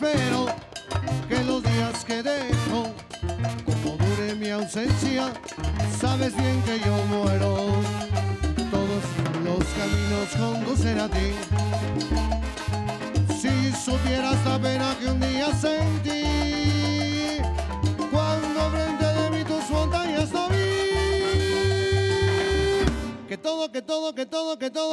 espero que los días que dejo, como dure mi ausencia, sabes bien que yo muero. Todos los caminos conducen a ti. Si supieras la pena que un día sentí, cuando frente de mí tus montañas no vi. Que todo, que todo, que todo, que todo,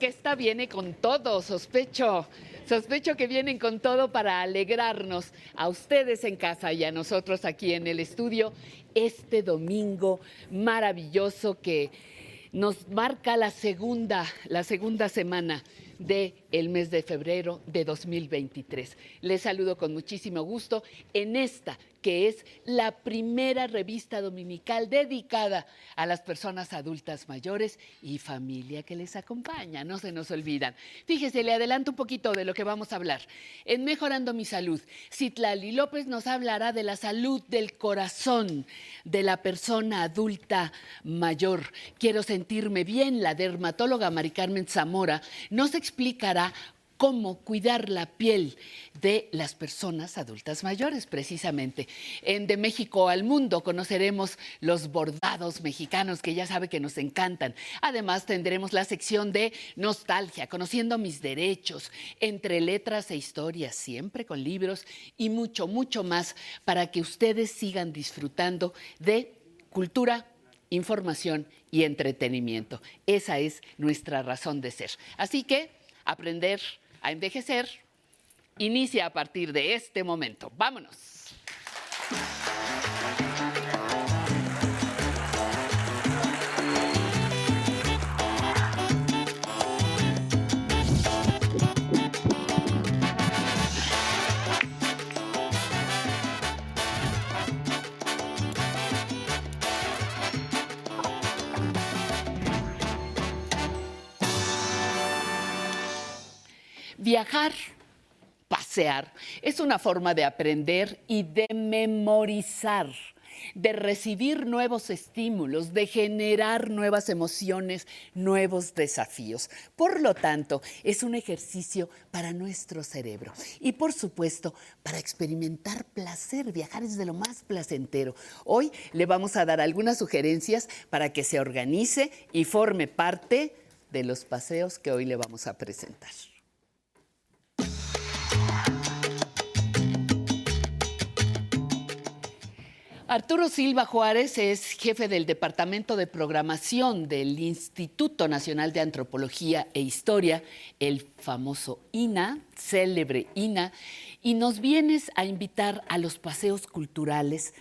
orquesta viene con todo, sospecho. Sospecho que vienen con todo para alegrarnos a ustedes en casa y a nosotros aquí en el estudio este domingo maravilloso que nos marca la segunda, la segunda semana del el mes de febrero de 2023. Les saludo con muchísimo gusto en esta que es la primera revista dominical dedicada a las personas adultas mayores y familia que les acompaña, no se nos olvidan. Fíjese, le adelanto un poquito de lo que vamos a hablar. En Mejorando mi Salud, Citlali López nos hablará de la salud del corazón de la persona adulta mayor. Quiero sentirme bien, la dermatóloga Mari Carmen Zamora nos explicará cómo cuidar la piel de las personas adultas mayores, precisamente. En De México al Mundo conoceremos los bordados mexicanos que ya sabe que nos encantan. Además tendremos la sección de nostalgia, conociendo mis derechos, entre letras e historias, siempre con libros y mucho, mucho más para que ustedes sigan disfrutando de cultura información y entretenimiento. Esa es nuestra razón de ser. Así que aprender a envejecer inicia a partir de este momento. Vámonos. Viajar, pasear, es una forma de aprender y de memorizar, de recibir nuevos estímulos, de generar nuevas emociones, nuevos desafíos. Por lo tanto, es un ejercicio para nuestro cerebro y, por supuesto, para experimentar placer. Viajar es de lo más placentero. Hoy le vamos a dar algunas sugerencias para que se organice y forme parte de los paseos que hoy le vamos a presentar. Arturo Silva Juárez es jefe del Departamento de Programación del Instituto Nacional de Antropología e Historia, el famoso INA, célebre INA, y nos vienes a invitar a los paseos culturales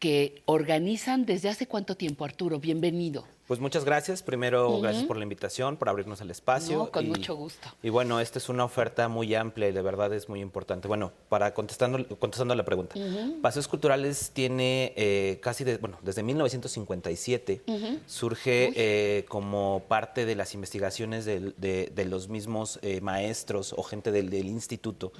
que organizan desde hace cuánto tiempo, Arturo. Bienvenido. Pues muchas gracias. Primero, gracias por la invitación, por abrirnos el espacio. No, con mucho gusto. Y bueno, esta es una oferta muy amplia y de verdad es muy importante. Bueno, para contestando, contestando la pregunta, Paseos Culturales tiene eh, casi, de- bueno, desde 1957 surge eh, como parte de las investigaciones del- de, de los mismos eh, maestros o gente del, del instituto.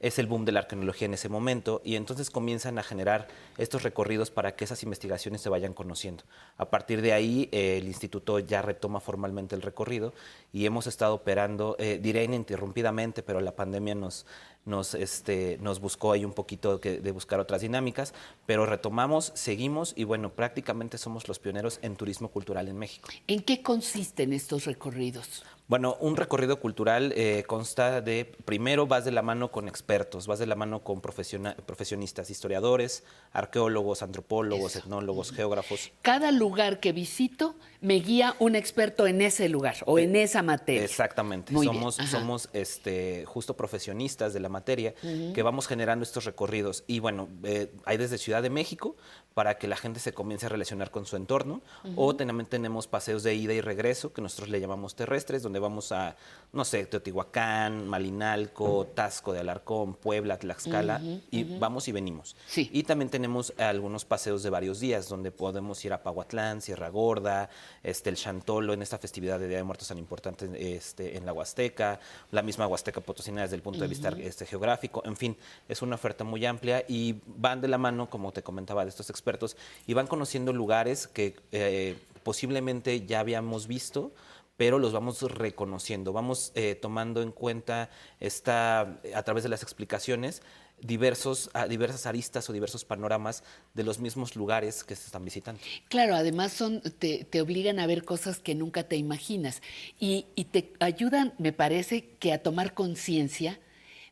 Es el boom de la arqueología en ese momento y entonces comienzan a generar estos recorridos para que esas investigaciones se vayan conociendo. A partir de ahí, eh, el instituto ya retoma formalmente el recorrido y hemos estado operando, eh, diré ininterrumpidamente, pero la pandemia nos, nos, este, nos buscó ahí un poquito que- de buscar otras dinámicas, pero retomamos, seguimos y bueno, prácticamente somos los pioneros en turismo cultural en México. ¿En qué consisten estos recorridos? Bueno, un recorrido cultural eh, consta de, primero vas de la mano con expertos, vas de la mano con profesionistas, historiadores, arqueólogos, antropólogos, etnólogos, geógrafos. Cada lugar que visito me guía un experto en ese lugar o en esa materia. Exactamente. Muy bien, somos ajá. somos este, justo profesionistas de la materia que vamos generando estos recorridos. Y bueno, eh, hay desde Ciudad de México para que la gente se comience a relacionar con su entorno. O también tenemos paseos de ida y regreso, que nosotros le llamamos terrestres, donde vamos a, no sé, Teotihuacán, Malinalco, Tasco de Alarcón, Puebla, Tlaxcala, y vamos y venimos. Sí. Y también tenemos algunos paseos de varios días, donde podemos ir a Pahuatlán, Sierra Gorda, este, el Chantolo, en esta festividad de Día de Muertos tan importante este, en la Huasteca, la misma Huasteca Potosina desde el punto de vista este, geográfico, en fin, es una oferta muy amplia y van de la mano, como te comentaba, de estos expertos, y van conociendo lugares que eh, posiblemente ya habíamos visto, pero los vamos reconociendo, vamos eh, tomando en cuenta esta, a través de las explicaciones diversos, diversas aristas o diversos panoramas de los mismos lugares que se están visitando. Claro, además son, te, te obligan a ver cosas que nunca te imaginas y, y te ayudan, me parece, que a tomar conciencia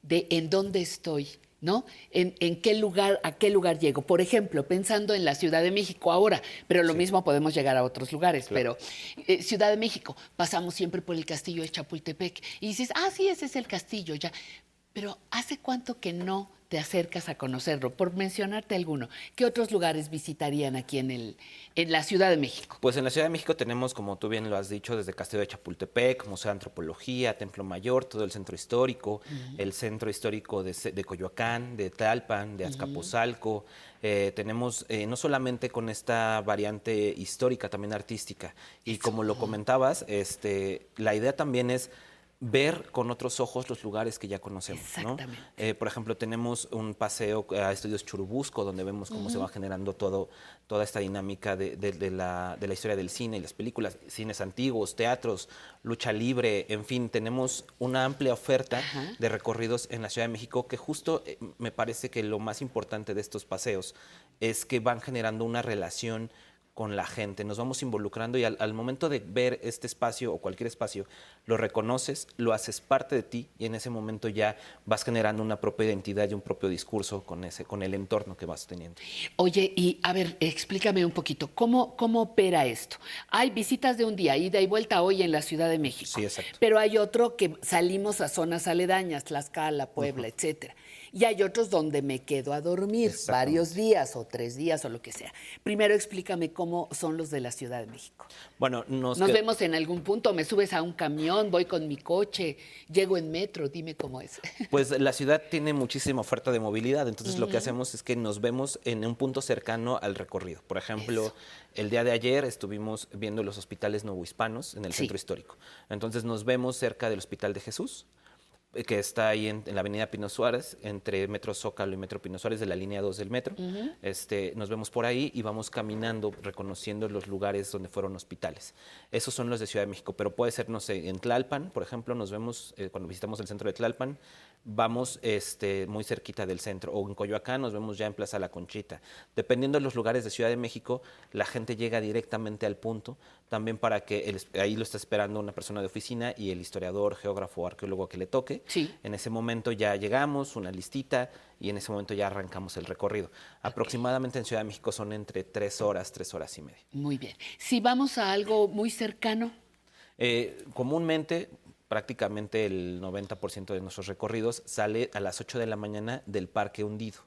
de en dónde estoy, ¿no? En, en qué lugar, a qué lugar llego. Por ejemplo, pensando en la Ciudad de México ahora, pero lo mismo podemos llegar a otros lugares, pero eh, Ciudad de México, pasamos siempre por el castillo de Chapultepec y dices, ah, sí, ese es el castillo, ya. Pero ¿hace cuánto que no te acercas a conocerlo? Por mencionarte alguno, ¿qué otros lugares visitarían aquí en, el, en la Ciudad de México? Pues en la Ciudad de México tenemos, como tú bien lo has dicho, desde Castillo de Chapultepec, Museo de Antropología, Templo Mayor, todo el centro histórico, el centro histórico de, de Coyoacán, de Talpan, de Azcapotzalco. Eh, tenemos eh, no solamente con esta variante histórica, también artística. Y como lo comentabas, este, la idea también es ver con otros ojos los lugares que ya conocemos. ¿no? Exactamente. Eh, por ejemplo, tenemos un paseo a Estudios Churubusco, donde vemos cómo se va generando todo, toda esta dinámica de, de- de la, de la historia del cine y las películas, cines antiguos, teatros, lucha libre, en fin, tenemos una amplia oferta de recorridos en la Ciudad de México que justo eh, me parece que lo más importante de estos paseos es que van generando una relación con la gente, nos vamos involucrando y al, al momento de ver este espacio o cualquier espacio, lo reconoces, lo haces parte de ti y en ese momento ya vas generando una propia identidad y un propio discurso con, ese, con el entorno que vas teniendo. Oye, y a ver, explícame un poquito, ¿cómo, ¿cómo opera esto? Hay visitas de un día, ida y vuelta hoy en la Ciudad de México. Sí, exacto. Pero hay otro que salimos a zonas aledañas, Tlaxcala, Puebla, etcétera. Y hay otros donde me quedo a dormir varios días o tres días o lo que sea. Primero explícame cómo son los de la Ciudad de México. Bueno, nos, Nos vemos en algún punto, me subes a un camión, voy con mi coche, llego en metro, dime cómo es. Pues la ciudad tiene muchísima oferta de movilidad, entonces lo que hacemos es que nos vemos en un punto cercano al recorrido. Por ejemplo, Eso. el día de ayer estuvimos viendo los hospitales novohispanos en el Sí. centro histórico. Entonces nos vemos cerca del Hospital de Jesús, que está ahí en, en la avenida Pino Suárez, entre Metro Zócalo y Metro Pino Suárez de la línea 2 del metro. este, nos vemos por ahí y vamos caminando, reconociendo los lugares donde fueron hospitales. Esos son los de Ciudad de México, pero puede ser, no sé, en Tlalpan, por ejemplo, nos vemos eh, cuando visitamos el centro de Tlalpan, vamos este, muy cerquita del centro, o en Coyoacán nos vemos ya en Plaza La Conchita. Dependiendo de los lugares de Ciudad de México, la gente llega directamente al punto, también para que el- ahí lo está esperando una persona de oficina y el historiador, geógrafo o arqueólogo que le toque. Sí. En ese momento ya llegamos, una listita, y en ese momento ya arrancamos el recorrido. Aproximadamente en Ciudad de México son entre tres horas, tres horas y media. Muy bien. Si vamos a algo muy cercano, Eh, comúnmente, prácticamente el 90% de nuestros recorridos sale a las 8 de la mañana del Parque Hundido.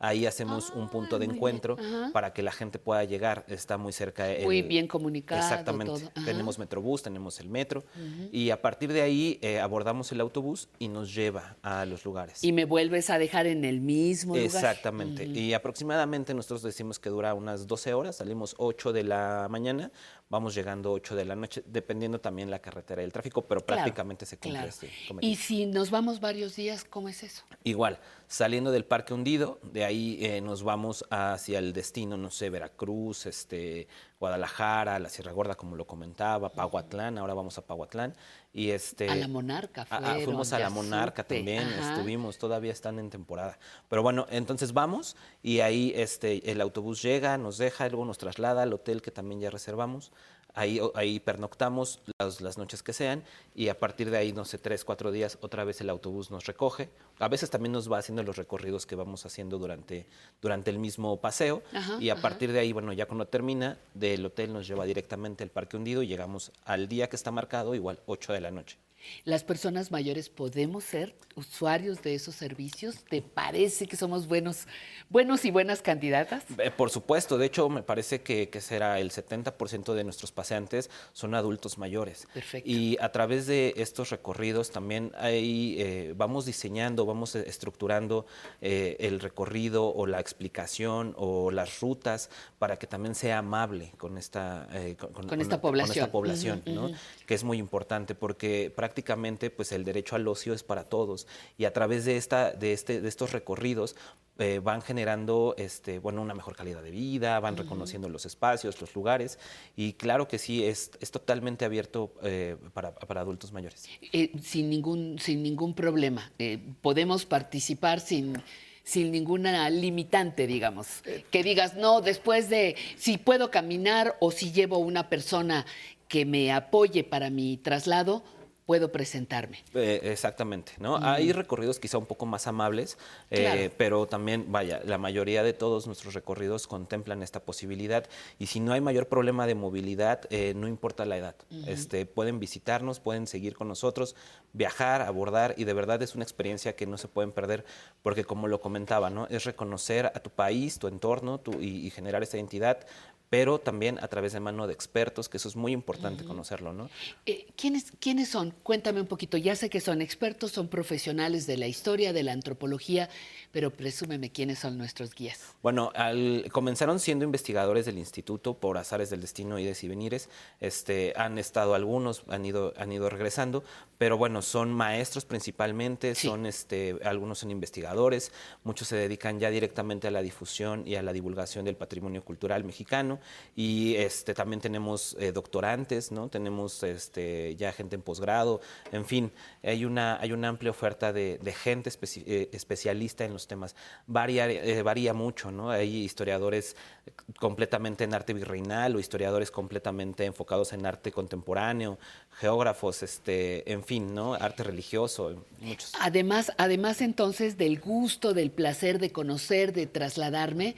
Ahí hacemos un punto de encuentro para que la gente pueda llegar. Está muy cerca. el- Muy bien comunicado, Exactamente. Tenemos Metrobús, tenemos el metro. Y a partir de ahí eh, abordamos el autobús y nos lleva a los lugares. Y me vuelves a dejar en el mismo lugar. Exactamente. Y aproximadamente nosotros decimos que dura unas 12 horas, salimos 8 de la mañana, vamos llegando 8 de la noche, dependiendo también la carretera y el tráfico, pero Claro, prácticamente se cumple claro. este cometido. Y si nos vamos varios días, ¿cómo es eso? Igual, saliendo del Parque Hundido, de ahí eh, nos vamos hacia el destino, no sé, Veracruz, este, Guadalajara, la Sierra Gorda, como lo comentaba, Pahuatlán, ahora vamos a Pahuatlán. Y este, A la Monarca fuimos a la Monarca supe. también, Ajá. estuvimos, todavía están en temporada. Pero bueno, entonces vamos y ahí este, el autobús llega, nos deja, luego nos traslada al hotel que también ya reservamos. Ahí, ahí pernoctamos las, las noches que sean y a partir de ahí, no sé, tres, cuatro días, otra vez el autobús nos recoge. A veces también nos va haciendo los recorridos que vamos haciendo durante, durante el mismo paseo Ajá, y a ajá. partir de ahí, bueno, ya cuando termina, del hotel nos lleva directamente al Parque Hundido y llegamos al día que está marcado, igual 8 de la noche. Las personas mayores podemos ser usuarios de esos servicios. ¿Te parece que somos buenos, buenos y buenas candidatas? Eh, Por supuesto, de hecho me parece que, que será el 70% de nuestros paseantes son adultos mayores. Perfecto. Y a través de estos recorridos también ahí eh, vamos diseñando, vamos eh, estructurando eh, el recorrido o la explicación o las rutas para que también sea amable con esta, Con esta población. esta población, ¿no? que es muy importante porque prácticamente pues el derecho al ocio es para todos. Y a través de esta de este de estos recorridos eh, van generando este bueno una mejor calidad de vida van reconociendo los espacios los lugares. Y claro que sí es, es totalmente abierto eh, para, para adultos mayores. Eh, sin, ningún, sin ningún problema. Eh, podemos participar sin, sin ninguna limitante, digamos. Que digas, no, después de si puedo caminar o si llevo una persona que me apoye para mi traslado, puedo presentarme. Eh, exactamente, ¿no? Hay recorridos quizá un poco más amables, eh, pero también, vaya, la mayoría de todos nuestros recorridos contemplan esta posibilidad y si no hay mayor problema de movilidad, eh, no importa la edad, este, pueden visitarnos, pueden seguir con nosotros, viajar, abordar y de verdad es una experiencia que no se pueden perder porque como lo comentaba, ¿no? Es reconocer a tu país, tu entorno tu- y, y generar esa identidad pero también a través de mano de expertos, que eso es muy importante conocerlo, ¿no? Eh, ¿quiénes, ¿Quiénes son? Cuéntame un poquito. Ya sé que son expertos, son profesionales de la historia, de la antropología, pero presúmeme quiénes son nuestros guías. Bueno, al- comenzaron siendo investigadores del instituto por azares del destino, ides y venires. Este, han estado algunos, han ido, han ido regresando, pero bueno, son maestros principalmente, Sí. son este, algunos son investigadores, muchos se dedican ya directamente a la difusión y a la divulgación del patrimonio cultural mexicano. Y este, también tenemos eh, doctorantes, ¿no? Tenemos este, ya gente en posgrado, en fin, hay una, hay una amplia oferta de, de gente especi- eh, especialista en los temas. Varía, eh, varía mucho, ¿no? Hay historiadores completamente en arte virreinal o historiadores completamente enfocados en arte contemporáneo, geógrafos, este, en fin, ¿no? Arte religioso, muchos. Además, además entonces del gusto, del placer de conocer, de trasladarme,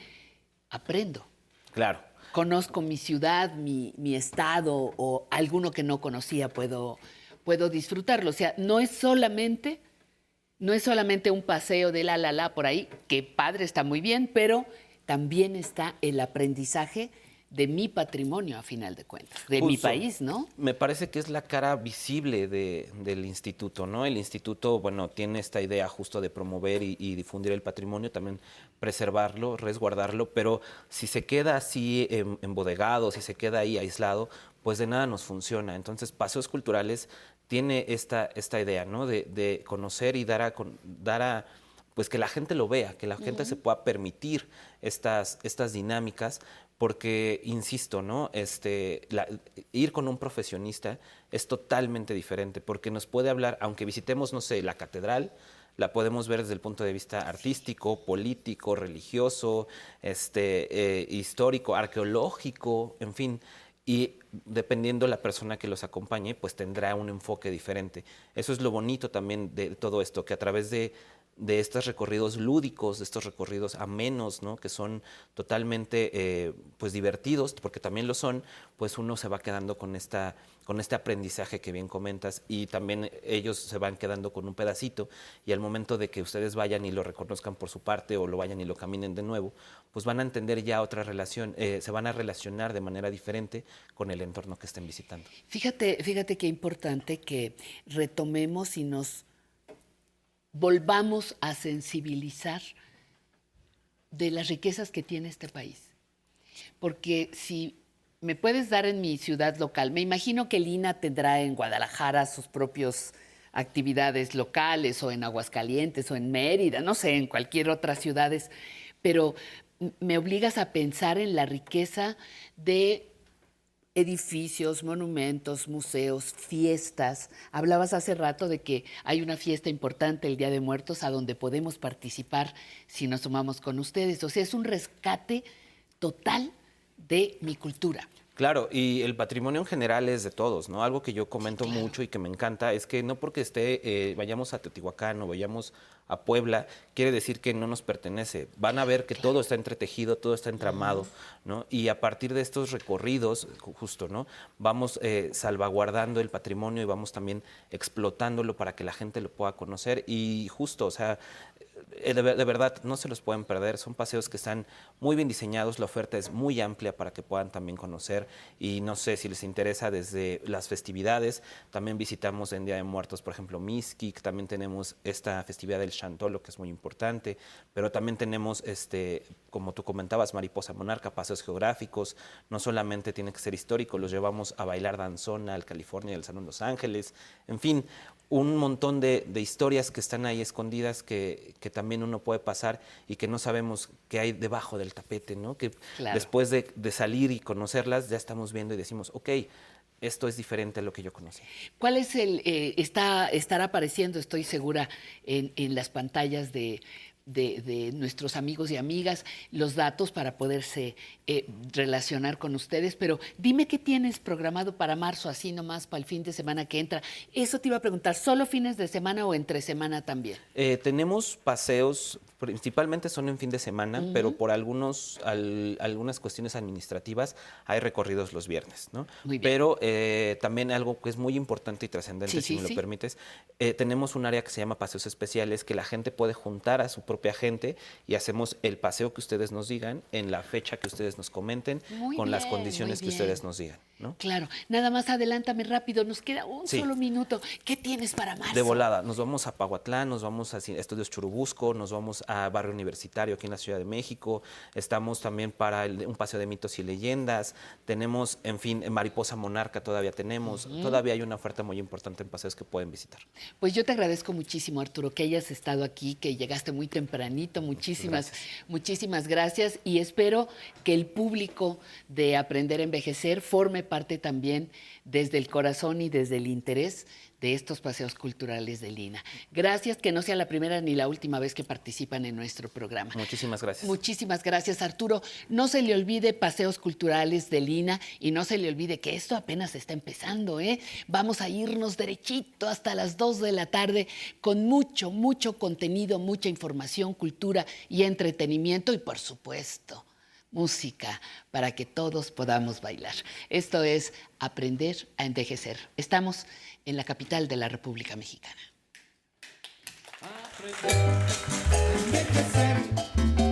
aprendo. Claro. Conozco mi ciudad, mi, mi estado o alguno que no conocía, puedo, puedo disfrutarlo. O sea, no es solamente, no es solamente un paseo de la la la por ahí, que padre está muy bien, pero también está el aprendizaje de mi patrimonio a final de cuentas, de mi país, ¿no? Me parece que es la cara visible de- del instituto, ¿no? El instituto, bueno, tiene esta idea justo de promover y, y difundir el patrimonio, también preservarlo, resguardarlo, pero si se queda así em- embodegado, si se queda ahí aislado, pues de nada nos funciona. Entonces, Paseos Culturales tiene esta, esta idea, ¿no? De, de conocer y dar a, dar a pues que la gente lo vea, que la gente se pueda permitir estas, estas dinámicas, porque, insisto, ¿no? Este, ir con un profesionista es totalmente diferente, porque nos puede hablar, aunque visitemos, no sé, la catedral, la podemos ver desde el punto de vista artístico, político, religioso, este, eh, histórico, arqueológico, en fin. Y dependiendo la persona que los acompañe, pues tendrá un enfoque diferente. Eso es lo bonito también de todo esto, que a través de de estos recorridos lúdicos, de estos recorridos amenos, ¿no? que son totalmente eh, pues divertidos, porque también lo son, pues uno se va quedando con, esta, con este aprendizaje que bien comentas y también ellos se van quedando con un pedacito y al momento de que ustedes vayan y lo reconozcan por su parte o lo vayan y lo caminen de nuevo, pues van a entender ya otra relación, eh, se van a relacionar de manera diferente con el entorno que estén visitando. Fíjate, fíjate qué importante que retomemos y nos volvamos a sensibilizar de las riquezas que tiene este país. Porque si me puedes dar en mi ciudad local, me imagino que Lina tendrá en Guadalajara sus propias actividades locales o en Aguascalientes o en Mérida, no sé, en cualquier otra ciudades, pero me obligas a pensar en la riqueza de edificios, monumentos, museos, fiestas. Hablabas hace rato de que hay una fiesta importante el Día de Muertos a donde podemos participar si nos sumamos con ustedes. O sea, es un rescate total de mi cultura. Claro, y el patrimonio en general es de todos, ¿no? Algo que yo comento claro. mucho y que me encanta es que no porque esté, eh, vayamos a Teotihuacán o vayamos a Puebla, quiere decir que no nos pertenece. Van a ver que todo está entretejido, todo está entramado, ¿no? Y a partir de estos recorridos, ju- justo, ¿no? Vamos eh, salvaguardando el patrimonio y vamos también explotándolo para que la gente lo pueda conocer. Y justo, o sea, de, ver- de verdad, no se los pueden perder. Son paseos que están muy bien diseñados. La oferta es muy amplia para que puedan también conocer. Y no sé si les interesa desde las festividades. También visitamos en Día de Muertos, por ejemplo, Miskik. También tenemos esta festividad del Chantolo, que es muy importante. Pero también tenemos, este, como tú comentabas, Mariposa Monarca, paseos geográficos. No solamente tiene que ser histórico, los llevamos a bailar danzona al California, al Salón Los Ángeles. En fin, un montón de, de historias que están ahí escondidas que, que también uno puede pasar y que no sabemos qué hay debajo del tapete, ¿no? Que Claro. después de, de salir y conocerlas ya estamos viendo y decimos, ok, esto es diferente a lo que yo conocí. ¿Cuál es el, eh, está, estará apareciendo, estoy segura, en, en las pantallas de, de- de nuestros amigos y amigas, los datos para poderse eh, relacionar con ustedes, pero dime qué tienes programado para marzo, así nomás para el fin de semana que entra. Eso te iba a preguntar, ¿solo fines de semana o entre semana también? Eh, tenemos paseos, principalmente son en fin de semana, pero por algunos, al- algunas cuestiones administrativas hay recorridos los viernes, ¿no? Muy bien. Pero eh, también algo que es muy importante y trascendente, Sí, si sí, me lo permites, tenemos un área que se llama paseos especiales, que la gente puede juntar a su propia gente y hacemos el paseo que ustedes nos digan en la fecha que ustedes nos comenten, Muy con las condiciones que ustedes nos digan, ¿no? Claro, nada más adelántame rápido, nos queda un Sí. solo minuto. ¿Qué tienes para marzo? De volada, nos vamos a Pahuatlán, nos vamos a Estudios Churubusco, nos vamos a Barrio Universitario aquí en la Ciudad de México, estamos también para el- un paseo de mitos y leyendas, tenemos, en fin, en Mariposa Monarca todavía tenemos, todavía hay una oferta muy importante en paseos que pueden visitar. Pues yo te agradezco muchísimo, Arturo, que hayas estado aquí, que llegaste muy tempranito. Muchísimas, muchísimas gracias y espero que el público de Aprender a Envejecer forme parte también desde el corazón y desde el interés de estos paseos culturales de Lina. Gracias, que no sea la primera ni la última vez que participan en nuestro programa. Muchísimas gracias. Muchísimas gracias, Arturo. No se le olvide Paseos Culturales de Lina y no se le olvide que esto apenas está empezando, ¿eh? Vamos a irnos derechito hasta las 2 de la tarde con mucho, mucho contenido, mucha información, cultura y entretenimiento y, por supuesto, música para que todos podamos bailar. Esto es Aprender a Envejecer. Estamos en la capital de la República Mexicana. Envejecer,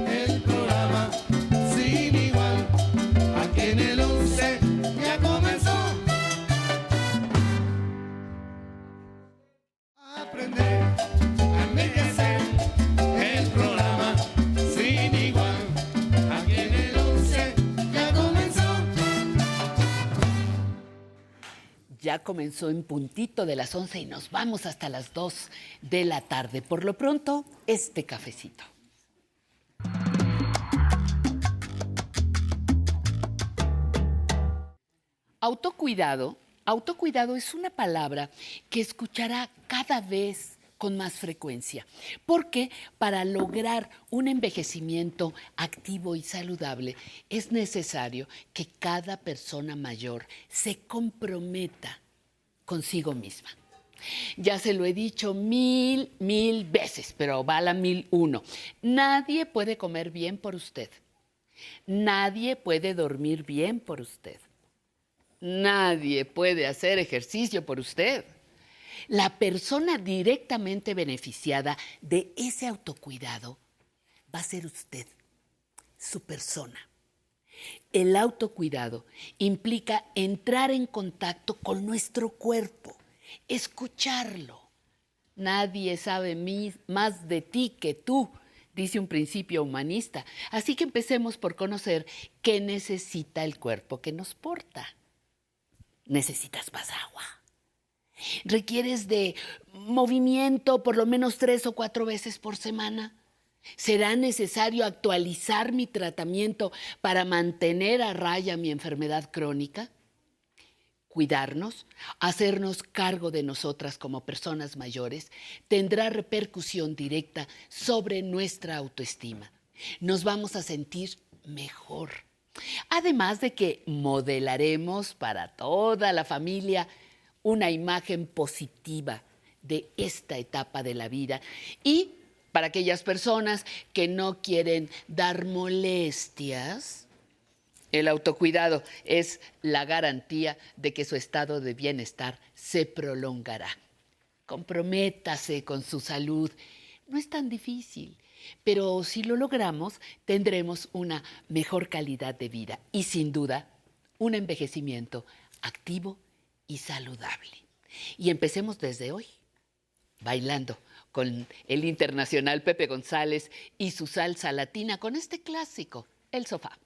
el programa Ya comenzó en puntito de las 11 y nos vamos hasta las 2 de la tarde. Por lo pronto, este cafecito. Autocuidado. Autocuidado es una palabra que escuchará cada vez con más frecuencia, porque para lograr un envejecimiento activo y saludable es necesario que cada persona mayor se comprometa consigo misma. Ya se lo he dicho mil, mil veces, pero va la mil uno. Nadie puede comer bien por usted. Nadie puede dormir bien por usted. Nadie puede hacer ejercicio por usted. La persona directamente beneficiada de ese autocuidado va a ser usted, su persona. El autocuidado implica entrar en contacto con nuestro cuerpo, escucharlo. Nadie sabe más de ti que tú, dice un principio humanista. Así que empecemos por conocer qué necesita el cuerpo que nos porta. Necesitas más agua. Requieres de movimiento por lo menos tres o cuatro veces por semana. ¿Será necesario actualizar mi tratamiento para mantener a raya mi enfermedad crónica? Cuidarnos, hacernos cargo de nosotras como personas mayores, tendrá repercusión directa sobre nuestra autoestima. Nos vamos a sentir mejor. Además de que modelaremos para toda la familia una imagen positiva de esta etapa de la vida y para aquellas personas que no quieren dar molestias, el autocuidado es la garantía de que su estado de bienestar se prolongará. Comprométase con su salud. No es tan difícil, pero si lo logramos, tendremos una mejor calidad de vida y sin duda un envejecimiento activo y saludable. Y empecemos desde hoy, bailando con el internacional Pepe González y su salsa latina con este clásico, El Sofá.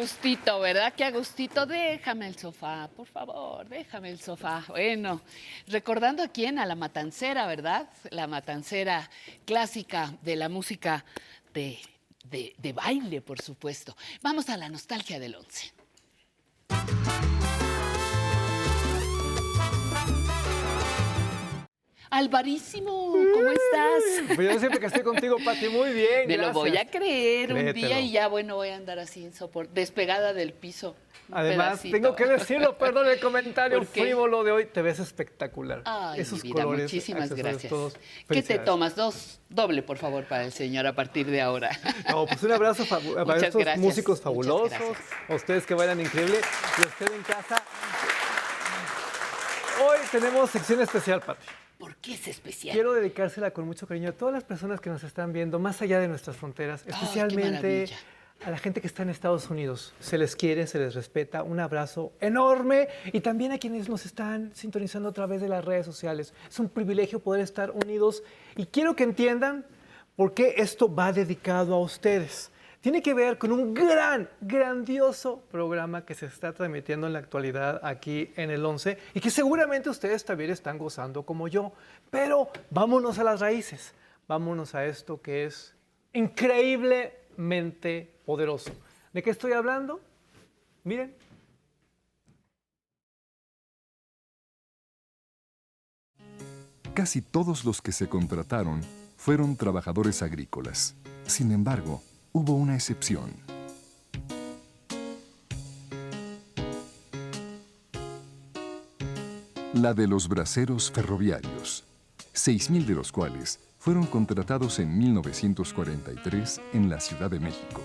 Agustito, ¿verdad? Qué agustito. Déjame el sofá, por favor, déjame el sofá. Bueno, recordando a quién, a la matancera, ¿verdad? La matancera clásica de la música de- de baile, por supuesto. Vamos a la nostalgia del once. Alvarísimo, ¿cómo estás? Pues yo siempre que estoy contigo, Pati, muy bien. Me lo voy a creer un día y ya, bueno, voy a andar así en soporte, despegada del piso. Además, pedacito. tengo que decirlo, perdón el comentario frívolo de hoy, te ves espectacular. Ay, Esos mi vida, colores, muchísimas gracias. todos, ¿Qué te tomas? Dos, doble, por favor, para el señor a partir de ahora. No, pues un abrazo para estos gracias, músicos fabulosos, a ustedes que bailan increíble y a usted en casa. Hoy tenemos sección especial, Pati. ¿Por qué es especial? Quiero dedicársela con mucho cariño a todas las personas que nos están viendo más allá de nuestras fronteras, especialmente a la gente que está en Estados Unidos. Se les quiere, se les respeta. Un abrazo enorme y también a quienes nos están sintonizando a través de las redes sociales. Es un privilegio poder estar unidos y quiero que entiendan por qué esto va dedicado a ustedes. Tiene que ver con un gran, grandioso programa que se está transmitiendo en la actualidad aquí en el 11 y que seguramente ustedes también están gozando como yo. Pero vámonos a las raíces, vámonos a esto que es increíblemente poderoso. ¿De qué estoy hablando? Miren. Casi todos los que se contrataron fueron trabajadores agrícolas. Sin embargo, hubo una excepción. La de los braceros ferroviarios, 6.000 de los cuales fueron contratados en 1943 en la Ciudad de México.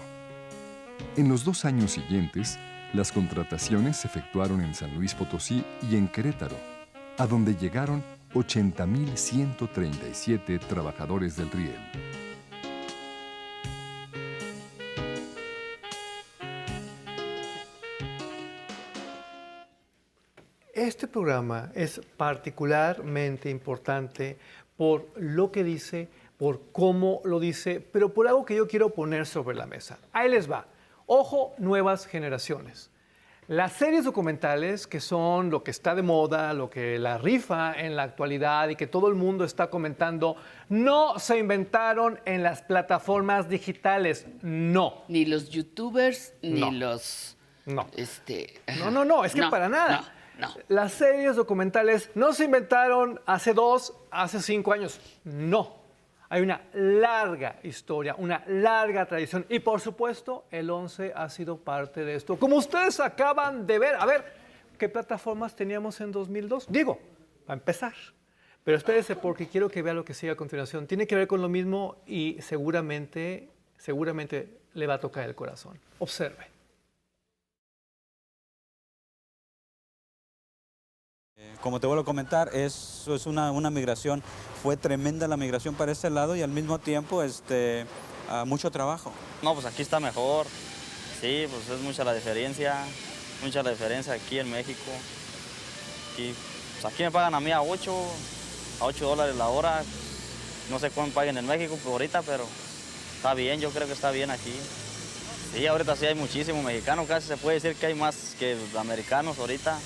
En los dos años siguientes, las contrataciones se efectuaron en San Luis Potosí y en Querétaro, a donde llegaron 80.137 trabajadores del riel. Este programa es particularmente importante por lo que dice, por cómo lo dice, pero por algo que yo quiero poner sobre la mesa. Ahí les va. Ojo, nuevas generaciones. Las series documentales, que son lo que está de moda, lo que la rifa en la actualidad y que todo el mundo está comentando, no se inventaron en las plataformas digitales. No. Ni los youtubers, ni No. los... No. Este, No, no, no, es que No, para nada. No, no. Las series documentales no se inventaron hace dos, hace cinco años. No. Hay una larga historia, una larga tradición. Y por supuesto, el 11 ha sido parte de esto. Como ustedes acaban de ver, a ver, ¿qué plataformas teníamos en 2002? Digo, a empezar. Pero espérese porque quiero que vea lo que sigue a continuación. Tiene que ver con lo mismo y seguramente, seguramente le va a tocar el corazón. Observe. Como te vuelvo a comentar, eso es una, una migración, fue tremenda la migración para ese lado y al mismo tiempo este, ah, mucho trabajo. No, pues aquí está mejor. Sí, pues es mucha la diferencia. Mucha la diferencia aquí en México. Aquí, pues aquí me pagan a mí a 8, a 8 dólares la hora. No sé cuánto paguen en México por ahorita, pero está bien, yo creo que está bien aquí. Sí, ahorita sí hay muchísimos mexicanos, casi se puede decir que hay más que americanos ahorita.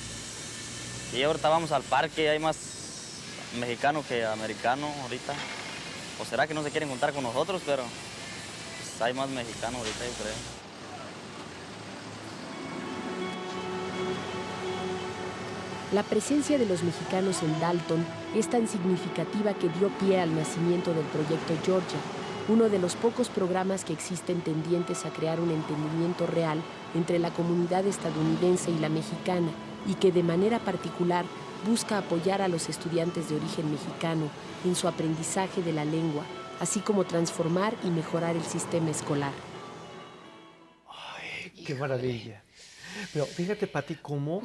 Y ahorita vamos al parque, hay más mexicanos que americanos ahorita. ¿O será que no se quieren juntar con nosotros? Pero pues, hay más mexicanos ahorita, yo creo. La presencia de los mexicanos en Dalton es tan significativa que dio pie al nacimiento del proyecto Georgia, uno de los pocos programas que existen tendientes a crear un entendimiento real entre la comunidad estadounidense y la mexicana y que de manera particular busca apoyar a los estudiantes de origen mexicano en su aprendizaje de la lengua, así como transformar y mejorar el sistema escolar. Qué maravilla. Pero fíjate, Pati, cómo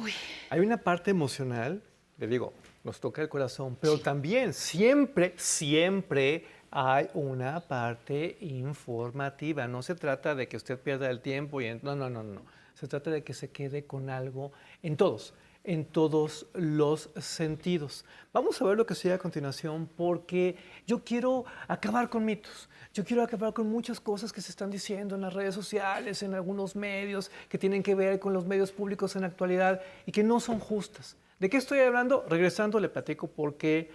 hay una parte emocional, le digo, nos toca el corazón, pero también siempre, siempre hay una parte informativa. No se trata de que usted pierda el tiempo y no, no, no, no. Se trata de que se quede con algo en todos, en todos los sentidos. Vamos a ver lo que sigue a continuación porque yo quiero acabar con mitos. Yo quiero acabar con muchas cosas que se están diciendo en las redes sociales, en algunos medios, que tienen que ver con los medios públicos en la actualidad y que no son justas. ¿De qué estoy hablando? Regresando le platico porque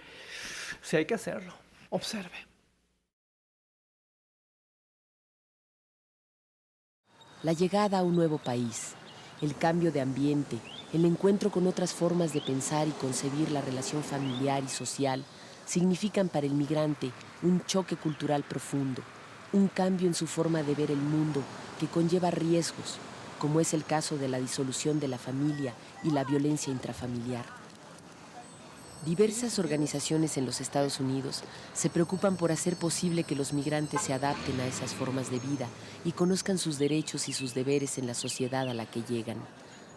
si hay que hacerlo, observe. La llegada a un nuevo país, el cambio de ambiente, el encuentro con otras formas de pensar y concebir la relación familiar y social significan para el migrante un choque cultural profundo, un cambio en su forma de ver el mundo que conlleva riesgos, como es el caso de la disolución de la familia y la violencia intrafamiliar. Diversas organizaciones en los Estados Unidos se preocupan por hacer posible que los migrantes se adapten a esas formas de vida y conozcan sus derechos y sus deberes en la sociedad a la que llegan.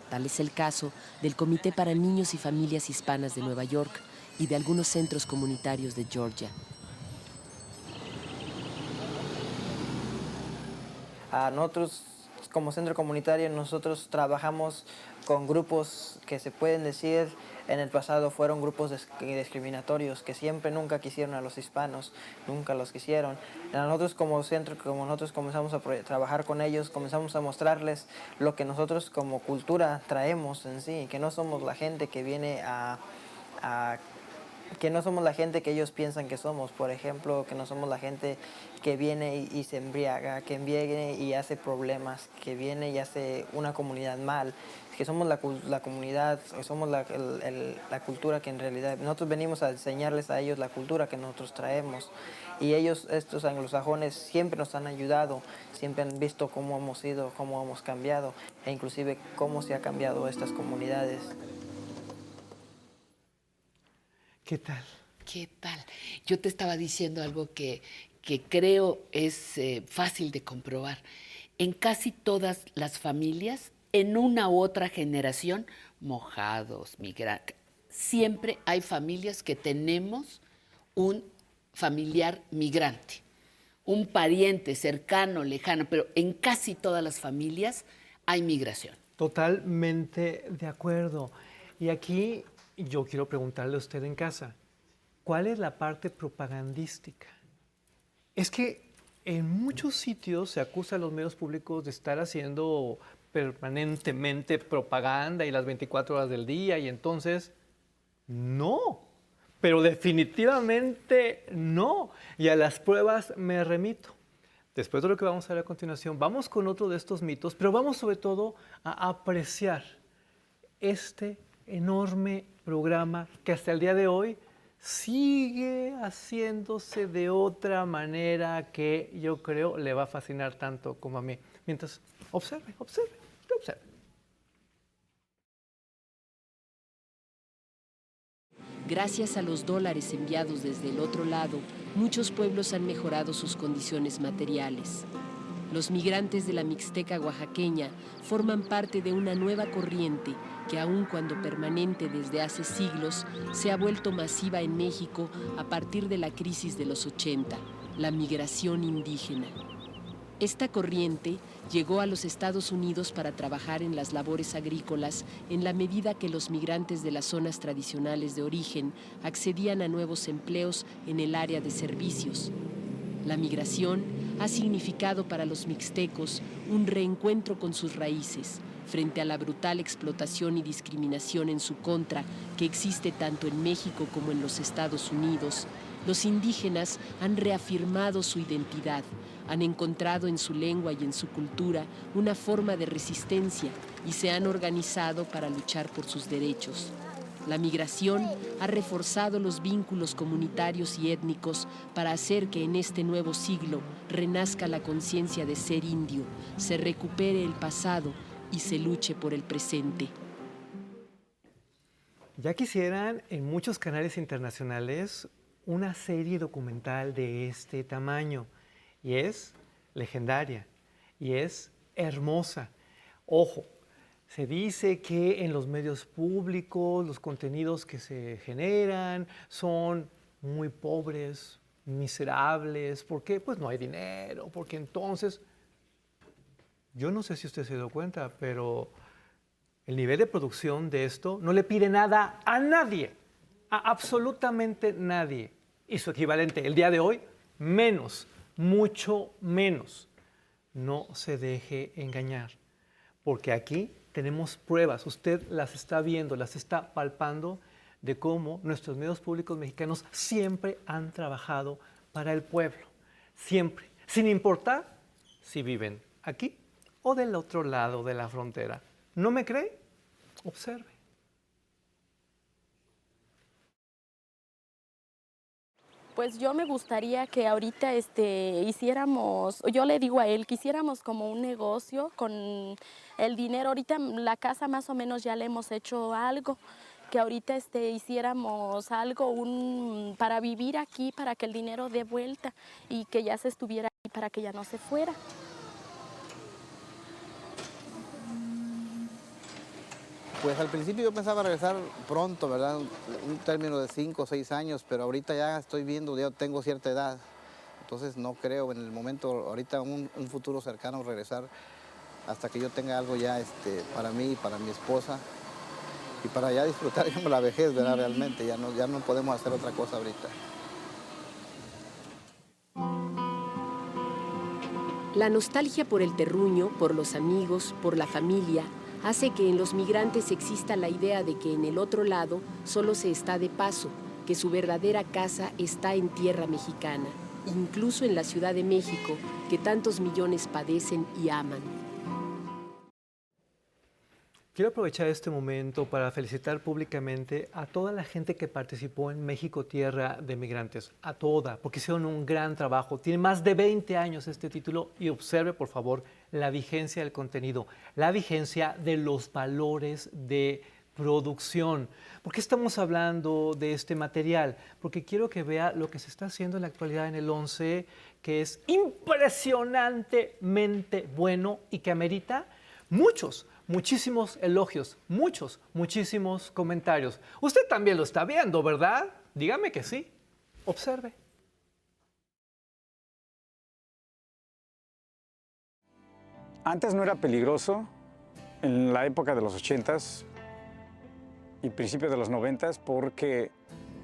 Tal es el caso del Comité para Niños y Familias Hispanas de Nueva York y de algunos centros comunitarios de Georgia. A nosotros, como centro comunitario, nosotros trabajamos con grupos que se pueden decir en el pasado fueron grupos dis- discriminatorios que siempre nunca quisieron a los hispanos, nunca los quisieron. Nosotros como centro, como nosotros comenzamos a trabajar con ellos, comenzamos a mostrarles lo que nosotros como cultura traemos en sí, que no somos la gente que viene a, a que no somos la gente que ellos piensan que somos, por ejemplo, que no somos la gente que viene y, se embriaga, que viene y hace problemas, que viene y hace una comunidad mal, que somos la, la comunidad, que somos la, la cultura que en realidad, nosotros venimos a enseñarles a ellos la cultura que nosotros traemos y ellos, estos anglosajones, siempre nos han ayudado, siempre han visto cómo hemos sido, cómo hemos cambiado e inclusive cómo se ha cambiado estas comunidades. ¿Qué tal? ¿Qué tal? Yo te estaba diciendo algo que, que creo es eh, fácil de comprobar. En casi todas las familias, en una u otra generación, mojados, migrantes, siempre hay familias que tenemos un familiar migrante, un pariente cercano, lejano, pero en casi todas las familias hay migración. Totalmente de acuerdo. Y aquí yo quiero preguntarle a usted en casa, ¿cuál es la parte propagandística? Es que en muchos sitios se acusa a los medios públicos de estar haciendo permanentemente propaganda y las 24 horas del día y entonces no, pero definitivamente no. Y a las pruebas me remito. Después de lo que vamos a ver a continuación, vamos con otro de estos mitos, pero vamos sobre todo a apreciar este enorme programa que hasta el día de hoy sigue haciéndose de otra manera que yo creo le va a fascinar tanto como a mí. Mientras, observe, observe, observe. Gracias a los dólares enviados desde el otro lado, muchos pueblos han mejorado sus condiciones materiales. Los migrantes de la Mixteca oaxaqueña forman parte de una nueva corriente que aun cuando permanente desde hace siglos, se ha vuelto masiva en México a partir de la crisis de los 80, la migración indígena. Esta corriente llegó a los Estados Unidos para trabajar en las labores agrícolas en la medida que los migrantes de las zonas tradicionales de origen accedían a nuevos empleos en el área de servicios. La migración ha significado para los mixtecos un reencuentro con sus raíces frente a la brutal explotación y discriminación en su contra que existe tanto en México como en los Estados Unidos. Los indígenas han reafirmado su identidad, han encontrado en su lengua y en su cultura una forma de resistencia y se han organizado para luchar por sus derechos. La migración ha reforzado los vínculos comunitarios y étnicos para hacer que en este nuevo siglo renazca la conciencia de ser indio, se recupere el pasado y se luche por el presente. Ya quisieran en muchos canales internacionales una serie documental de este tamaño y es legendaria y es hermosa. Ojo, se dice que en los medios públicos los contenidos que se generan son muy pobres, miserables, porque pues no hay dinero, porque entonces, yo no sé si usted se dio cuenta, pero El nivel de producción de esto no le pide nada a nadie, a absolutamente nadie. Y su equivalente el día de hoy, menos, mucho menos. No se deje engañar, porque aquí tenemos pruebas, usted las está viendo, las está palpando de cómo nuestros medios públicos mexicanos siempre han trabajado para el pueblo, siempre, sin importar si viven aquí o del otro lado de la frontera. ¿No me cree? Observe. Pues yo me gustaría que ahorita este, hiciéramos, yo le digo a él, que hiciéramos como un negocio con el dinero. Ahorita la casa más o menos ya le hemos hecho algo, que ahorita este, hiciéramos algo un, para vivir aquí, para que el dinero dé vuelta y que ya se estuviera ahí, para que ya no se fuera. Pues al principio yo pensaba regresar pronto, ¿verdad? Un término de cinco o seis años, pero ahorita ya estoy viendo, ya tengo cierta edad. Entonces no creo en el momento, ahorita un futuro cercano regresar hasta que yo tenga algo ya este, para mí y para mi esposa y para ya disfrutar la vejez, ¿verdad? Realmente, ya no, ya no podemos hacer otra cosa ahorita. La nostalgia por el terruño, por los amigos, por la familia, hace que en los migrantes exista la idea de que en el otro lado solo se está de paso, que su verdadera casa está en tierra mexicana, incluso en la Ciudad de México, que tantos millones padecen y aman. Quiero aprovechar este momento para felicitar públicamente a toda la gente que participó en México Tierra de Migrantes, a toda, porque hicieron un gran trabajo. Tiene más de 20 años este título y observe, por favor, la vigencia del contenido, la vigencia de los valores de producción. ¿Por qué estamos hablando de este material? Porque quiero que vea lo que se está haciendo en la actualidad en el 11, que es impresionantemente bueno y que amerita muchos, muchísimos elogios, muchos, muchísimos comentarios. Usted también lo está viendo, ¿verdad? Dígame que sí. Observe. Antes no era peligroso, en la época de los 80s y principios de los 90s, porque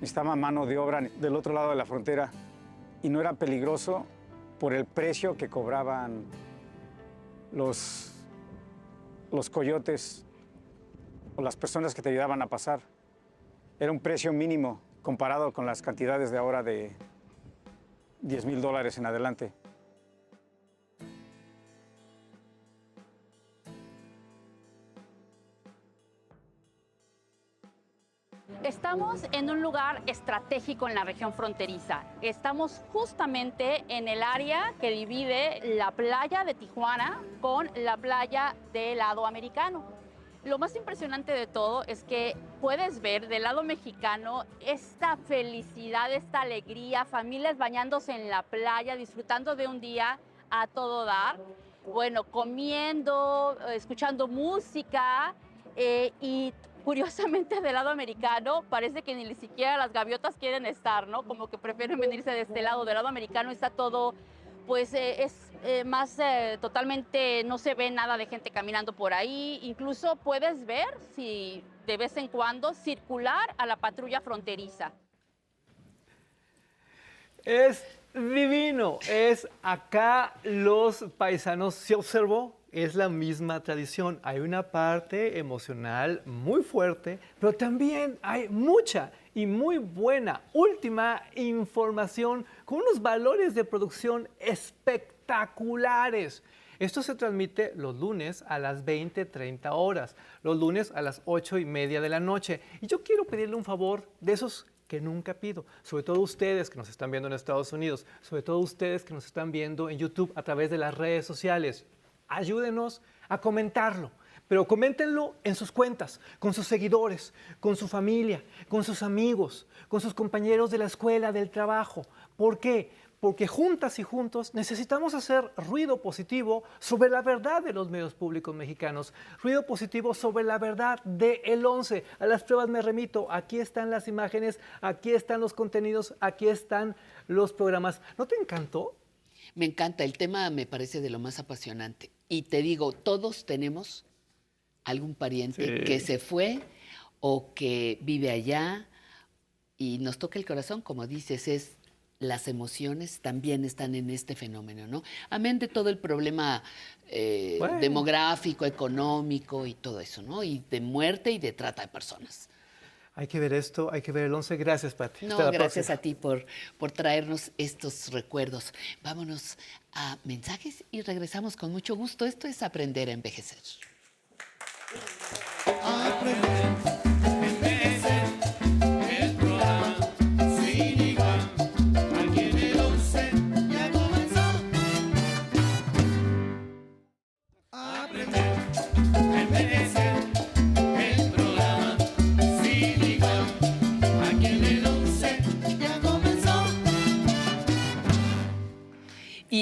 estaba mano de obra del otro lado de la frontera y no era peligroso por el precio que cobraban los, los coyotes o las personas que te ayudaban a pasar. Era un precio mínimo comparado con las cantidades de ahora de 10 mil dólares en adelante. Estamos en un lugar estratégico en la región fronteriza. Estamos justamente en el área que divide la playa de Tijuana con la playa del lado americano. Lo más impresionante de todo es que puedes ver del lado mexicano esta felicidad, esta alegría, familias bañándose en la playa, disfrutando de un día a todo dar, bueno, comiendo, escuchando música eh, y curiosamente del lado americano parece que ni siquiera las gaviotas quieren estar, ¿no? Como que prefieren venirse de este lado. Del lado americano está todo, pues eh, es eh, más eh, totalmente, no se ve nada de gente caminando por ahí. Incluso puedes ver si de vez en cuando circular a la patrulla fronteriza. Es divino, es acá los paisanos, ¿se observó? Es la misma tradición. Hay una parte emocional muy fuerte, pero también hay mucha y muy buena última información con unos valores de producción espectaculares. Esto se transmite los lunes a las 20, 30 horas, los lunes a las 8 y media de la noche. Y yo quiero pedirle un favor de esos que nunca pido, sobre todo ustedes que nos están viendo en Estados Unidos, sobre todo ustedes que nos están viendo en YouTube a través de las redes sociales. Ayúdenos a comentarlo, pero coméntenlo en sus cuentas, con sus seguidores, con su familia, con sus amigos, con sus compañeros de la escuela, del trabajo. ¿Por qué? Porque juntas y juntos necesitamos hacer ruido positivo sobre la verdad de los medios públicos mexicanos, ruido positivo sobre la verdad de el 11. A las pruebas me remito, aquí están las imágenes, aquí están los contenidos, aquí están los programas. ¿No te encantó? Me encanta, el tema me parece de lo más apasionante. Y te digo, todos tenemos algún pariente Sí. que se fue o que vive allá y nos toca el corazón, como dices, es las emociones también están en este fenómeno, ¿no? Amén de todo el problema eh, Bueno. demográfico, económico y todo eso, ¿no? Y de muerte y de trata de personas. Hay que ver esto, hay que ver el 11. Gracias, Pati. No, gracias próxima. a ti por, por traernos estos recuerdos. Vámonos a mensajes y regresamos con mucho gusto. Esto es aprender a envejecer. El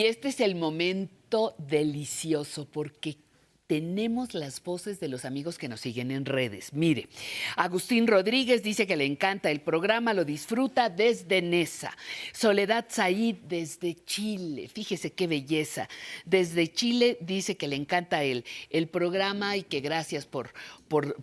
este es el momento delicioso porque tenemos las voces de los amigos que nos siguen en redes. Mire, Agustín Rodríguez dice que le encanta el programa, lo disfruta desde Nesa. Soledad Said desde Chile, fíjese qué belleza. Desde Chile dice que le encanta el, el programa y que gracias por, por,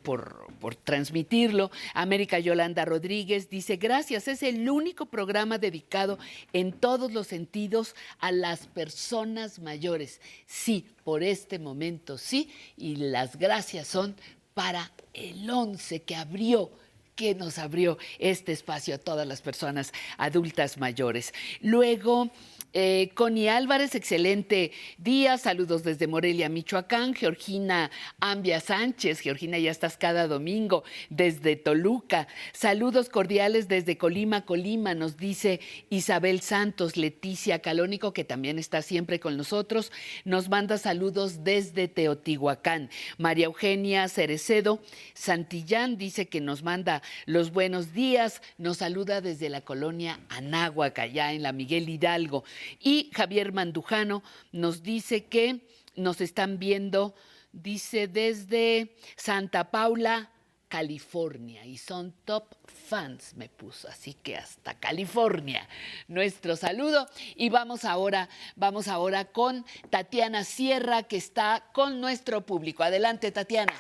transmitirlo. América Yolanda Rodríguez dice, gracias, es el único programa dedicado en todos los sentidos a las personas mayores. Sí, por este momento sí, y las gracias son para el 11 que abrió que nos abrió este espacio a todas las personas adultas mayores. Luego, eh, Connie Álvarez, excelente día, saludos desde Morelia, Michoacán. Georgina Ambia Sánchez, Georgina, ya estás cada domingo desde Toluca. Saludos cordiales desde Colima, Colima, nos dice Isabel Santos, Leticia Calónico, que también está siempre con nosotros, nos manda saludos desde Teotihuacán. María Eugenia Cerecedo Santillán dice que nos manda los buenos días, nos saluda desde la colonia Anáhuac, allá en la Miguel Hidalgo. Y Javier Mandujano nos dice que nos están viendo, dice desde Santa Paula, California y son top fans, me puso, así que hasta California. Nuestro saludo y vamos ahora, vamos ahora con Tatiana Sierra que está con nuestro público. Adelante, Tatiana.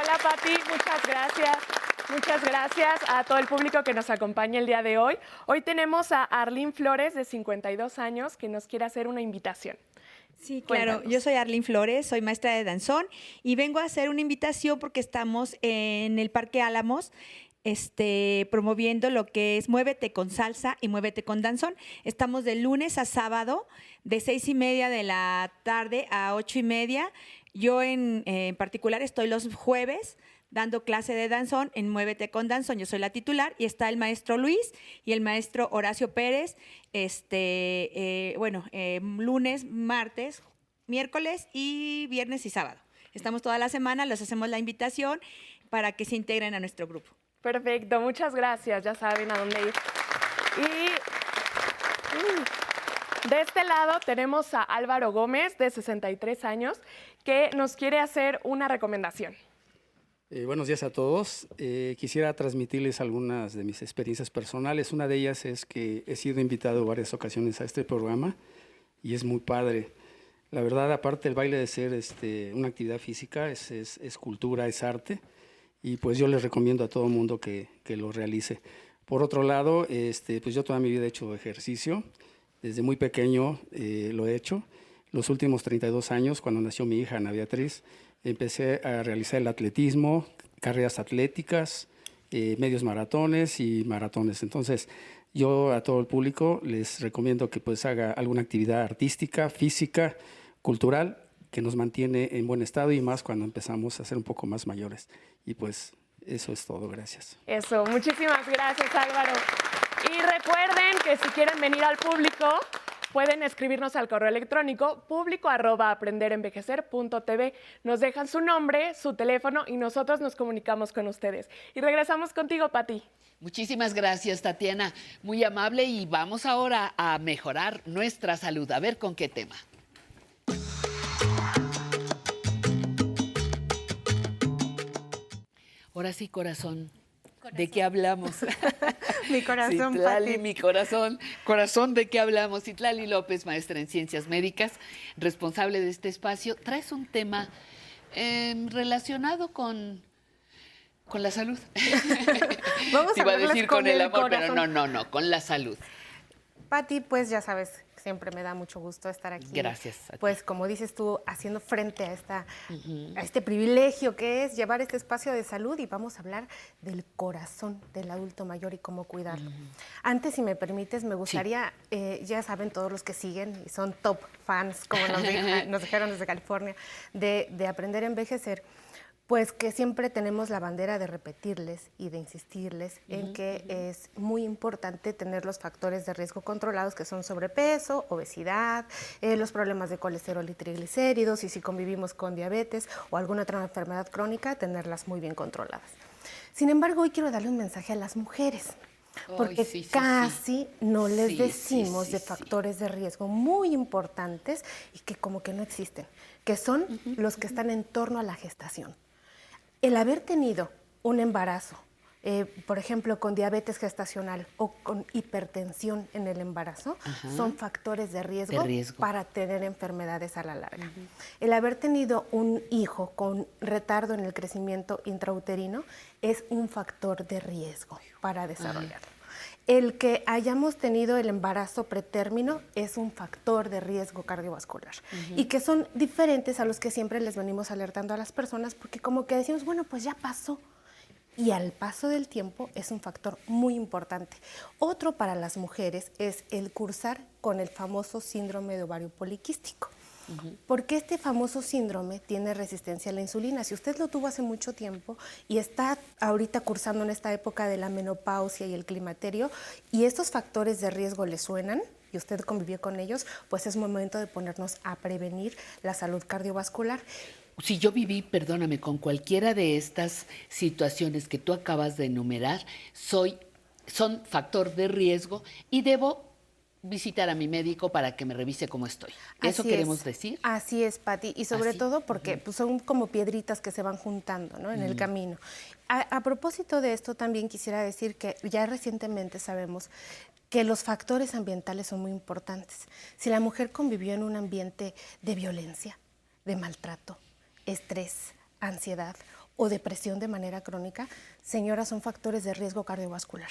Hola Pati, muchas gracias. Muchas gracias a todo el público que nos acompaña el día de hoy. Hoy tenemos a Arlene Flores, de 52 años, que nos quiere hacer una invitación. Sí, claro. Cuéntanos. Yo soy Arlene Flores, soy maestra de danzón y vengo a hacer una invitación porque estamos en el Parque Álamos. Este, promoviendo lo que es Muévete con salsa y Muévete con danzón. Estamos de lunes a sábado, de seis y media de la tarde a ocho y media. Yo en, eh, en particular estoy los jueves dando clase de danzón en Muévete con Danzón. Yo soy la titular y está el maestro Luis y el maestro Horacio Pérez. Este, eh, bueno, eh, lunes, martes, miércoles y viernes y sábado. Estamos toda la semana, les hacemos la invitación para que se integren a nuestro grupo. Perfecto, muchas gracias, ya saben a dónde ir. Y mm, de este lado tenemos a Álvaro Gómez, de 63 años, que nos quiere hacer una recomendación. Eh, buenos días a todos. Eh, quisiera transmitirles algunas de mis experiencias personales. Una de ellas es que he sido invitado varias ocasiones a este programa y es muy padre. La verdad, aparte el baile de ser este, una actividad física, es, es- es cultura, es arte y pues yo les recomiendo a todo el mundo que, que lo realice. Por otro lado, este, pues yo toda mi vida he hecho ejercicio. Desde muy pequeño eh, lo he hecho. Los últimos 32 años, cuando nació mi hija Ana Beatriz, empecé a realizar el atletismo, carreras atléticas, eh, medios maratones y maratones. Entonces, yo a todo el público les recomiendo que pues haga alguna actividad artística, física, cultural, que nos mantiene en buen estado y más cuando empezamos a ser un poco más mayores. Y pues eso es todo, gracias. Eso, muchísimas gracias Álvaro. Y recuerden que si quieren venir al público, pueden escribirnos al correo electrónico público arroba aprenderenvejecer.tv. Nos dejan su nombre, su teléfono y nosotros nos comunicamos con ustedes. Y regresamos contigo, Pati. Muchísimas gracias, Tatiana. Muy amable y vamos ahora a mejorar nuestra salud. A ver con qué tema. Ahora sí, corazón. ¿De qué hablamos? Mi corazón, Citlali, mi corazón. Corazón, ¿de qué hablamos? Citlali López, maestra en ciencias médicas, responsable de este espacio. Traes un tema Em, relacionado con, con la salud. Vamos a Iba a decir con, con el amor, pero corazón. no, no, no, con la salud. Pati, pues ya sabes, siempre me da mucho gusto estar aquí. Gracias. Pues como dices tú, haciendo frente a, esta, a este privilegio que es llevar este espacio de salud y vamos a hablar del corazón del adulto mayor y cómo cuidarlo. Antes, si me permites, me gustaría, eh, ya saben todos los que siguen y son top fans, como nos, dijo- nos dijeron desde California, de, de aprender a envejecer. Pues que siempre tenemos la bandera de repetirles y de insistirles en que es muy importante tener los factores de riesgo controlados que son sobrepeso, obesidad, eh, los problemas de colesterol y triglicéridos y si convivimos con diabetes o alguna otra enfermedad crónica, tenerlas muy bien controladas. Sin embargo, hoy quiero darle un mensaje a las mujeres. Porque sí, sí, sí. casi no les decimos de factores de riesgo muy importantes y que como que no existen, que son los que están en torno a la gestación. El haber tenido un embarazo, eh, por ejemplo, con diabetes gestacional o con hipertensión en el embarazo, Ajá. son factores de riesgo, De riesgo. para tener enfermedades a la larga. El haber tenido un hijo con retardo en el crecimiento intrauterino es un factor de riesgo para desarrollarlo. El que hayamos tenido el embarazo pretérmino es un factor de riesgo cardiovascular y que son diferentes a los que siempre les venimos alertando a las personas porque como que decimos, bueno, pues ya pasó. Y al paso del tiempo es un factor muy importante. Otro para las mujeres es el cursar con el famoso síndrome de ovario poliquístico. Porque este famoso síndrome tiene resistencia a la insulina. Si usted lo tuvo hace mucho tiempo y está ahorita cursando en esta época de la menopausia y el climaterio y estos factores de riesgo le suenan y usted convivió con ellos, pues es momento de ponernos a prevenir la salud cardiovascular. Si yo viví, perdóname, con cualquiera de estas situaciones que tú acabas de enumerar, soy, son factor de riesgo y debo visitar a mi médico para que me revise cómo estoy. ¿Eso Así queremos es. decir? Así es, Patti. Y sobre Así. todo porque pues, son como piedritas que se van juntando ¿no? en el camino. A, a propósito de esto, también quisiera decir que ya recientemente sabemos que los factores ambientales son muy importantes. Si la mujer convivió en un ambiente de violencia, de maltrato, estrés, ansiedad o depresión de manera crónica, señora, son factores de riesgo cardiovascular.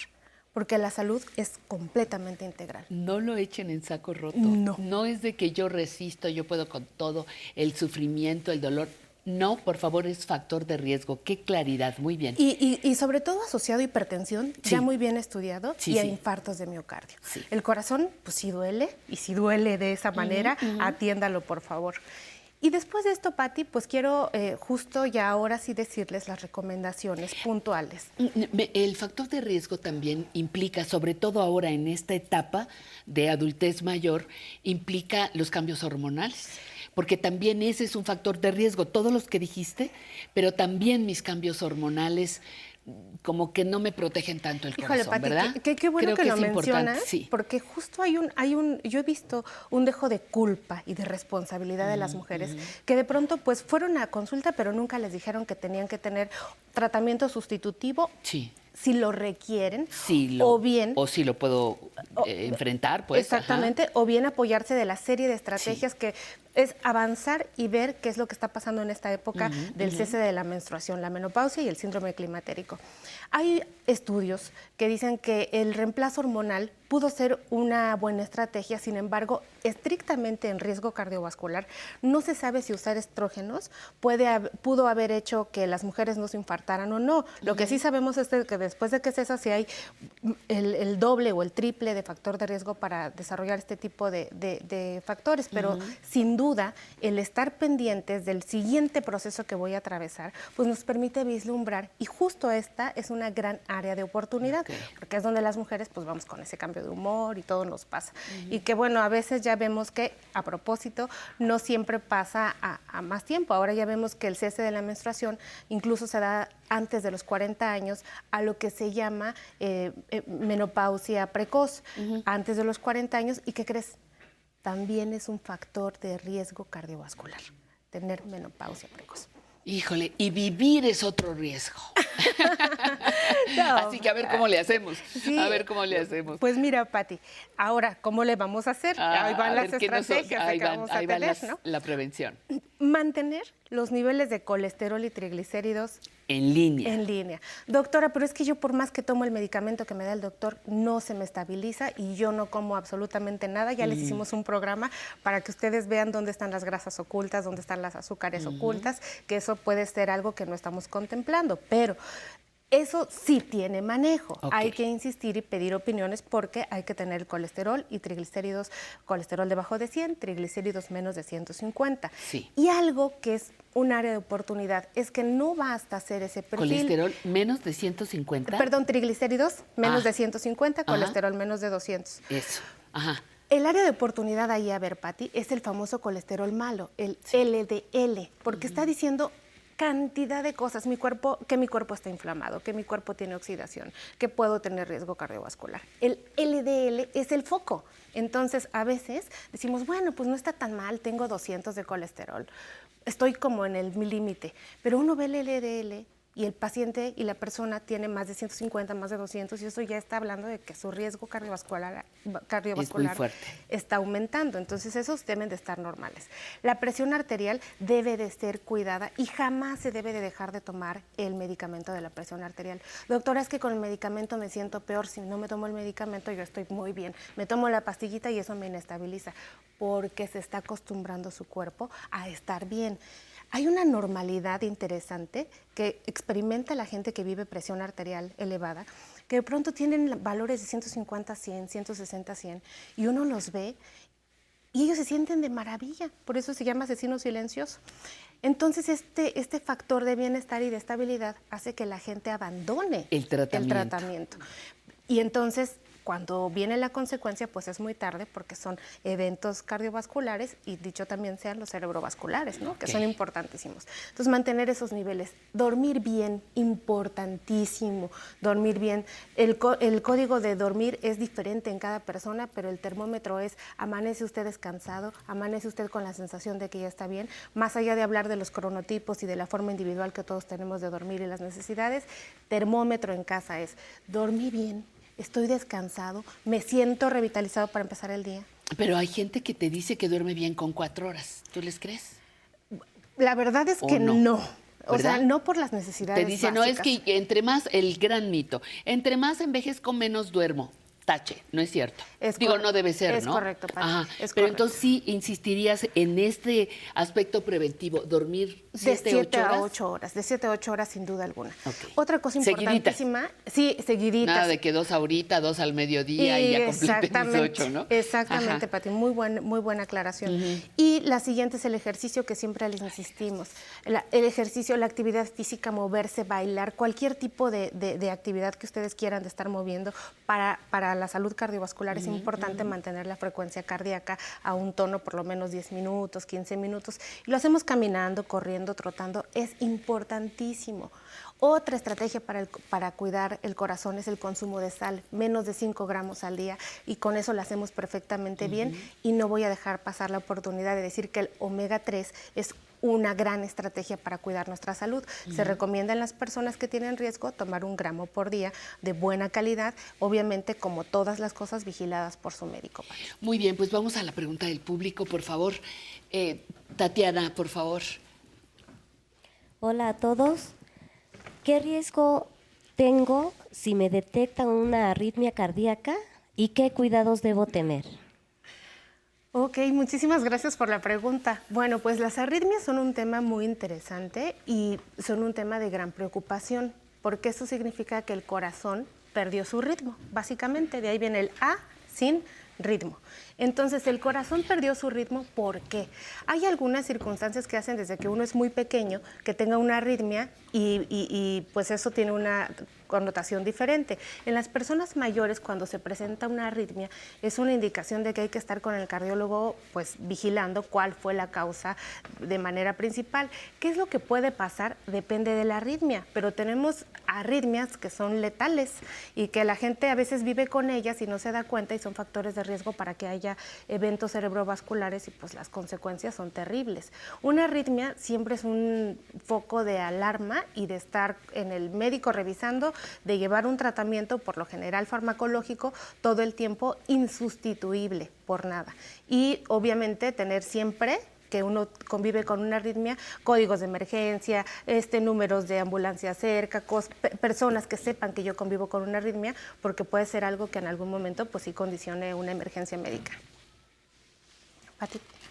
Porque la salud es completamente integral. No lo echen en saco roto. No. es de que yo resisto, yo puedo con todo, el sufrimiento, el dolor. No, por favor, es factor de riesgo. Qué claridad, muy bien. Y, y- y sobre todo asociado a hipertensión, Sí. ya muy bien estudiado, Sí, y a infartos de miocardio. El corazón, pues sí duele, y si duele de esa manera, atiéndalo, por favor. Y después de esto, Patti, pues quiero eh, justo ya ahora sí decirles las recomendaciones puntuales. Me- El factor de riesgo también implica, sobre todo ahora en esta etapa de adultez mayor, implica los cambios hormonales. Porque también ese es un factor de riesgo, todos los que dijiste, pero también mis cambios hormonales mm, como que no me protegen tanto el Híjole, corazón, Pati, ¿verdad? qué, qué- bueno Creo que, lo es mencionas, sí. porque justo hay un, hay un, yo he visto un dejo de culpa y de responsabilidad de las Ujú, mujeres que de pronto pues fueron a consulta, pero nunca les dijeron que tenían que tener tratamiento sustitutivo Sí. Si lo requieren, lo- o bien o si lo puedo eh, enfrentar, pues. ajá. Exactamente, o bien apoyarse de la serie de estrategias que es avanzar y ver qué es lo que está pasando en esta época del cese de la menstruación, la menopausia y el síndrome climatérico. Hay estudios que dicen que el reemplazo hormonal pudo ser una buena estrategia, sin embargo, estrictamente en riesgo cardiovascular, no se sabe si usar estrógenos puede, pudo haber hecho que las mujeres no se infartaran o no. Lo que sí sabemos es que después de que cesa, si hay el, el doble o el triple de factor de riesgo para desarrollar este tipo de, de- de factores, pero sin duda el estar pendientes del siguiente proceso que voy a atravesar, pues nos permite vislumbrar y justo esta es una gran área de oportunidad, porque es donde las mujeres pues vamos con ese cambio de humor y todo nos pasa. Y que bueno, a veces ya vemos que a propósito no siempre pasa a, a más tiempo, ahora ya vemos que el cese de la menstruación incluso se da antes de los 40 años a lo que se llama eh, eh, menopausia precoz, antes de los 40 años, ¿y qué crees? También es un factor de riesgo cardiovascular, tener menopausia precoz. Híjole, y vivir es otro riesgo. Así que a ver cómo le hacemos. Sí. A ver cómo le hacemos. Pues mira, Patti, ahora, ¿cómo le vamos a hacer? Ah, ahí van las ver, ¿qué nos- estrategias ahí que van- vamos a ahí van tener, las- ¿no? La prevención. mantener los niveles de colesterol y triglicéridos En línea. en línea. Doctora, pero es que yo por más que tomo el medicamento que me da el doctor, no se me estabiliza y yo no como absolutamente nada. Ya les Mm. hicimos un programa para que ustedes vean dónde están las grasas ocultas, dónde están las azúcares ocultas, que eso puede ser algo que no estamos contemplando. Pero eso sí tiene manejo. Hay que insistir y pedir opiniones porque hay que tener el colesterol y triglicéridos, colesterol debajo de 100, triglicéridos menos de 150. Sí. Y algo que es un área de oportunidad es que no basta hacer ese perfil. Colesterol menos de 150. Perdón, triglicéridos menos Ah. de 150, Ajá. colesterol menos de 200. Eso. Ajá. El área de oportunidad ahí, a ver, Patti, es el famoso colesterol malo, el LDL, porque está diciendo cantidad de cosas, mi cuerpo, que mi cuerpo está inflamado, que mi cuerpo tiene oxidación, que puedo tener riesgo cardiovascular. El LDL es el foco. Entonces, a veces decimos, bueno, pues no está tan mal, tengo 200 de colesterol, estoy como en el límite, pero uno ve el LDL y el paciente y la persona tiene más de 150, más de 200 y eso ya está hablando de que su riesgo cardiovascular, cardiovascular está aumentando. Entonces esos deben de estar normales. La presión arterial debe de ser cuidada y jamás se debe de dejar de tomar el medicamento de la presión arterial. Doctora, es que con el medicamento me siento peor. Si no me tomo el medicamento yo estoy muy bien. Me tomo la pastillita y eso me inestabiliza porque se está acostumbrando su cuerpo a estar bien. Hay una normalidad interesante que experimenta la gente que vive presión arterial elevada, que de pronto tienen valores de 150 a 100, 160 a 100, y uno los ve y ellos se sienten de maravilla, por eso se llama asesino silencioso. Entonces este, este factor de bienestar y de estabilidad hace que la gente abandone El tratamiento. tratamiento. Y entonces cuando viene la consecuencia, pues es muy tarde porque son eventos cardiovasculares y dicho también sean los cerebrovasculares, ¿no? que son importantísimos. Entonces mantener esos niveles, dormir bien, importantísimo, dormir bien. El, el código de dormir es diferente en cada persona, pero el termómetro es amanece usted descansado, amanece usted con la sensación de que ya está bien, más allá de hablar de los cronotipos y de la forma individual que todos tenemos de dormir y las necesidades, termómetro en casa es dormí bien, estoy descansado, me siento revitalizado para empezar el día. Pero hay gente que te dice que duerme bien con cuatro horas. ¿Tú les crees? La verdad es ¿O que no? no. O sea, no por las necesidades. Te dice, no, es básicas. que entre más, el gran mito, entre más envejezco, menos duermo. Tache, no es cierto. Es Digo, no debe ser, es ¿no? correcto, Ajá. es Pero correcto. entonces sí insistirías en este aspecto preventivo, dormir De siete, 7 ocho a horas. 8 horas, de 7 a 8 horas sin duda alguna. Ok. Otra cosa importantísima, sí, seguiditas. Nada de que dos ahorita, dos al mediodía y, ya completen Exactamente, mis ocho, ¿no? Exactamente, Ajá. Pati, muy, buen, muy buena aclaración. Y la siguiente es el ejercicio que siempre les insistimos. La- el ejercicio, la actividad física, moverse, bailar, cualquier tipo de, de- de actividad que ustedes quieran de estar moviendo para, para la salud cardiovascular es Ujú, importante mantener la frecuencia cardíaca a un tono por lo menos 10 minutos, 15 minutos. Y lo hacemos caminando, corriendo, trotando, es importantísimo. Otra estrategia para, el- para cuidar el corazón es el consumo de sal, menos de 5 gramos al día, y con eso lo hacemos perfectamente bien. Y no voy a dejar pasar la oportunidad de decir que el omega 3 es una gran estrategia para cuidar nuestra salud. Se recomienda en las personas que tienen riesgo tomar un gramo por día de buena calidad, obviamente como todas las cosas vigiladas por su médico. Muy bien, pues vamos a la pregunta del público, por favor. Eh, Tatiana, por favor. Hola a todos. ¿Qué riesgo tengo si me detectan una arritmia cardíaca y qué cuidados debo tener? Ok, muchísimas gracias por la pregunta. Bueno, pues las arritmias son un tema muy interesante y son un tema de gran preocupación, porque eso significa que el corazón perdió su ritmo, básicamente. De ahí viene el A sin ritmo. Entonces, el corazón perdió su ritmo, ¿por qué? Hay algunas circunstancias que hacen desde que uno es muy pequeño que tenga una arritmia y, y- y, pues eso tiene una connotación diferente. En las personas mayores, cuando se presenta una arritmia, es una indicación de que hay que estar con el cardiólogo pues vigilando cuál fue la causa de manera principal. ¿Qué es lo que puede pasar? Depende de la arritmia, pero tenemos arritmias que son letales y que la gente a veces vive con ellas y no se da cuenta y son factores de riesgo para que haya eventos cerebrovasculares y pues las consecuencias son terribles. Una arritmia siempre es un foco de alarma y de estar en el médico revisando, de llevar un tratamiento por lo general farmacológico todo el tiempo insustituible por nada. Y obviamente tener siempre que uno convive con una arritmia, códigos de emergencia, este, números de ambulancia cerca, personas que sepan que yo convivo con una arritmia, porque puede ser algo que en algún momento pues sí condicione una emergencia médica.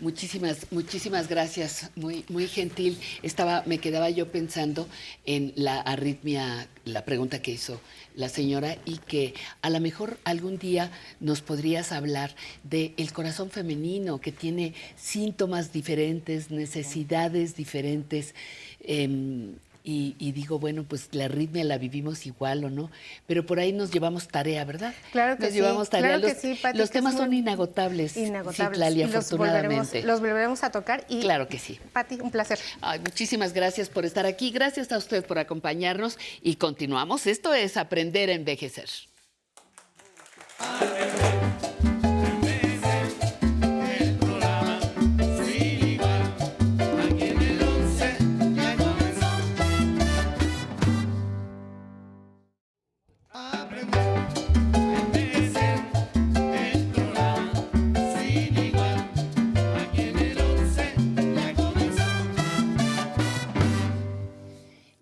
Muchísimas, muchísimas gracias, muy, muy gentil. Estaba, me quedaba yo pensando en la arritmia, la pregunta que hizo la señora, y que a lo mejor algún día nos podrías hablar del el corazón femenino, que tiene síntomas diferentes, necesidades diferentes. em, y, y digo, bueno, pues la arritmia la vivimos igual o no, pero por ahí nos llevamos tarea, ¿verdad? Claro que nos sí, llevamos tarea. claro que los sí, Pati, los temas son inagotables. Inagotables. Citlali, los volveremos, los volveremos a tocar y Claro que sí. Pati, un placer. Ay, muchísimas gracias por estar aquí. Gracias a usted por acompañarnos y continuamos. Esto es Aprender a Envejecer. Sin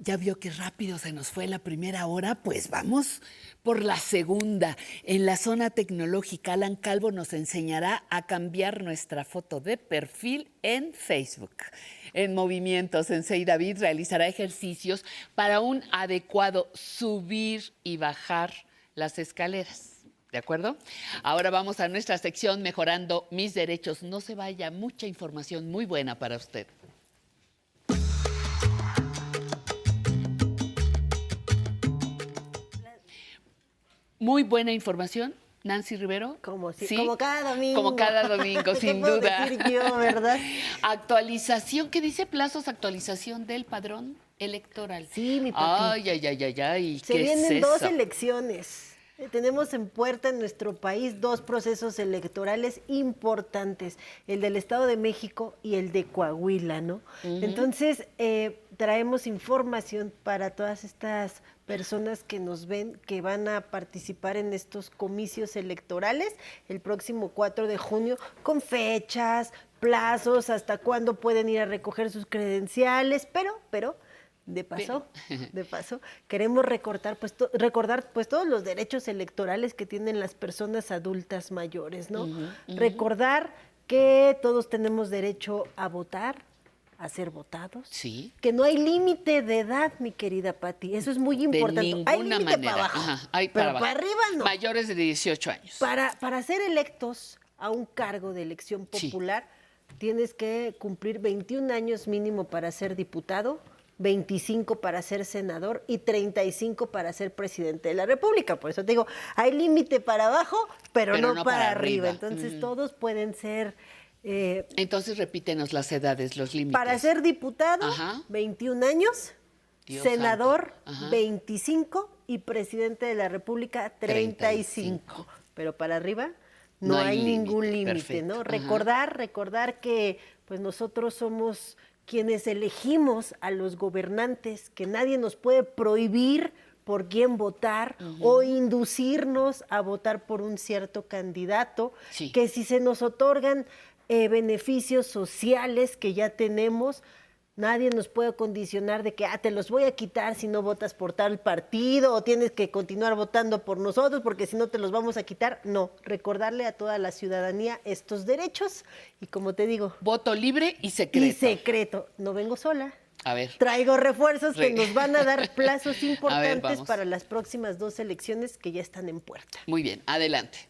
Ya vio qué rápido se nos fue la primera hora, pues vamos por la segunda. En la zona tecnológica, Alan Calvo nos enseñará a cambiar nuestra foto de perfil en Facebook. En movimiento, Sensei David realizará ejercicios para un adecuado subir y bajar las escaleras. ¿De acuerdo? Ahora vamos a nuestra sección Mejorando mis derechos. No se vaya, mucha información muy buena para usted. Muy buena información. Nancy Rivero. Como, si- como cada domingo. Como cada domingo, ¿Qué sin puedo duda. decir yo, verdad? Actualización, ¿qué dice plazos? Actualización del padrón electoral. Sí, mi papi. Ay, ay, ay, ay, ay. Se ¿qué vienen es dos elecciones. Eh, Tenemos en puerta en nuestro país dos procesos electorales importantes, el del Estado de México y el de Coahuila, ¿no? Entonces, eh, traemos información para todas estas personas que nos ven, que van a participar en estos comicios electorales el próximo 4 de junio, con fechas, plazos, hasta cuándo pueden ir a recoger sus credenciales, pero, pero, de paso, de paso, queremos recortar, pues, to- recordar pues todos los derechos electorales que tienen las personas adultas mayores, ¿no? Recordar que todos tenemos derecho a votar, a ser votados. Sí. Que no hay límite de edad, mi querida Patti. Eso es muy importante. De hay ninguna límite manera. para abajo, Ajá, hay pero para, para, abajo. arriba no. Mayores de 18 años. Para, para ser electos a un cargo de elección Sí. popular, tienes que cumplir 21 años mínimo para ser diputado, 25 para ser senador y 35 para ser presidente de la República. Por eso te digo, hay límite para abajo, pero, Pero no, no para, para arriba. arriba. Entonces Mm. todos pueden ser... eh, Entonces repítenos las edades, los límites. para ser diputado, Ajá. 21 años, Dios senador, santo. Ajá. 25 y presidente de la República, 35. Pero para arriba no, No hay ningún límite. ¿no? Ajá. Recordar, recordar que pues nosotros somos quienes elegimos a los gobernantes, que nadie nos puede prohibir por quién votar o inducirnos a votar por un cierto candidato, Sí. que si se nos otorgan eh, beneficios sociales que ya tenemos, nadie nos puede condicionar de que ah, te los voy a quitar si no votas por tal partido o tienes que continuar votando por nosotros porque si no te los vamos a quitar. No, recordarle a toda la ciudadanía estos derechos y como te digo, voto libre y secreto. Y secreto. No vengo sola. A ver. Traigo refuerzos que nos van a dar plazos importantes para las próximas dos elecciones que ya están en puerta. Muy bien, adelante.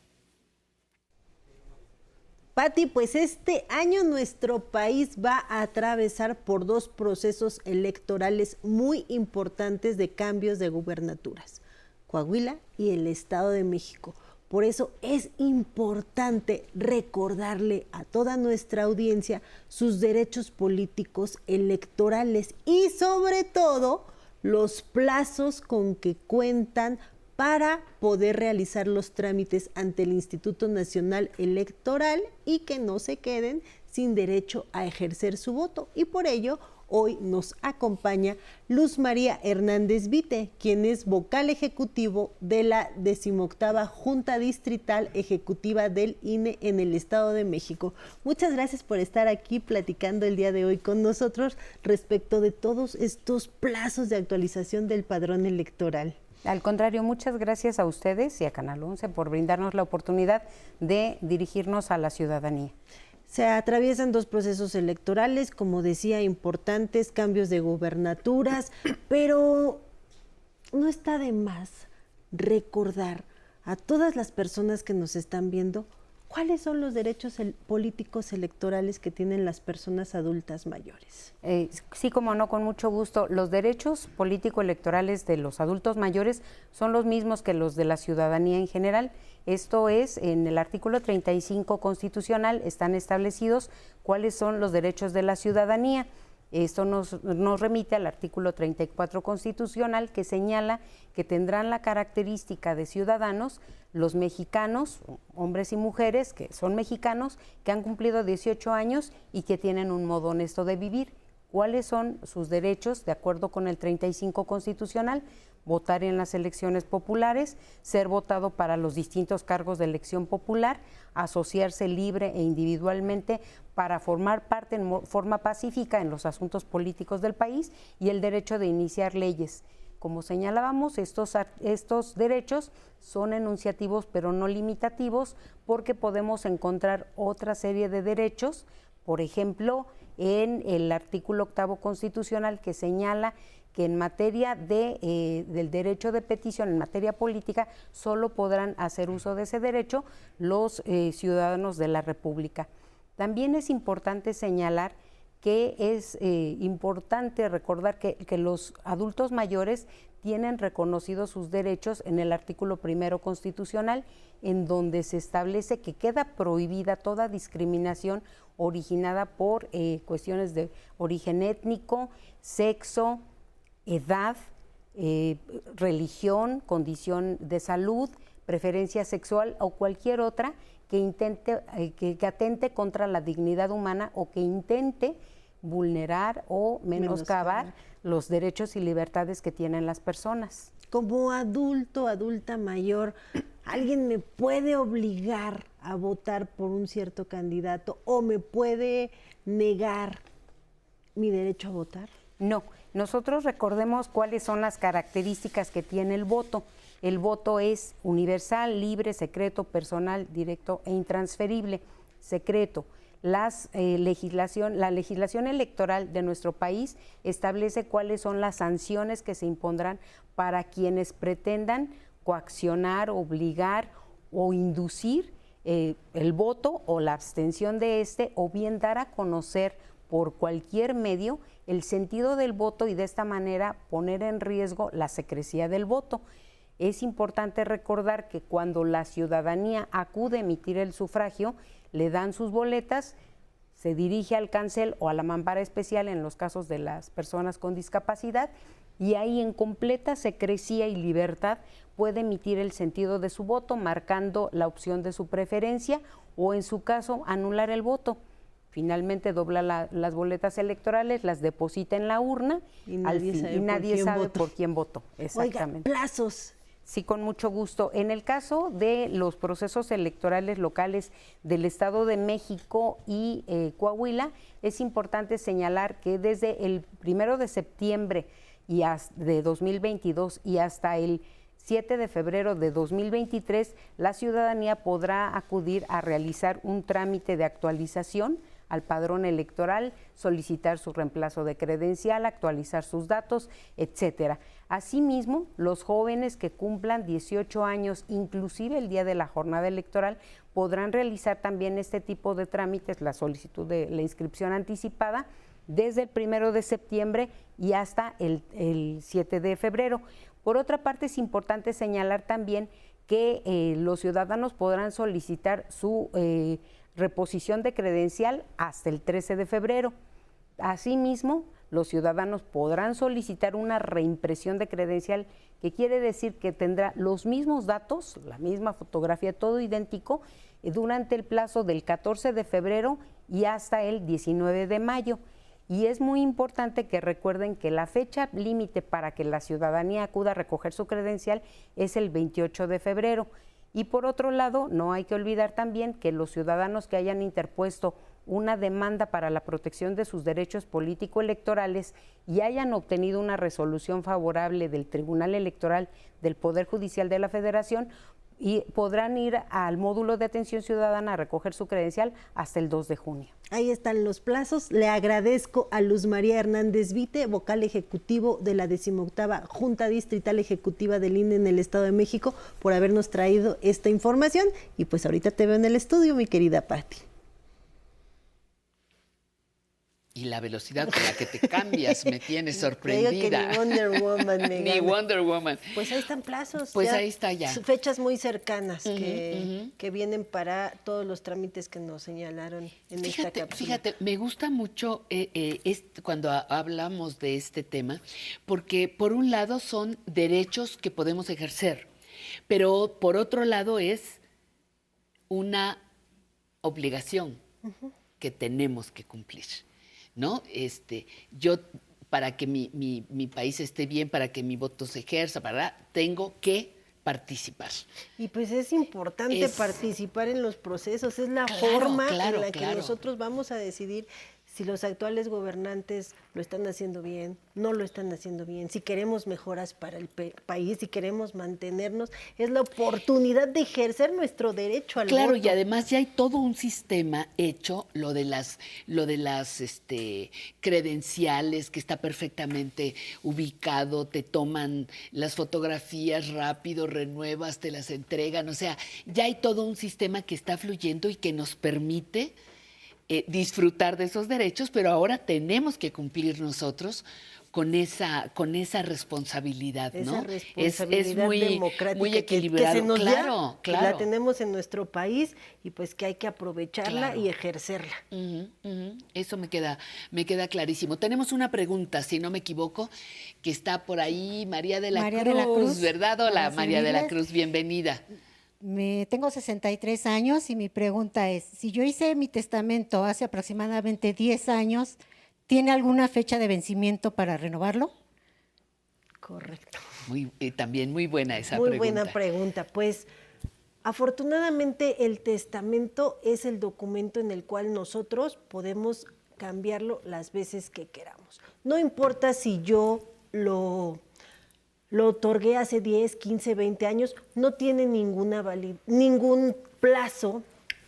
Pati, pues este año nuestro país va a atravesar por dos procesos electorales muy importantes de cambios de gubernaturas, Coahuila y el Estado de México. Por eso es importante recordarle a toda nuestra audiencia sus derechos políticos electorales y sobre todo los plazos con que cuentan para poder realizar los trámites ante el Instituto Nacional Electoral y que no se queden sin derecho a ejercer su voto y por ello hoy nos acompaña Luz María Hernández Vite, quien es vocal ejecutivo de la decimoctava Junta Distrital Ejecutiva del INE en el Estado de México. Muchas gracias por estar aquí platicando el día de hoy con nosotros respecto de todos estos plazos de actualización del padrón electoral. Al contrario, muchas gracias a ustedes y a Canal 11 por brindarnos la oportunidad de dirigirnos a la ciudadanía. Se atraviesan dos procesos electorales, como decía, importantes, cambios de gubernaturas, pero no está de más recordar a todas las personas que nos están viendo cuáles son los derechos políticos electorales que tienen las personas adultas mayores. Eh, sí, como no, con mucho gusto. Los derechos político-electorales de los adultos mayores son los mismos que los de la ciudadanía en general. Esto es, en el artículo 35 constitucional están establecidos cuáles son los derechos de la ciudadanía. Esto nos, remite al artículo 34 constitucional que señala que tendrán la característica de ciudadanos los mexicanos, hombres y mujeres que son mexicanos, que han cumplido 18 años y que tienen un modo honesto de vivir. ¿Cuáles son sus derechos de acuerdo con el 35 constitucional? Votar en las elecciones populares, ser votado para los distintos cargos de elección popular, asociarse libre e individualmente para formar parte en forma pacífica en los asuntos políticos del país y el derecho de iniciar leyes. Como señalábamos, estos, estos derechos son enunciativos pero no limitativos porque podemos encontrar otra serie de derechos, por ejemplo, en el artículo octavo constitucional que señala que en materia de, eh, del derecho de petición, en materia política, solo podrán hacer uso de ese derecho los eh, ciudadanos de la República. También es importante señalar que es eh, importante recordar que, los adultos mayores tienen reconocidos sus derechos en el artículo primero constitucional, en donde se establece que queda prohibida toda discriminación originada por cuestiones de origen étnico, sexo, edad, eh, religión, condición de salud, preferencia sexual o cualquier otra que intente, eh, que, que atente contra la dignidad humana o que intente vulnerar o menoscabar los derechos y libertades que tienen las personas. Como adulto, adulta mayor, ¿alguien me puede obligar a votar por un cierto candidato o me puede negar mi derecho a votar? No, nosotros recordemos cuáles son las características que tiene el voto. El voto es universal, libre, secreto, personal, directo e intransferible. Secreto. Las, eh, la legislación electoral de nuestro país establece cuáles son las sanciones que se impondrán para quienes pretendan coaccionar, obligar o inducir eh, el voto o la abstención de este o bien dar a conocer por cualquier medio el sentido del voto y de esta manera poner en riesgo la secrecía del voto. Es importante recordar que cuando la ciudadanía acude a emitir el sufragio, le dan sus boletas, se dirige al cancel o a la mampara especial en los casos de las personas con discapacidad y ahí en completa secrecía y libertad puede emitir el sentido de su voto marcando la opción de su preferencia o en su caso anular el voto. Finalmente dobla la- las boletas electorales, las deposita en la urna Y al nadie fin- sabe y por quién sabe votó. por quién votó. Exactamente. Oiga, plazos. Sí, con mucho gusto. En el caso de los procesos electorales locales del Estado de México y eh, Coahuila, es importante señalar que desde el primero de septiembre y de 2022 y hasta el 7 de febrero de 2023, la ciudadanía podrá acudir a realizar un trámite de actualización al padrón electoral, solicitar su reemplazo de credencial, actualizar sus datos, etcétera. Asimismo, los jóvenes que cumplan 18 años, inclusive el día de la jornada electoral, podrán realizar también este tipo de trámites, la solicitud de la inscripción anticipada, desde el primero de septiembre y hasta el, el 7 de febrero. Por otra parte, es importante señalar también que eh, los ciudadanos podrán solicitar su eh, reposición de credencial hasta el 13 de febrero. Asimismo, los ciudadanos podrán solicitar una reimpresión de credencial, que quiere decir que tendrá los mismos datos, la misma fotografía, todo idéntico, eh, durante el plazo del 14 de febrero y hasta el 19 de mayo. Y es muy importante que recuerden que la fecha límite para que la ciudadanía acuda a recoger su credencial es el 28 de febrero. Y por otro lado, no hay que olvidar también que los ciudadanos que hayan interpuesto una demanda para la protección de sus derechos político-electorales y hayan obtenido una resolución favorable del Tribunal Electoral del Poder Judicial de la Federación, y podrán ir al módulo de atención ciudadana a recoger su credencial hasta el 2 de junio. Ahí están los plazos. Le agradezco a Luz María Hernández Vite, vocal ejecutivo de la decimoctava Junta Distrital Ejecutiva del INE en el Estado de México, por habernos traído esta información. Y pues ahorita te veo en el estudio, mi querida Patti. Y la velocidad con la que te cambias me tiene digo sorprendida. que ni Wonder Woman me Ni gana. Wonder Woman. Pues ahí están plazos. Pues ahí está ya. Fechas muy cercanas que, vienen para todos los trámites que nos señalaron en esta Fíjate, cápsula. fíjate, me gusta mucho eh, eh, cuando ha- hablamos de este tema, porque por un lado son derechos que podemos ejercer, pero por otro lado es una obligación que tenemos que cumplir, ¿no? Este, yo, para que mi, mi- mi país esté bien, para que mi voto se ejerza, para, tengo que participar. Y pues es importante Es- participar en los procesos, es la Claro, forma claro, en la que nosotros vamos a decidir si los actuales gobernantes lo están haciendo bien, no lo están haciendo bien, si queremos mejoras para el país, si queremos mantenernos, es la oportunidad de ejercer nuestro derecho al Claro, voto. y además ya hay todo un sistema hecho, lo de las, lo de las este, credenciales, que está perfectamente ubicado, te toman las fotografías rápido, renuevas, te las entregan, o sea, ya hay todo un sistema que está fluyendo y que nos permite eh, disfrutar de esos derechos, pero ahora tenemos que cumplir nosotros con esa, con esa responsabilidad, esa ¿no? responsabilidad muy, democrática muy que- que, equilibrado. se nos da, claro, que claro. la tenemos en nuestro país y pues que hay que aprovecharla Claro. y ejercerla. Eso me queda, me queda clarísimo. Tenemos una pregunta, si no me equivoco, que está por ahí María de la, María Cruz, de la Cruz, ¿verdad? Hola, María de la. Cruz, bienvenida. Me, tengo 63 años y mi pregunta es, si yo hice mi testamento hace aproximadamente 10 años, ¿tiene alguna fecha de vencimiento para renovarlo? Correcto. Muy, eh, también muy buena esa Muy pregunta. buena pregunta. Pues afortunadamente el testamento es el documento en el cual nosotros podemos cambiarlo las veces que queramos. No importa si yo lo, lo otorgué hace 10, 15, 20 años, no tiene ninguna ningún plazo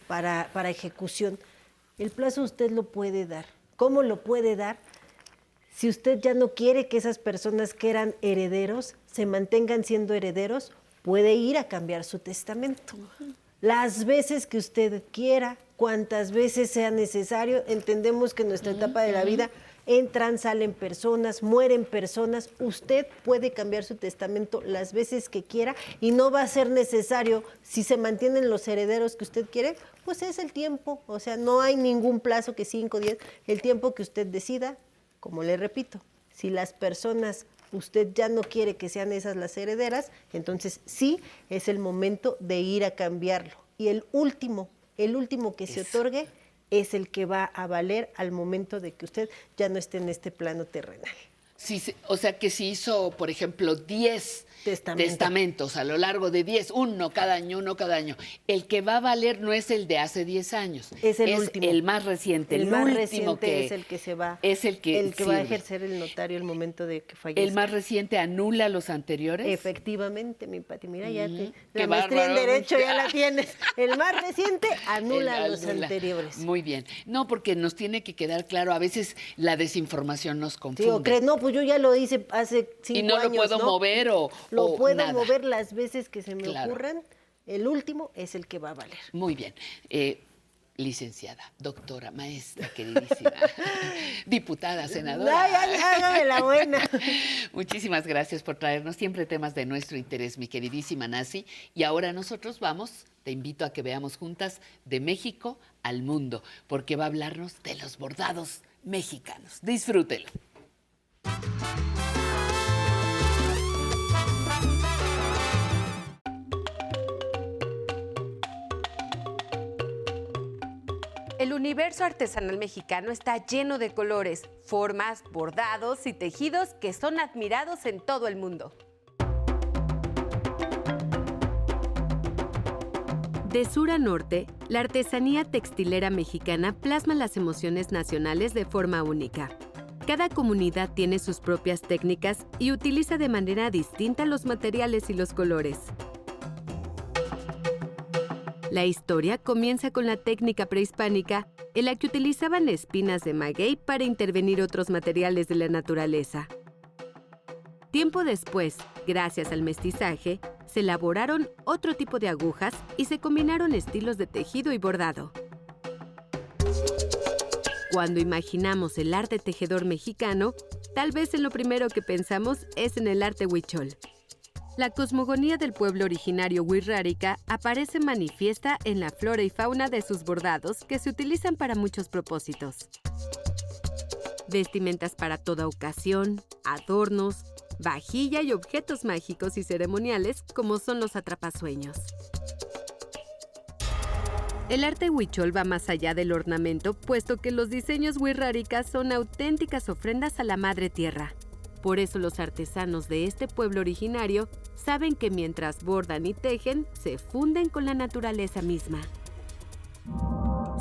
para, para ejecución. El plazo usted lo puede dar. ¿Cómo lo puede dar? Si usted ya no quiere que esas personas que eran herederos se mantengan siendo herederos, puede ir a cambiar su testamento. Las veces que usted quiera, cuantas veces sea necesario, entendemos que en nuestra etapa de la vida entran, salen personas, mueren personas, usted puede cambiar su testamento las veces que quiera y no va a ser necesario, si se mantienen los herederos que usted quiere, pues es el tiempo, o sea, no hay ningún plazo que 5, 10, el tiempo que usted decida, como le repito, si las personas usted ya no quiere que sean esas las herederas, entonces sí es el momento de ir a cambiarlo. Y el último, el último que se otorgue es el que va a valer al momento de que usted ya no esté en este plano terrenal. Sí, o sea que si hizo, por ejemplo, 10 Testamento. testamentos a lo largo de 10, uno cada año, uno cada año, el que va a valer no es el de hace 10 años, Es el último. el más reciente, el, El más último reciente que es el que se va, es el que, el que va a ejercer el notario el momento de que fallezca. El más reciente anula los anteriores. Efectivamente, mi Pati, mira, ya te, la maestría en. Derecho ya la tienes. El más reciente anula El los anula. anteriores. Muy bien. No, porque nos tiene que quedar claro, a veces la desinformación nos Sí, confunde. o crees, no, pues yo ya lo hice hace cinco y no años, lo puedo ¿no? mover o Lo puedo nada. mover las veces que se me Claro. ocurran. El último es el que va a valer. Muy bien. Eh, licenciada, doctora, maestra, queridísima, diputada, senadora. Ay, ay, hágame la buena. Muchísimas gracias por traernos siempre temas de nuestro interés, mi queridísima Nasi. Y ahora nosotros vamos, te invito a que veamos juntas de México al mundo, porque va a hablarnos de los bordados mexicanos. Disfrútelo. Universo artesanal mexicano está lleno de colores, formas, bordados y tejidos que son admirados en todo el mundo. De sur a norte, la artesanía textilera mexicana plasma las emociones nacionales de forma única. Cada comunidad tiene sus propias técnicas y utiliza de manera distinta los materiales y los colores. La historia comienza con la técnica prehispánica en la que utilizaban espinas de maguey para intervenir otros materiales de la naturaleza. Tiempo después, gracias al mestizaje, se elaboraron otro tipo de agujas y se combinaron estilos de tejido y bordado. Cuando imaginamos el arte tejedor mexicano, tal vez en lo primero que pensamos es en el arte huichol. La cosmogonía del pueblo originario Huirrárica aparece manifiesta en la flora y fauna de sus bordados que se utilizan para muchos propósitos. Vestimentas para toda ocasión, adornos, vajilla y objetos mágicos y ceremoniales como son los atrapasueños. El arte huichol va más allá del ornamento, puesto que los diseños huirráricas son auténticas ofrendas a la madre tierra. Por eso los artesanos de este pueblo originario saben que mientras bordan y tejen, se funden con la naturaleza misma.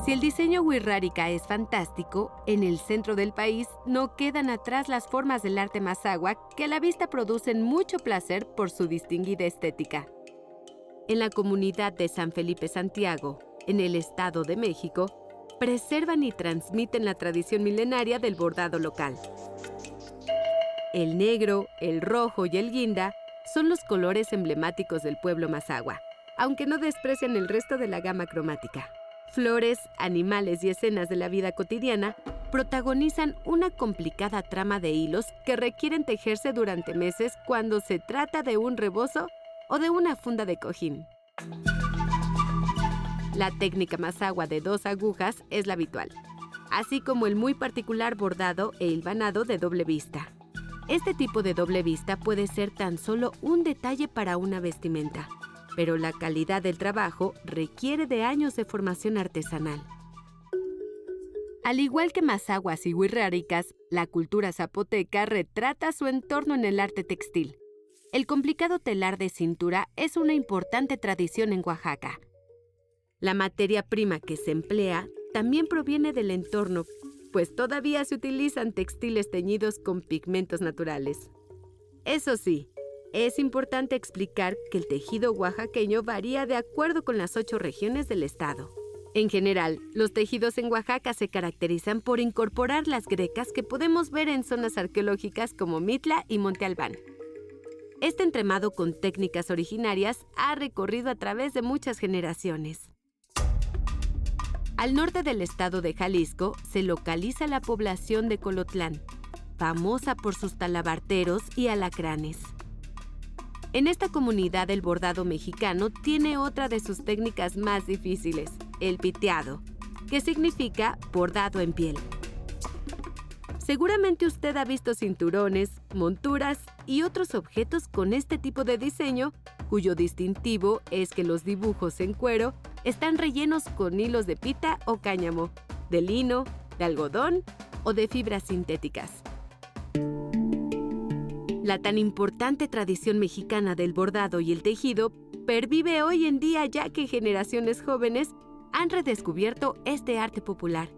Si el diseño wixárika es fantástico, en el centro del país no quedan atrás las formas del arte mazahua que a la vista producen mucho placer por su distinguida estética. En la comunidad de San Felipe Santiago, en el Estado de México, preservan y transmiten la tradición milenaria del bordado local. El negro, el rojo y el guinda son los colores emblemáticos del pueblo mazahua, aunque no desprecian el resto de la gama cromática. Flores, animales y escenas de la vida cotidiana protagonizan una complicada trama de hilos que requieren tejerse durante meses cuando se trata de un rebozo o de una funda de cojín. La técnica mazagua de dos agujas es la habitual, así como el muy particular bordado e hilvanado de doble vista. Este tipo de doble vista puede ser tan solo un detalle para una vestimenta, pero la calidad del trabajo requiere de años de formación artesanal. Al igual que mazaguas y huirráricas, la cultura zapoteca retrata su entorno en el arte textil. El complicado telar de cintura es una importante tradición en Oaxaca. La materia prima que se emplea también proviene del entorno, pues todavía se utilizan textiles teñidos con pigmentos naturales. Eso sí, es importante explicar que el tejido oaxaqueño varía de acuerdo con las ocho regiones del estado. En general, los tejidos en Oaxaca se caracterizan por incorporar las grecas que podemos ver en zonas arqueológicas como Mitla y Monte Albán. Este entremado con técnicas originarias ha recorrido a través de muchas generaciones. Al norte del estado de Jalisco se localiza la población de Colotlán, famosa por sus talabarteros y alacranes. En esta comunidad el bordado mexicano tiene otra de sus técnicas más difíciles, el piteado, que significa bordado en piel. Seguramente usted ha visto cinturones, monturas y otros objetos con este tipo de diseño, cuyo distintivo es que los dibujos en cuero están rellenos con hilos de pita o cáñamo, de lino, de algodón o de fibras sintéticas. La tan importante tradición mexicana del bordado y el tejido pervive hoy en día ya que generaciones jóvenes han redescubierto este arte popular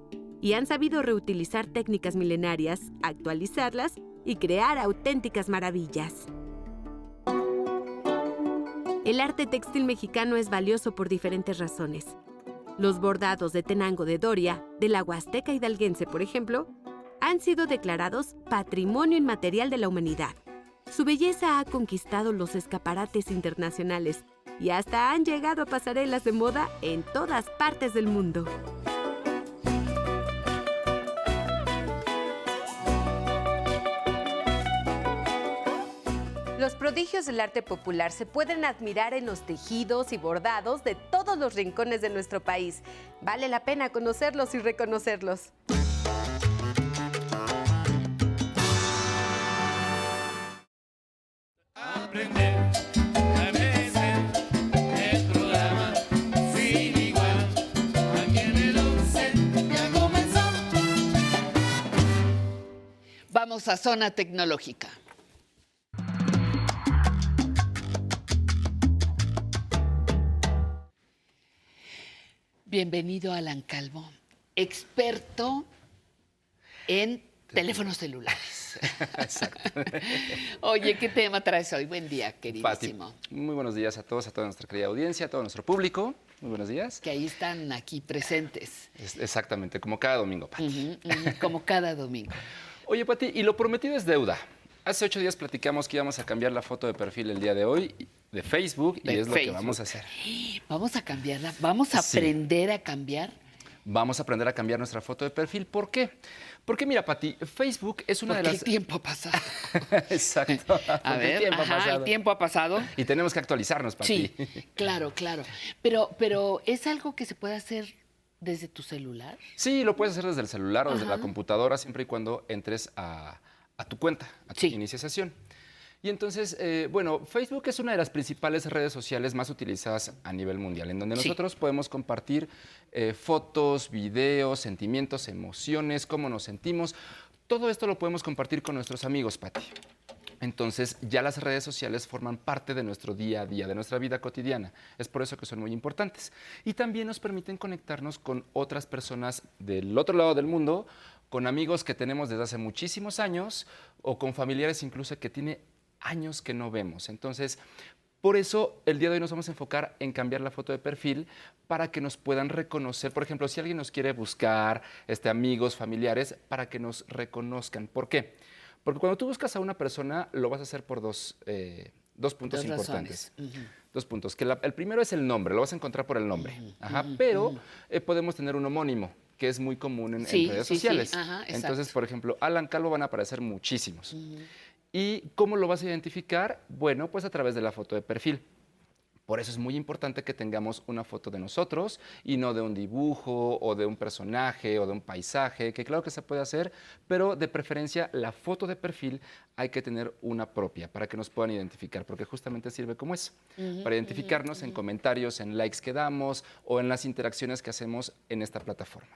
y han sabido reutilizar técnicas milenarias, actualizarlas y crear auténticas maravillas. El arte textil mexicano es valioso por diferentes razones. Los bordados de Tenango de Doria, de la Huasteca Hidalguense, por ejemplo, han sido declarados Patrimonio Inmaterial de la Humanidad. Su belleza ha conquistado los escaparates internacionales y hasta han llegado a pasarelas de moda en todas partes del mundo. Los prodigios del arte popular se pueden admirar en los tejidos y bordados de todos los rincones de nuestro país. Vale la pena conocerlos y reconocerlos. Vamos a zona tecnológica. Bienvenido Alan Calvo, experto en teléfonos celulares. Exacto. Oye, ¿qué tema traes hoy? Buen día, Pati, queridísimo. muy buenos días a todos, a toda nuestra querida audiencia, a todo nuestro público. Muy buenos días. Que ahí están aquí presentes. Es- exactamente, como cada domingo, Pati. Como cada domingo. Oye, Pati, y lo prometido es deuda. Hace ocho días platicamos que íbamos a cambiar la foto de perfil el día de hoy de Facebook y es lo que vamos a hacer. Vamos a cambiarla, vamos a Sí. aprender a cambiar. Vamos a aprender a cambiar nuestra foto de perfil. ¿Por qué? Porque mira, Pati, Facebook es una Porque de el las... tiempo ha pasado. Exacto. A ver, el tiempo ha pasado. el tiempo ha pasado. Y tenemos que actualizarnos, Pati. Sí, claro, claro. Pero, pero ¿es algo que se puede hacer desde tu celular? Sí, lo puedes hacer desde el celular o desde Ajá. la computadora, siempre y cuando entres a, a tu cuenta, a tu inicia sesión. Y entonces, eh, bueno, Facebook es una de las principales redes sociales más utilizadas a nivel mundial, en donde Sí. nosotros podemos compartir eh, fotos, videos, sentimientos, emociones, cómo nos sentimos. Todo esto lo podemos compartir con nuestros amigos, Pati. Entonces, ya las redes sociales forman parte de nuestro día a día, de nuestra vida cotidiana. Es por eso que son muy importantes. Y también nos permiten conectarnos con otras personas del otro lado del mundo, con amigos que tenemos desde hace muchísimos años o con familiares incluso que tiene años que no vemos. Entonces, por eso el día de hoy nos vamos a enfocar en cambiar la foto de perfil para que nos puedan reconocer. Por ejemplo, si alguien nos quiere buscar, este, amigos, familiares, para que nos reconozcan. ¿Por qué? Porque cuando tú buscas a una persona, lo vas a hacer por dos, eh, dos puntos Dos importantes. Dos puntos. Que la- el primero es el nombre, lo vas a encontrar por el nombre. Ajá, pero eh, podemos tener un homónimo, que es muy común en, redes sí, sí. sociales. Ajá. Entonces, por ejemplo, Alan Calvo van a aparecer muchísimos. ¿Y cómo lo vas a identificar? Bueno, pues a través de la foto de perfil. Por eso es muy importante que tengamos una foto de nosotros y no de un dibujo o de un personaje o de un paisaje, que claro que se puede hacer, pero de preferencia la foto de perfil hay que tener una propia para que nos puedan identificar, porque justamente sirve como eso, para identificarnos en comentarios, en likes que damos o en las interacciones que hacemos en esta plataforma.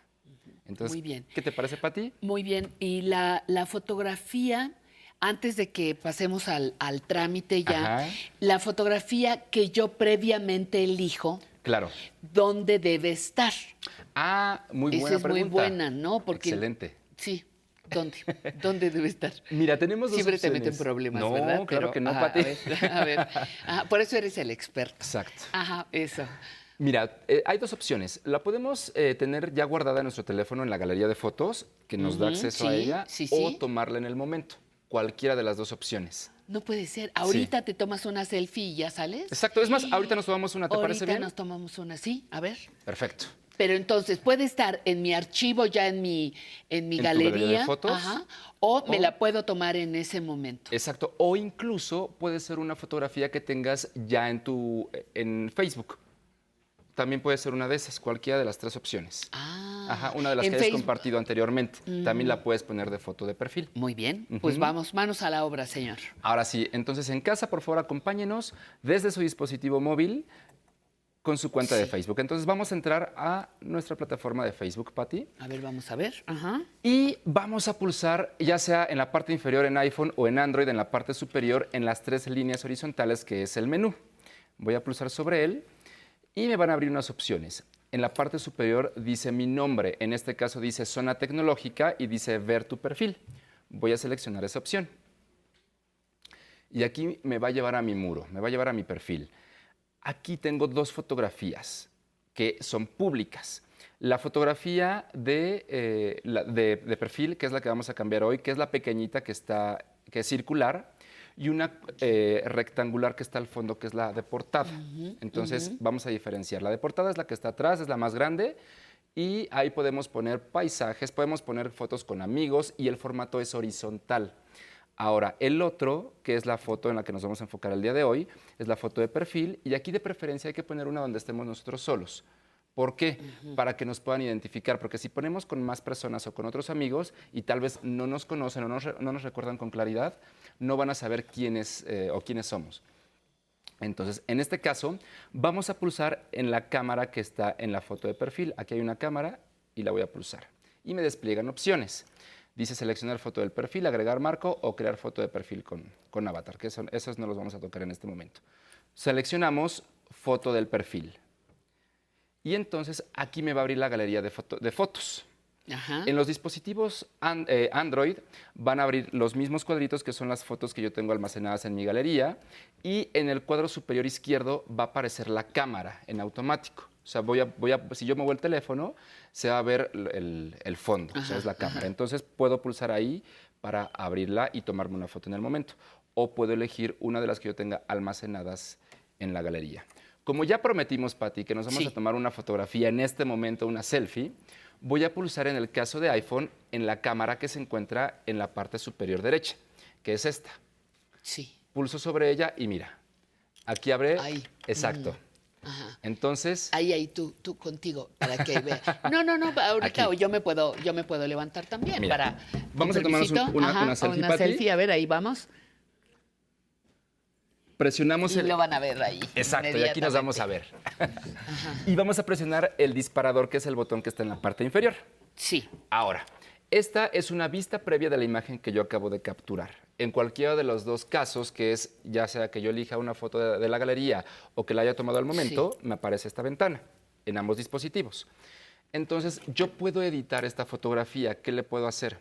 Entonces, Muy bien. ¿qué te parece, Pati? Muy bien. Y la, la fotografía, antes de que pasemos al, al trámite ya, Ajá. la fotografía que yo previamente elijo, Claro. ¿dónde debe estar? Ah, muy Esa buena es muy buena, ¿no? Porque Excelente. Sí. ¿Dónde? ¿Dónde debe estar? Mira, tenemos dos Siempre te opciones. meten problemas, No, ¿verdad? claro que no, ajá, Pati. A ver, a ver. Ajá, por eso eres el experto. Exacto. Ajá, eso. Mira, eh, hay dos opciones. La podemos eh, tener ya guardada en nuestro teléfono en la galería de fotos, que nos da acceso a ella, sí, o tomarla en el momento. Cualquiera de las dos opciones. No puede ser. Ahorita te tomas una selfie y ya sales. Exacto. Es más, ahorita nos tomamos una, ¿te parece Ahorita bien? nos tomamos una, sí. A ver. Perfecto. Pero entonces puede estar en mi archivo, ya en mi, en mi ¿En tu galería, de fotos? ajá, o me O- la puedo tomar en ese momento. Exacto. O incluso puede ser una fotografía que tengas ya en tu en Facebook. También puede ser una de esas, cualquiera de las tres opciones. Ajá, una de las Ah, que hayas Facebook. compartido anteriormente. También Mm. la puedes poner de foto de perfil. Muy bien. Pues vamos, manos a la obra, señor. Ahora sí, entonces en casa, por favor, acompáñenos desde su dispositivo móvil con su cuenta de Facebook. Entonces vamos a entrar a nuestra plataforma de Facebook, Patti. A ver, vamos a ver. Ajá. Y vamos a pulsar, ya sea en la parte inferior en iPhone o en Android, en la parte superior, en las tres líneas horizontales, que es el menú. Voy a pulsar sobre él y me van a abrir unas opciones. En la parte superior dice mi nombre, en este caso dice zona tecnológica y dice ver tu perfil. Voy a seleccionar esa opción. Y aquí me va a llevar a mi muro, me va a llevar a mi perfil. Aquí tengo dos fotografías que son públicas. La fotografía de, eh, de perfil, que es la que vamos a cambiar hoy, que es la pequeñita que, está, que es circular, y una eh, rectangular que está al fondo, que es la de portada. Entonces vamos a diferenciar. La de portada es la que está atrás, es la más grande, y ahí podemos poner paisajes, podemos poner fotos con amigos, y el formato es horizontal. Ahora, el otro, que es la foto en la que nos vamos a enfocar el día de hoy, es la foto de perfil y aquí de preferencia hay que poner una donde estemos nosotros solos. ¿Por qué? Para que nos puedan identificar, porque si ponemos con más personas o con otros amigos y tal vez no nos conocen o no, nos re- no nos recuerdan con claridad, no van a saber quiénes eh, o quiénes somos. Entonces, en este caso, vamos a pulsar en la cámara que está en la foto de perfil. Aquí hay una cámara y la voy a pulsar. Y me despliegan opciones. Dice seleccionar foto del perfil, agregar marco o crear foto de perfil con, con avatar, que eso- esos no los vamos a tocar en este momento. Seleccionamos foto del perfil. Y entonces aquí me va a abrir la galería de, foto- de fotos. Ajá. En los dispositivos eh, Android van a abrir los mismos cuadritos que son las fotos que yo tengo almacenadas en mi galería y en el cuadro superior izquierdo va a aparecer la cámara en automático. O sea, voy a, voy a, si yo muevo el teléfono, se va a ver el, el fondo, o sea, Ajá, es la cámara. ajá. Entonces puedo pulsar ahí para abrirla y tomarme una foto en el momento. O puedo elegir una de las que yo tenga almacenadas en la galería. Como ya prometimos, Patti, que nos vamos Sí. a tomar una fotografía en este momento, una selfie, voy a pulsar en el caso de iPhone en la cámara que se encuentra en la parte superior derecha, que es esta. Sí. Pulso sobre ella y mira, aquí abre. Ahí. Exacto. Mm. Ajá. Entonces, Ahí, ahí, tú, tú contigo, para que vea. No, no, no, ahorita Aquí. yo me puedo, yo me puedo levantar también Mira, para. vamos a tomarnos un- una- una selfie, Una selfie, a ver, ahí vamos. Presionamos Y el. lo van a ver ahí. Exacto, y aquí nos vamos a ver. y vamos a presionar el disparador, que es el botón que está en la parte inferior. Sí. Ahora, esta es una vista previa de la imagen que yo acabo de capturar. En cualquiera de los dos casos, que es ya sea que yo elija una foto de, de la galería o que la haya tomado al momento, me aparece esta ventana en ambos dispositivos. Entonces, yo puedo editar esta fotografía. ¿Qué le puedo hacer?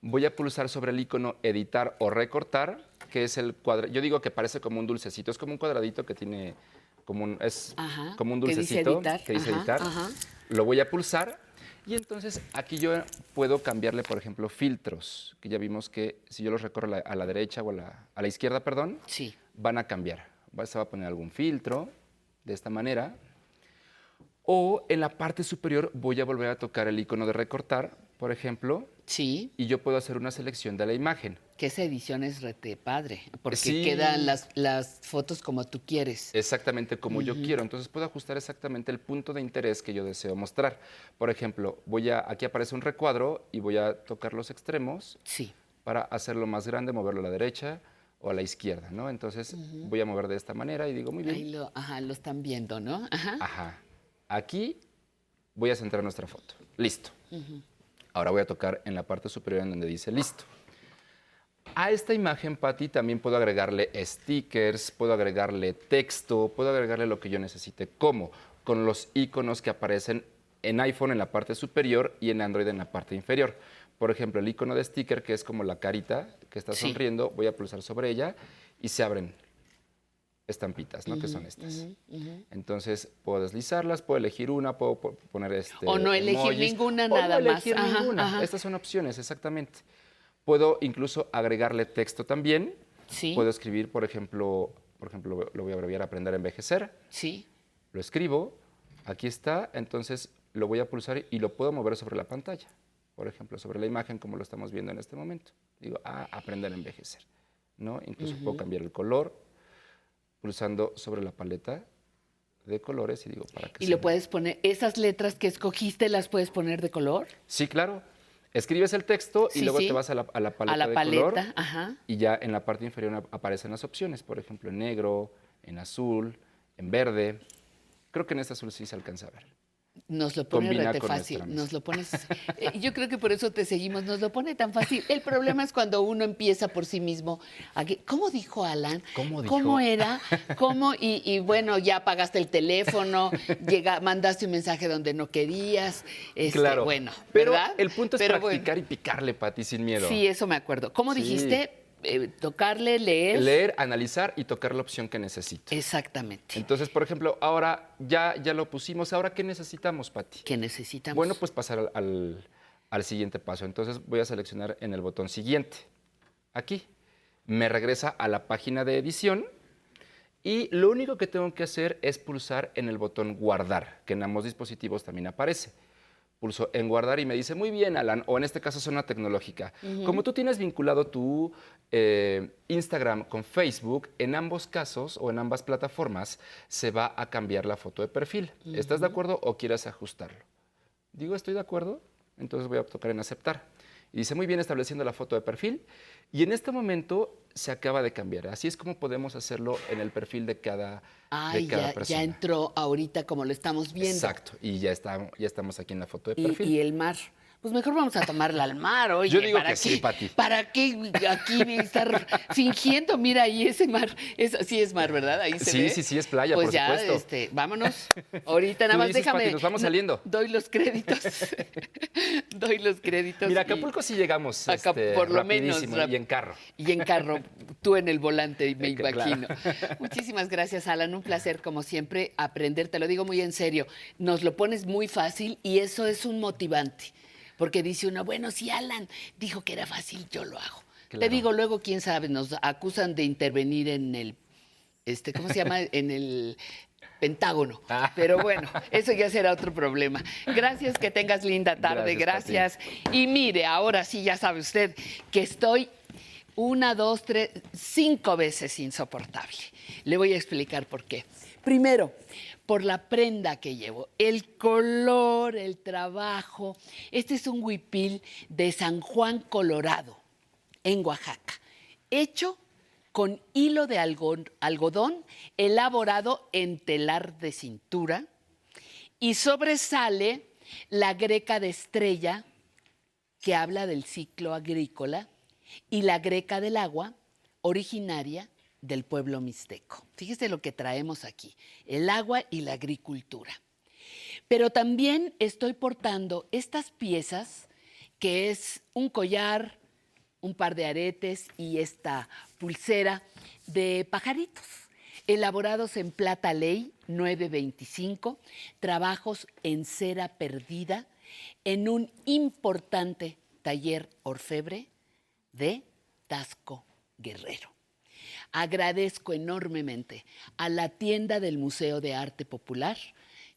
Voy a pulsar sobre el icono editar o recortar, que es el cuadro. Yo digo que parece como un dulcecito, es como un cuadradito que tiene como un, es Ajá, como un que dice dulcecito editar, que dice editar. ajá. Lo voy a pulsar y entonces aquí yo puedo cambiarle, por ejemplo, filtros, que ya vimos que si yo los recorro a la, a la derecha o a la, a la izquierda, perdón, Sí. van a cambiar. Se va a poner algún filtro de esta manera. O en la parte superior voy a volver a tocar el icono de recortar, por ejemplo. Sí. Y yo puedo hacer una selección de la imagen. Que esa edición es rete padre, porque Sí. quedan las, las fotos como tú quieres. Exactamente como yo quiero. Entonces puedo ajustar exactamente el punto de interés que yo deseo mostrar. Por ejemplo, voy a, aquí aparece un recuadro y voy a tocar los extremos Sí. para hacerlo más grande, moverlo a la derecha o a la izquierda, ¿no? Entonces voy a mover de esta manera y digo, muy bien. Ahí lo, ajá, lo están viendo, ¿no? Ajá. Ajá. Aquí voy a centrar nuestra foto. Listo. Ujú. Ahora voy a tocar en la parte superior en donde dice listo. A esta imagen, Patti, también puedo agregarle stickers, puedo agregarle texto, puedo agregarle lo que yo necesite. ¿Cómo? Con los iconos que aparecen en iPhone en la parte superior y en Android en la parte inferior. Por ejemplo, el icono de sticker, que es como la carita que está Sí. sonriendo, voy a pulsar sobre ella y se abren estampitas, ¿no? que Ujú, son estas. Entonces puedo deslizarlas, puedo elegir una, puedo po- poner este. O no elegir emojis, ninguna, o nada más. elegir Ajá, ninguna. ajá. Estas son opciones, exactamente. Puedo incluso agregarle texto también. Sí. Puedo escribir, por ejemplo, por ejemplo, lo voy a abreviar aprender a envejecer. Sí. Lo escribo, aquí está, entonces lo voy a pulsar y lo puedo mover sobre la pantalla. Por ejemplo, sobre la imagen como lo estamos viendo en este momento. Digo, ah, aprender a envejecer. ¿no? Incluso puedo cambiar el color pulsando sobre la paleta de colores y digo, para que Y lo puedes poner, esas letras que escogiste las puedes poner de color. Sí, claro. Escribes el texto y Sí, luego sí. te vas a la, a la paleta a la de paleta, color ajá. y ya en la parte inferior ap- aparecen las opciones, por ejemplo, en negro, en azul, en verde. Creo que en este azul sí se alcanza a ver. Nos lo pone rete fácil, nos lo pones. eh, yo creo que por eso te seguimos, nos lo pone tan fácil. El problema es cuando uno empieza por sí mismo. ¿Cómo dijo Alan? ¿Cómo dijo? ¿Cómo era? ¿Cómo? Y, y bueno, ya apagaste el teléfono, llega, mandaste un mensaje donde no querías. este, claro. Bueno, Pero ¿verdad? el punto es Pero bueno, practicar y picarle, Pati, sin miedo. Sí, eso me acuerdo. ¿Cómo Sí. dijiste? Eh, tocarle, leer. Leer, analizar y tocar la opción que necesito. Exactamente. Entonces, por ejemplo, ahora ya, ya lo pusimos. ¿Ahora qué necesitamos, Pati? ¿Qué necesitamos? Bueno, pues pasar al, al- al siguiente paso. Entonces voy a seleccionar en el botón siguiente. Aquí. Me regresa a la página de edición. Y lo único que tengo que hacer es pulsar en el botón guardar, que en ambos dispositivos también aparece. Pulso en guardar y me dice, muy bien, Alan, o en este caso zona tecnológica. Como tú tienes vinculado tu eh, Instagram con Facebook, en ambos casos o en ambas plataformas se va a cambiar la foto de perfil. ¿Estás de acuerdo o quieres ajustarlo? Digo, estoy de acuerdo, entonces voy a tocar en aceptar. Y dice, muy bien, estableciendo la foto de perfil. Y en este momento se acaba de cambiar. Así es como podemos hacerlo en el perfil de cada, Ay, de cada ya, persona. ya entró ahorita como lo estamos viendo. Exacto. Y ya, está, ya estamos aquí en la foto de Y, perfil. y el mar. Pues mejor vamos a tomarla al mar, oye. Yo digo ¿para que qué- sí, Pati. ¿Para qué aquí estar fingiendo? Mira ahí ese mar. Es, sí es mar, ¿verdad? Ahí se Sí, ve. sí, sí, es playa, pues por ya, supuesto. Este, vámonos. Ahorita nada más dices, déjame. Pati, nos vamos saliendo. Doy los créditos. doy los créditos. Mira, y- Acapulco sí llegamos Acá, este, por lo menos, rap- y en carro. Y en carro, tú en el volante, me imagino. Muchísimas gracias, Alan. Un placer, como siempre, aprender. Te lo digo muy en serio. Nos lo pones muy fácil y eso es un motivante. Porque dice uno, bueno, si Alan dijo que era fácil, yo lo hago. Te digo, luego, quién sabe, nos acusan de intervenir en el, este, ¿cómo se llama? en el Pentágono. Ah. Pero bueno, eso ya será otro problema. Gracias, que tengas linda tarde. Gracias, Gracias. Y mire, ahora sí, ya sabe usted que estoy una, dos, tres, cinco veces insoportable. Le voy a explicar por qué. Primero, por la prenda que llevo, el color, el trabajo. Este es un huipil de San Juan, Colorado, en Oaxaca, hecho con hilo de algo- algodón elaborado en telar de cintura y sobresale la greca de estrella que habla del ciclo agrícola y la greca del agua originaria del pueblo mixteco. Fíjese lo que traemos aquí, el agua y la agricultura. Pero también estoy portando estas piezas, que es un collar, un par de aretes y esta pulsera de pajaritos, elaborados en plata ley 925, trabajos en cera perdida, en un importante taller orfebre de Tasco Guerrero. Agradezco enormemente a la tienda del Museo de Arte Popular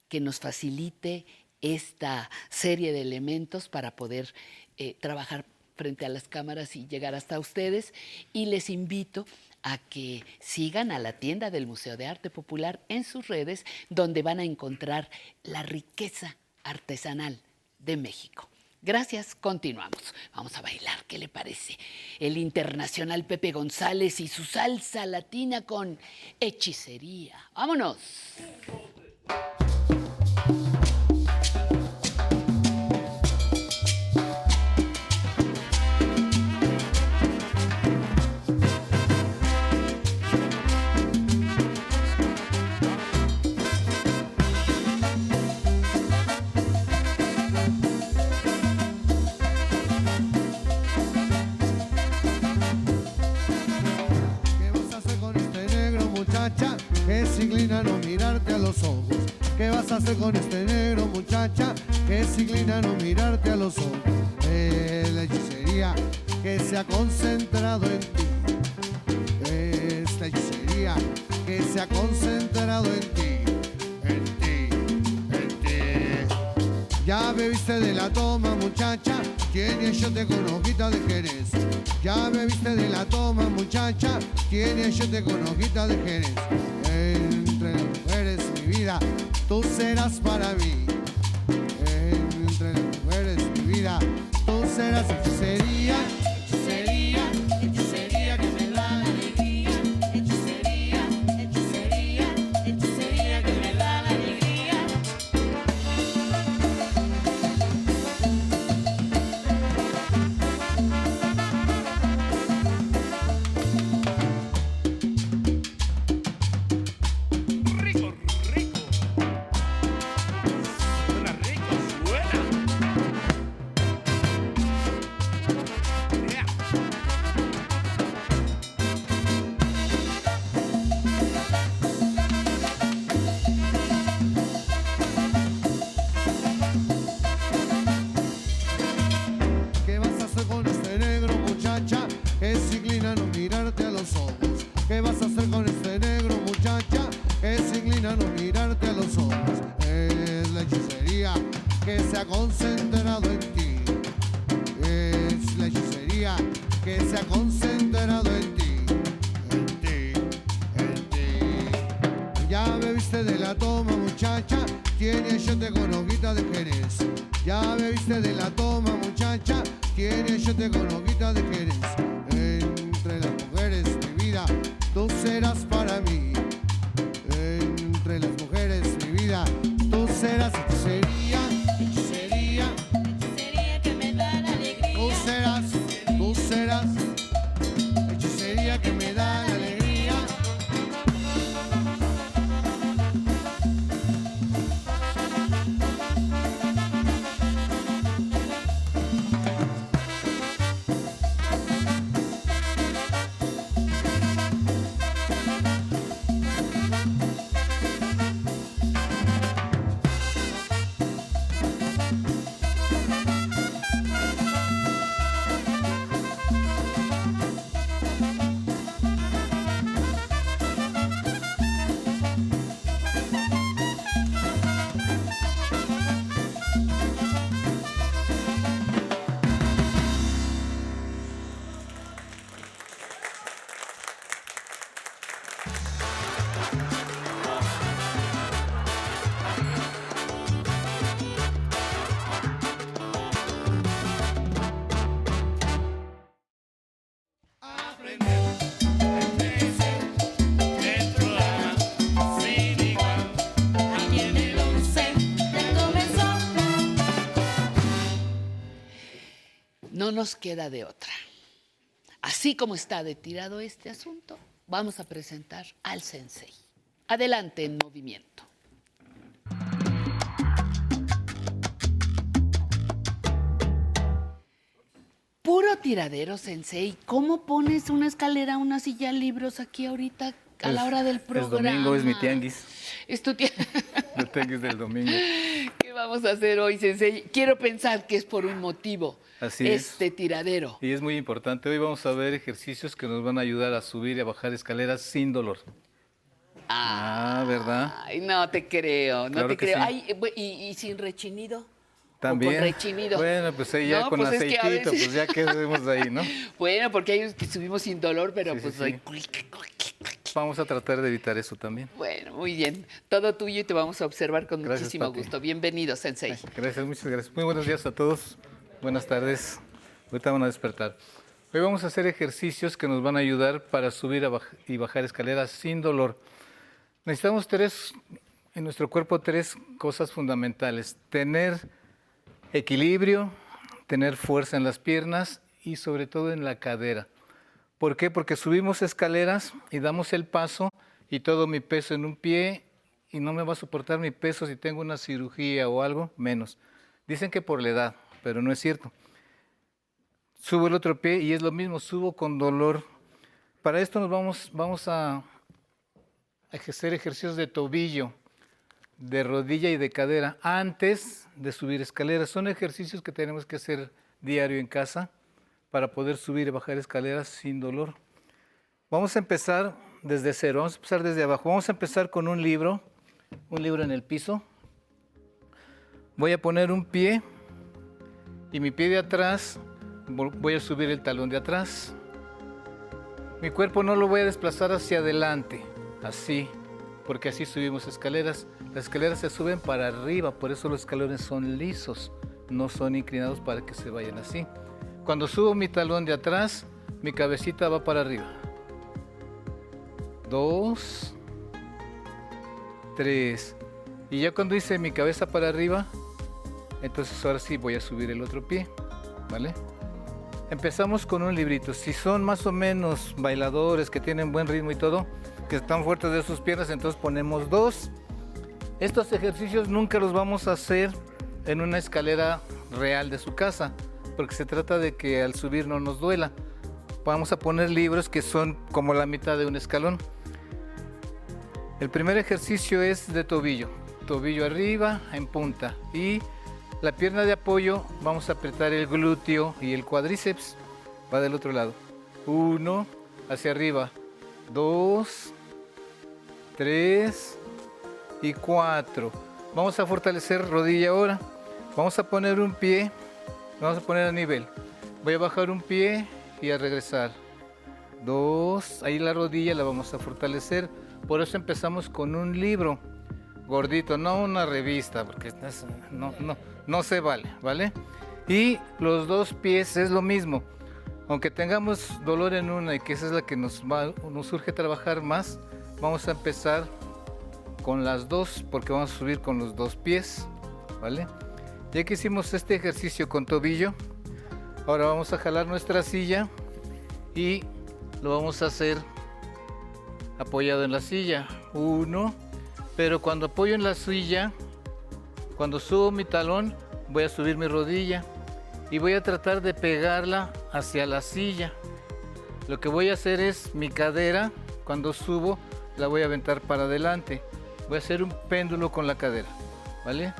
que nos facilite esta serie de elementos para poder eh, trabajar frente a las cámaras y llegar hasta ustedes. Y les invito a que sigan a la tienda del Museo de Arte Popular en sus redes, donde van a encontrar la riqueza artesanal de México. Gracias, continuamos. Vamos a bailar, ¿qué le parece? El internacional Pepe González y su salsa latina con hechicería. ¡Vámonos! No mirarte a los ojos? ¿Qué vas a hacer con este negro muchacha que se inclina no mirarte a los ojos? Es la hechicería que se ha concentrado en ti. Es la hechicería que se ha concentrado en ti, en ti, en ti. Ya bebiste de la toma, muchacha. ¿Quién es yo te con de Jerez? Ya bebiste de la toma, muchacha. ¿Quién es yo te con hojita de Jerez? Tú serás para mí. Entre las mujeres, mi vida, tú serás De la toma muchacha, tienes yo te con de Jerez. Nos queda de otra. Así como está de tirado este asunto, vamos a presentar al sensei. Adelante en movimiento. Puro tiradero, sensei. ¿Cómo pones una escalera, una silla, libros aquí ahorita a la hora del Es programa? domingo, es mi tianguis. Es tu El tianguis del domingo. ¿Qué vamos a hacer hoy, sensei? Quiero pensar que es por un motivo. Así es. este tiradero. Y es muy importante. Hoy vamos a ver ejercicios que nos van a ayudar a subir y a bajar escaleras sin dolor. Ah, ¿verdad? Ay, no te creo, no Claro te que creo. sí. Ay, ¿y, y sin rechinido? También. con rechinido. Bueno, pues ahí ya No, con pues es que aceitito, veces- pues ya quedemos ahí, ¿no? Bueno, porque hay unos que subimos sin dolor, pero Sí, pues sí. Vamos a tratar de evitar eso también. bueno, muy bien. Todo tuyo y te vamos a observar con Gracias, muchísimo Pati. gusto. Bienvenido, Sensei. Gracias, muchas gracias. Muy buenos días a todos. Buenas tardes. Ahorita van a despertar. Hoy vamos a hacer ejercicios que nos van a ayudar para subir y bajar escaleras sin dolor. Necesitamos tres, en nuestro cuerpo, tres cosas fundamentales. Tener equilibrio, tener fuerza en las piernas y sobre todo en la cadera. ¿Por qué? Porque subimos escaleras y damos el paso y todo mi peso en un pie y no me va a soportar mi peso si tengo una cirugía o algo, menos. Dicen que por la edad, pero no es cierto. Subo el otro pie y es lo mismo, subo con dolor. Para esto nos vamos, vamos a hacer ejercicios de tobillo, de rodilla y de cadera antes de subir escaleras. Son ejercicios que tenemos que hacer diario en casa para poder subir y bajar escaleras sin dolor. Vamos a empezar desde cero, vamos a empezar desde abajo. Vamos a empezar con un libro, un libro en el piso. Voy a poner un pie y mi pie de atrás vo- voy a subir el talón de atrás. Mi cuerpo no lo voy a desplazar hacia adelante, así, porque así subimos escaleras. Las escaleras se suben para arriba, por eso los escalones son lisos, no son inclinados para que se vayan así. Cuando subo mi talón de atrás, mi cabecita va para arriba. Dos, tres. Y ya cuando hice mi cabeza para arriba, entonces ahora sí voy a subir el otro pie, ¿vale? Empezamos con un librito. Si son más o menos bailadores que tienen buen ritmo y todo, que están fuertes de sus piernas, entonces ponemos dos. Estos ejercicios nunca los vamos a hacer en una escalera real de su casa, porque se trata de que al subir no nos duela. Vamos a poner libros que son como la mitad de un escalón. El primer ejercicio es de tobillo. Tobillo arriba, en punta. Y la pierna de apoyo, vamos a apretar el glúteo y el cuádriceps. Va del otro lado. Uno, hacia arriba. Dos, tres y cuatro. Vamos a fortalecer rodilla ahora. Vamos a poner un pie. Vamos a poner a nivel. Voy a bajar un pie y a regresar. Dos. Ahí la rodilla la vamos a fortalecer. Por eso empezamos con un libro gordito, no una revista, porque no, no, no se vale, ¿vale? Y los dos pies es lo mismo. Aunque tengamos dolor en una y que esa es la que nos, va, nos surge trabajar más, vamos a empezar con las dos, porque vamos a subir con los dos pies, ¿vale? Ya que hicimos este ejercicio con tobillo, ahora vamos a jalar nuestra silla y lo vamos a hacer apoyado en la silla. Uno, pero cuando apoyo en la silla, cuando subo mi talón, voy a subir mi rodilla y voy a tratar de pegarla hacia la silla. Lo que voy a hacer es mi cadera, cuando subo, la voy a aventar para adelante. Voy a hacer un péndulo con la cadera, ¿vale?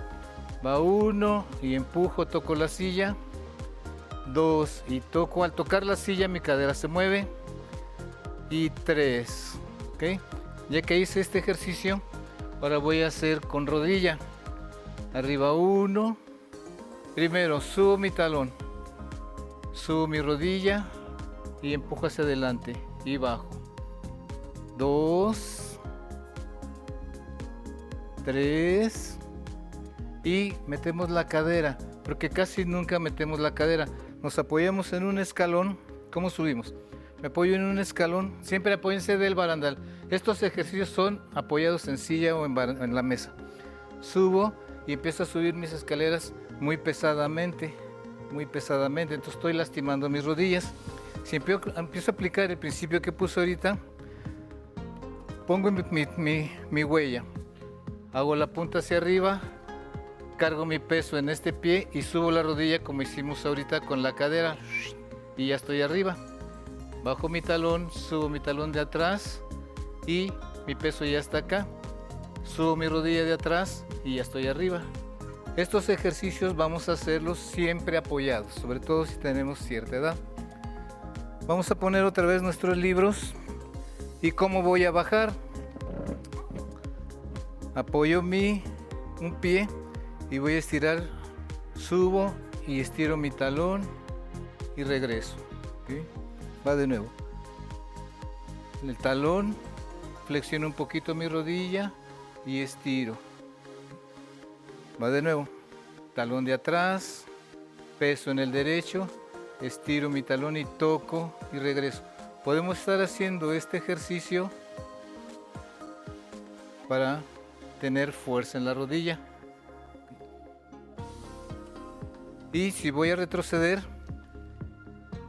Va uno y empujo, toco la silla. Dos y toco, al tocar la silla mi cadera se mueve. Y tres, ¿ok? Ya que hice este ejercicio, ahora voy a hacer con rodilla. Arriba uno. Primero subo mi talón, subo mi rodilla y empujo hacia adelante y bajo. Dos, tres y metemos la cadera, porque casi nunca metemos la cadera. Nos apoyamos en un escalón, ¿cómo subimos? me apoyo en un escalón, siempre apóyense del barandal. Estos ejercicios son apoyados en silla o en, la mesa. Subo y empiezo a subir mis escaleras muy pesadamente, muy pesadamente, entonces estoy lastimando mis rodillas. Si empiezo, empiezo a aplicar el principio que puse ahorita, pongo mi- mi- mi huella, hago la punta hacia arriba, cargo mi peso en este pie y subo la rodilla como hicimos ahorita con la cadera y ya estoy arriba. Bajo mi talón, subo mi talón de atrás y mi peso ya está acá. Subo mi rodilla de atrás y ya estoy arriba. Estos ejercicios vamos a hacerlos siempre apoyados, sobre todo si tenemos cierta edad. Vamos a poner otra vez nuestros libros y cómo voy a bajar. Apoyo mi un pie y voy a estirar, subo y estiro mi talón y regreso. Va de nuevo. El talón, flexiono un poquito mi rodilla y estiro. Va de nuevo. Talón de atrás, peso en el derecho, estiro mi talón y toco y regreso. Podemos estar haciendo este ejercicio para tener fuerza en la rodilla. Y si voy a retroceder,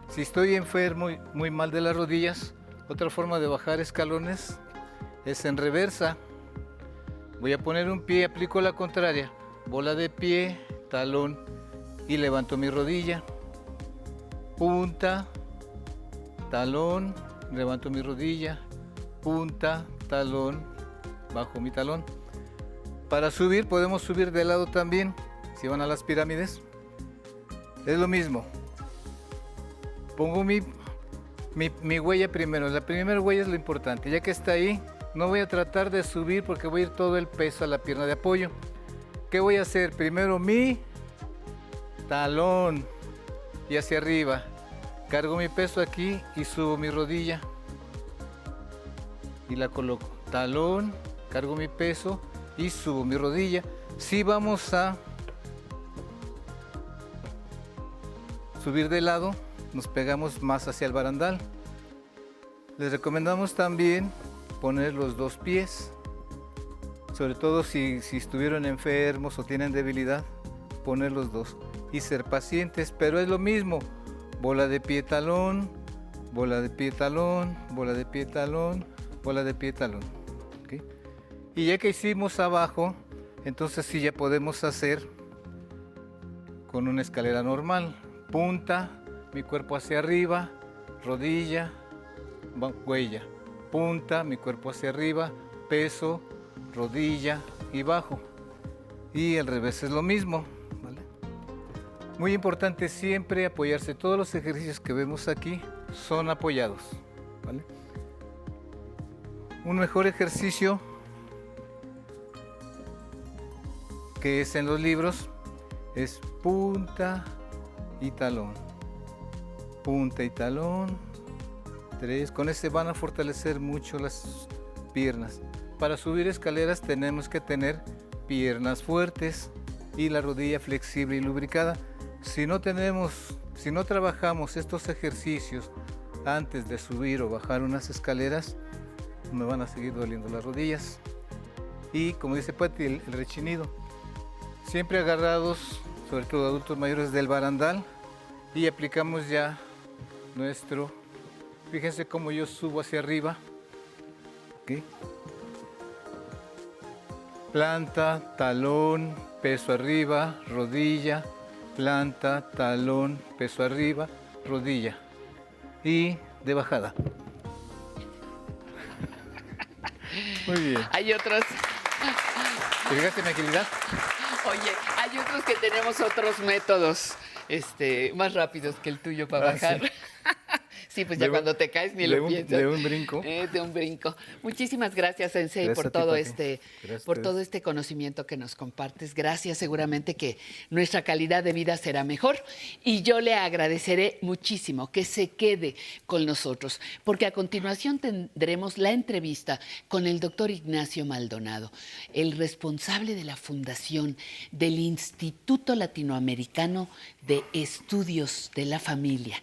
si estoy enfermo y muy mal de las rodillas, otra forma de bajar escalones es en reversa. Voy a poner un pie, aplico la contraria, bola de pie, talón y levanto mi rodilla. Punta, talón, levanto mi rodilla, punta, talón, bajo mi talón. Para subir podemos subir de lado también, si van a las pirámides. Es lo mismo. Pongo mi, mi, mi huella primero. La primera huella es lo importante. Ya que está ahí, no voy a tratar de subir porque voy a ir todo el peso a la pierna de apoyo. ¿Qué voy a hacer? Primero mi talón y hacia arriba. Cargo mi peso aquí y subo mi rodilla. Y la coloco. Talón, cargo mi peso y subo mi rodilla. Si vamos a subir de lado, nos pegamos más hacia el barandal. Les recomendamos también poner los dos pies, sobre todo si, si estuvieron enfermos o tienen debilidad, poner los dos y ser pacientes, pero es lo mismo, bola de pie talón, bola de pie talón, bola de pie talón, bola de pie talón. ¿ok? Y ya que hicimos abajo, entonces sí ya podemos hacer con una escalera normal. Punta, mi cuerpo hacia arriba, rodilla, huella. Punta, mi cuerpo hacia arriba, peso, rodilla y bajo. Y al revés es lo mismo. ¿vale? Muy importante siempre apoyarse. Todos los ejercicios que vemos aquí son apoyados. ¿vale? Un mejor ejercicio que es en los libros es punta y talón. Punta y talón. Con este van a fortalecer mucho las piernas. Para subir escaleras tenemos que tener piernas fuertes y la rodilla flexible y lubricada. Si no tenemos, si no trabajamos estos ejercicios antes de subir o bajar unas escaleras, me van a seguir doliendo las rodillas. Y como dice Pati, el, el rechinido. Siempre agarrados, sobre todo adultos mayores, del barandal y aplicamos ya nuestro. Fíjense cómo yo subo hacia arriba. Planta, talón, peso arriba, rodilla, planta, talón, peso arriba, rodilla. Y de bajada. Muy bien. Hay otros. ¿Te fijaste mi agilidad? Oye, hay otros que tenemos otros métodos este, más rápidos que el tuyo para Ah, bajar. sí. Sí, pues ya De un- cuando te caes ni lo un- piensas. de un brinco. Eh, de un brinco. Muchísimas gracias, Sensei, Gracias por ti, todo este, Gracias por todo este conocimiento que nos compartes. Gracias, seguramente que nuestra calidad de vida será mejor. Y yo le agradeceré muchísimo que se quede con nosotros, porque a continuación tendremos la entrevista con el doctor Ignacio Maldonado, el responsable de la fundación del Instituto Latinoamericano de Estudios de la Familia.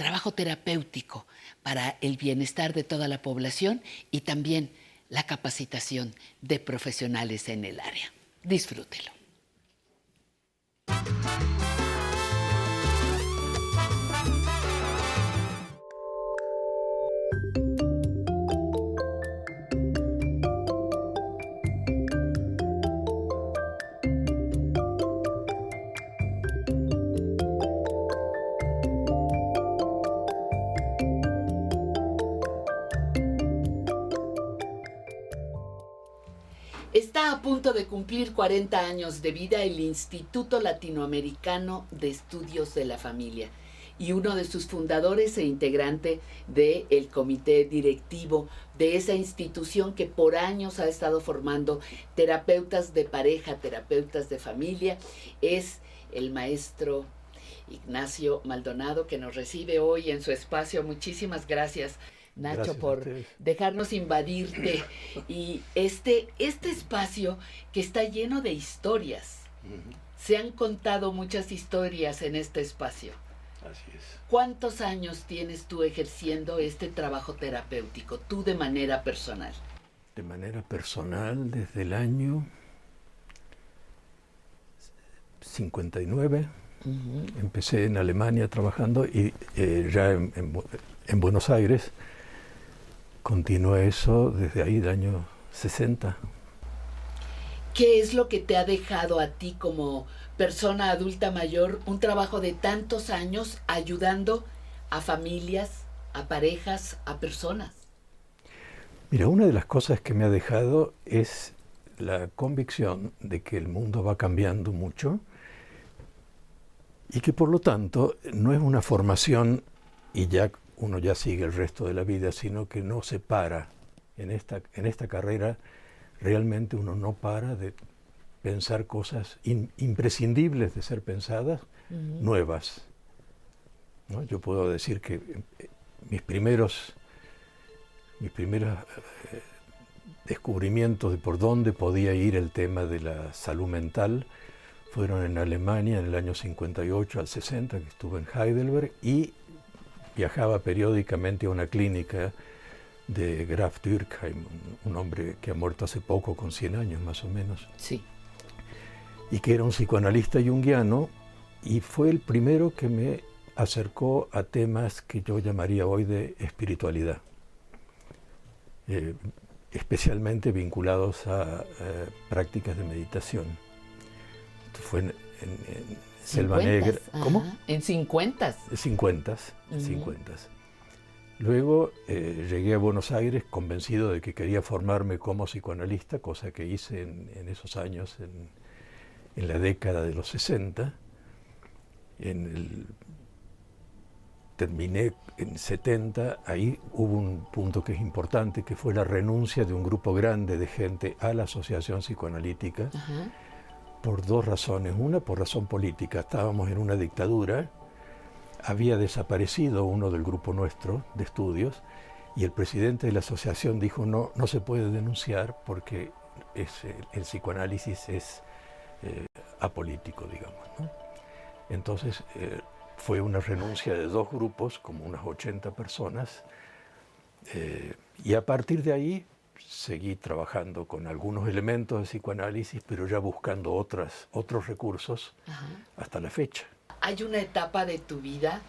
Trabajo terapéutico para el bienestar de toda la población y también la capacitación de profesionales en el área. Disfrútelo. De cumplir 40 años de vida el Instituto Latinoamericano de Estudios de la Familia y uno de sus fundadores e integrante del comité directivo de esa institución que por años ha estado formando terapeutas de pareja, terapeutas de familia, es el maestro Ignacio Maldonado que nos recibe hoy en su espacio. Muchísimas gracias. Nacho, Gracias por dejarnos invadirte y este, este espacio que está lleno de historias. Se han contado muchas historias en este espacio. Así es. ¿Cuántos años tienes tú ejerciendo este trabajo terapéutico, tú de manera personal? De manera personal, desde el año 59, empecé en Alemania trabajando y eh, ya en, en Bu- en Buenos Aires continué eso desde ahí, del año 60. ¿Qué es lo que te ha dejado a ti como persona adulta mayor un trabajo de tantos años ayudando a familias, a parejas, a personas? Mira, una de las cosas que me ha dejado es la convicción de que el mundo va cambiando mucho y que por lo tanto no es una formación y ya uno ya sigue el resto de la vida, sino que no se para. En esta, en esta carrera realmente uno no para de pensar cosas in- imprescindibles de ser pensadas, nuevas. ¿no? Yo puedo decir que eh, mis primeros mis primeros eh, descubrimientos de por dónde podía ir el tema de la salud mental fueron en Alemania en el año 58 al 60, que estuve en Heidelberg, y viajaba periódicamente a una clínica de Graf Dürkheim, un, hombre que ha muerto hace poco, con 100 años más o menos. Sí. Y que era un psicoanalista junguiano, y fue el primero que me acercó a temas que yo llamaría hoy de espiritualidad eh, especialmente vinculados a eh, prácticas de meditación. Esto fue en, en- en Selva Negra. Ajá, ¿Cómo? En 50. 50, Ujú. 50. Luego eh, llegué a Buenos Aires convencido de que quería formarme como psicoanalista, cosa que hice en, en esos años, en, en la década de los 60. En el, terminé en 70, ahí hubo un punto que es importante, que fue la renuncia de un grupo grande de gente a la Asociación Psicoanalítica por dos razones. Una, por razón política. Estábamos en una dictadura, había desaparecido uno del grupo nuestro de estudios y el presidente de la asociación dijo no, no se puede denunciar porque es, el, el psicoanálisis es eh, apolítico, digamos. ¿no? Entonces eh, fue una renuncia de dos grupos, como unas 80 personas, eh, y a partir de ahí seguí trabajando con algunos elementos de psicoanálisis, pero ya buscando otras, otros recursos Ajá. hasta la fecha. Hay una etapa de tu vida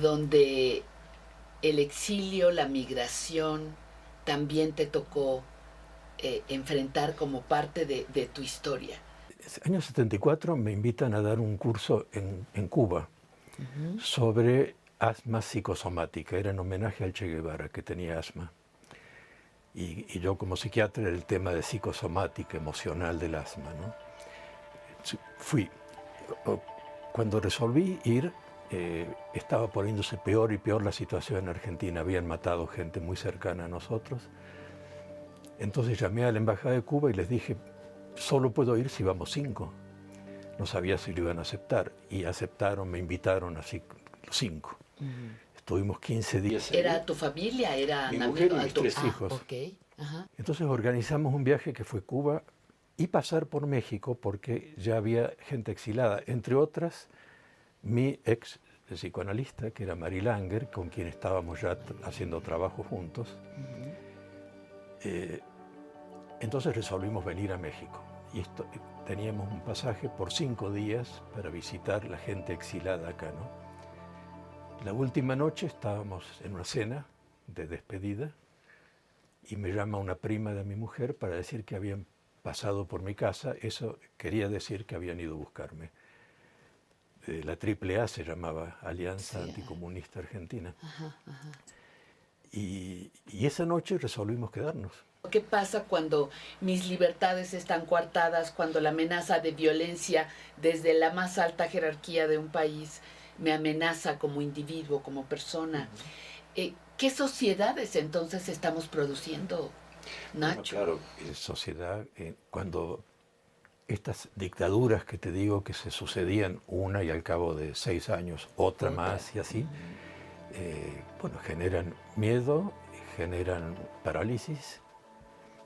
donde el exilio, la migración, también te tocó eh, enfrentar como parte de, de tu historia. Año 74 me invitan a dar un curso en, en Cuba sobre asma psicosomática. Era en homenaje al Che Guevara, que tenía asma. Y, y yo como psiquiatra el tema de psicosomática, emocional del asma. ¿no? Fui. Cuando resolví ir, eh, estaba poniéndose peor y peor la situación en Argentina. Habían matado gente muy cercana a nosotros. Entonces llamé a la Embajada de Cuba y les dije, solo puedo ir si vamos cinco. No sabía si lo iban a aceptar. Y aceptaron, me invitaron así cinco. Estuvimos 15 días. ahí. ¿Era tu familia? ¿Era Mi mujer y mis tres ah, hijos. ok. Ajá. Entonces organizamos un viaje que fue Cuba y pasar por México porque ya había gente exilada, entre otras mi ex psicoanalista, que era Mary Langer, con quien estábamos ya haciendo trabajo juntos. Eh, entonces resolvimos venir a México. Y esto, eh, teníamos un pasaje por cinco días para visitar la gente exilada acá, ¿no? La última noche estábamos en una cena de despedida y me llama una prima de mi mujer para decir que habían pasado por mi casa. Eso quería decir que habían ido a buscarme. Eh, la AAA se llamaba Alianza Anticomunista Argentina. Y, y esa noche resolvimos quedarnos. ¿Qué pasa cuando mis libertades están coartadas, cuando la amenaza de violencia desde la más alta jerarquía de un país me amenaza como individuo, como persona? Eh, ¿Qué sociedades entonces estamos produciendo, Bueno, Nacho? claro, en sociedad, eh, cuando estas dictaduras que te digo que se sucedían una y al cabo de seis años otra más y así, eh, bueno, generan miedo, generan parálisis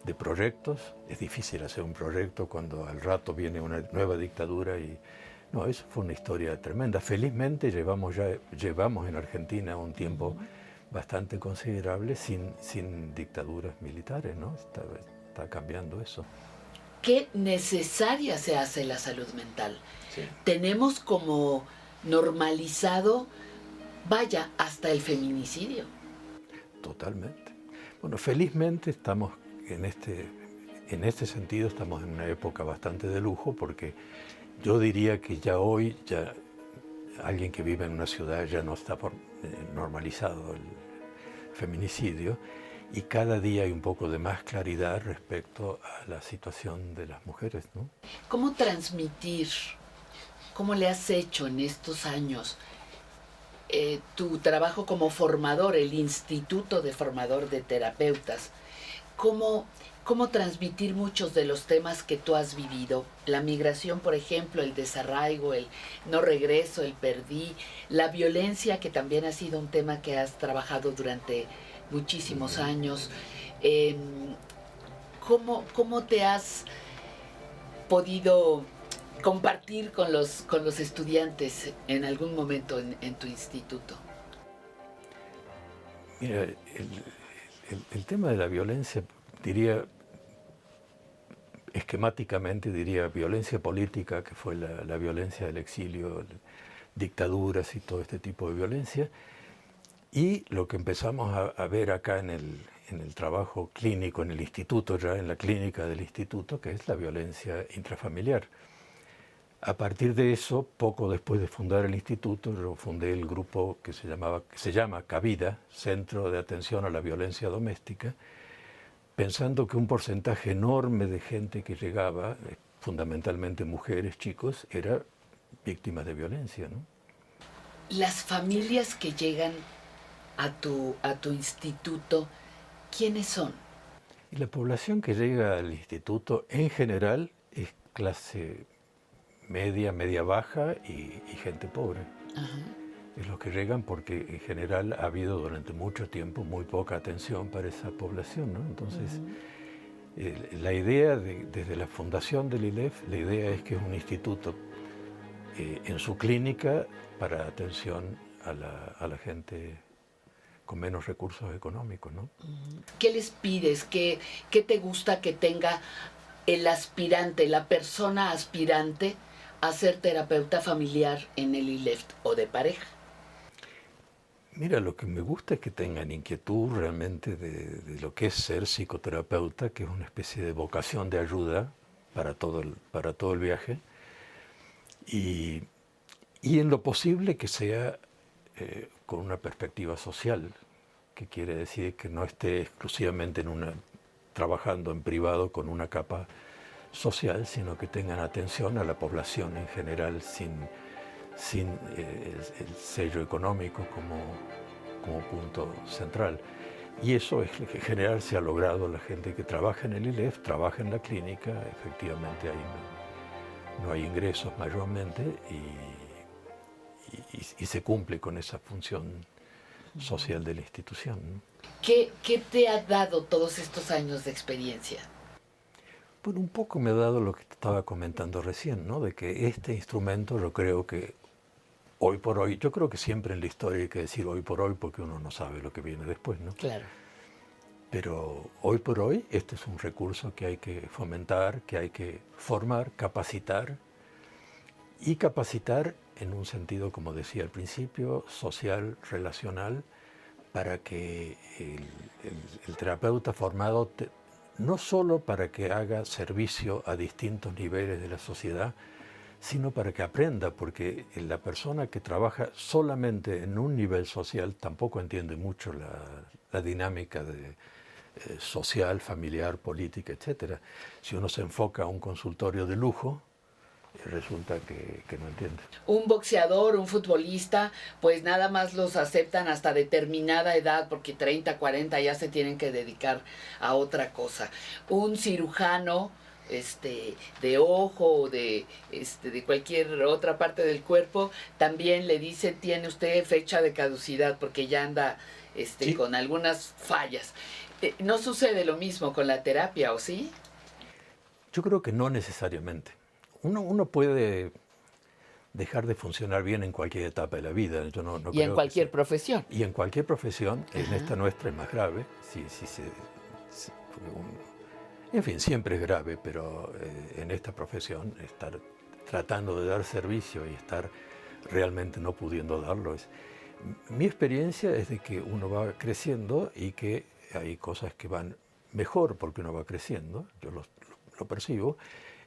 de proyectos. Es difícil hacer un proyecto cuando al rato viene una nueva dictadura y no, eso fue una historia tremenda. Felizmente llevamos ya llevamos en Argentina un tiempo bastante considerable sin, sin dictaduras militares, ¿no? Está, está cambiando eso. ¿Qué necesaria se hace la salud mental? Tenemos como normalizado, vaya, hasta el feminicidio. Totalmente. Bueno, felizmente estamos en este, en este sentido, estamos en una época bastante de lujo porque yo diría que ya hoy, ya alguien que vive en una ciudad ya no está por- eh, normalizado el feminicidio y cada día hay un poco de más claridad respecto a la situación de las mujeres, ¿no? ¿Cómo transmitir? ¿Cómo le has hecho en estos años eh, tu trabajo como formador, el Instituto de Formador de Terapeutas? ¿Cómo, ¿Cómo transmitir muchos de los temas que tú has vivido? La migración, por ejemplo, el desarraigo, el no regreso, el perdí, la violencia, que también ha sido un tema que has trabajado durante muchísimos años. Em, ¿cómo, ¿Cómo te has podido compartir con los, con los estudiantes en algún momento en, en tu instituto? Mira, el, el- el tema de la violencia, diría, esquemáticamente diría violencia política, que fue la, violencia del exilio, dictaduras y todo este tipo de violencia, y lo que empezamos a, a ver acá en el, en el trabajo clínico, en el instituto ya, en la clínica del instituto, que es la violencia intrafamiliar. A partir de eso, poco después de fundar el instituto, yo fundé el grupo que se, llamaba, que se llama Cabida, Centro de Atención a la Violencia Doméstica, pensando que un porcentaje enorme de gente que llegaba, eh, fundamentalmente mujeres, chicos, era víctimas de violencia. ¿no? Las familias que llegan a tu, a tu instituto, ¿quiénes son? Y la población que llega al instituto en general es clase media, media baja y, y gente pobre. Es los que llegan porque en general ha habido durante mucho tiempo muy poca atención para esa población. ¿no? Entonces, eh, la idea de- desde la fundación del ILEF, la idea es que es un instituto eh, en su clínica para atención a la, a la gente con menos recursos económicos. ¿no? ¿Qué les pides? ¿Qué, ¿Qué te gusta que tenga el aspirante, la persona aspirante a ser terapeuta familiar en el ILEFT o de pareja? Mira, lo que me gusta es que tengan inquietud realmente de, de lo que es ser psicoterapeuta, que es una especie de vocación de ayuda para todo el, para todo el viaje. Y, y en lo posible que sea eh, con una perspectiva social, que quiere decir que no esté exclusivamente en una, trabajando en privado con una capa social, sino que tengan atención a la población en general sin, sin eh, el, el sello económico como, como punto central. Y eso es lo que en general se ha logrado. La gente que trabaja en el ILEF trabaja en la clínica, efectivamente ahí no, no hay ingresos mayormente y, y- y- se cumple con esa función social de la institución. ¿no? ¿Qué, ¿Qué te ha dado todos estos años de experiencia? Bueno, un poco me ha dado lo que te estaba comentando recién, ¿no? De que este instrumento yo creo que hoy por hoy, yo creo que siempre en la historia hay que decir hoy por hoy porque uno no sabe lo que viene después, ¿no? Claro. Pero hoy por hoy este es un recurso que hay que fomentar, que hay que formar, capacitar y capacitar en un sentido, como decía al principio, social, relacional, para que el, el- el terapeuta formado, te- no solo para que haga servicio a distintos niveles de la sociedad, sino para que aprenda, porque la persona que trabaja solamente en un nivel social tampoco entiende mucho la, la dinámica de, eh, social, familiar, política, etc. Si uno se enfoca a un consultorio de lujo, eh, resulta que, que no entiende. Un boxeador, un futbolista, pues nada más los aceptan hasta determinada edad, porque 30, 40 ya se tienen que dedicar a otra cosa. Un cirujano, este, de ojo o de, este, de cualquier otra parte del cuerpo, también le dicen, tiene usted fecha de caducidad, porque ya anda este, con algunas fallas. Eh, ¿No sucede lo mismo con la terapia, o sí? Yo creo que no necesariamente. Uno, uno puede dejar de funcionar bien en cualquier etapa de la vida. Yo no, no y en creo cualquier profesión. Y en cualquier profesión, en esta nuestra es más grave. Si, si se, si- porque un- en fin, siempre es grave, pero eh, en esta profesión estar tratando de dar servicio y estar realmente no pudiendo darlo es... Mi experiencia es de que uno va creciendo y que hay cosas que van mejor porque uno va creciendo, yo lo, lo percibo,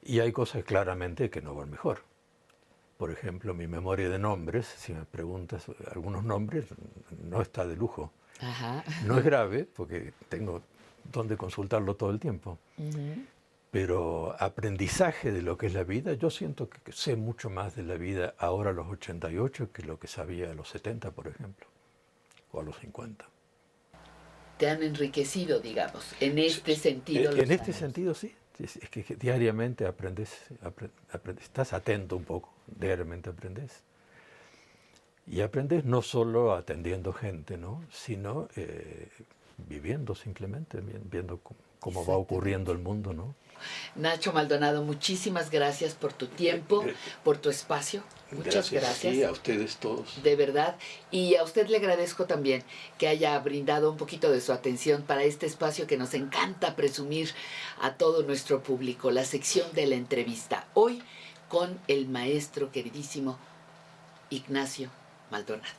y hay cosas claramente que no van mejor. Por ejemplo, mi memoria de nombres, si me preguntas algunos nombres, no está de lujo. Ajá. No es grave, porque tengo donde consultarlo todo el tiempo. Pero aprendizaje de lo que es la vida, yo siento que sé mucho más de la vida ahora a los 88 que lo que sabía a los 70, por ejemplo, o a los 50. Te han enriquecido, digamos, en este sentido. En los este años. sentido, sí. Es, es que diariamente aprendes, apre- apre- estás atento un poco, diariamente aprendes. Y aprendes no solo atendiendo gente, ¿no? sino eh, viviendo simplemente, vi- viendo cómo, cómo va ocurriendo el mundo. ¿no? Nacho Maldonado, muchísimas gracias por tu tiempo, por tu espacio. Muchas gracias. Sí, a ustedes todos. De verdad. Y a usted le agradezco también que haya brindado un poquito de su atención para este espacio que nos encanta presumir a todo nuestro público, la sección de la entrevista. Hoy con el maestro queridísimo Ignacio Maldonado.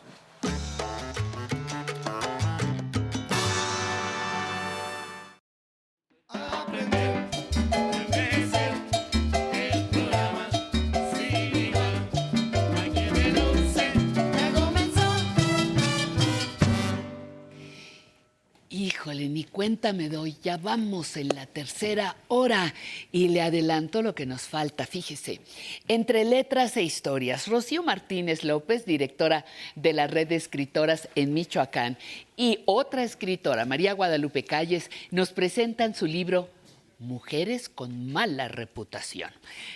Cuenta me doy, ya vamos en la tercera hora y le adelanto lo que nos falta, fíjese. Entre letras e historias, Rocío Martínez López, directora de la red de escritoras en Michoacán, y otra escritora, María Guadalupe Calles, nos presentan su libro Mujeres con mala reputación.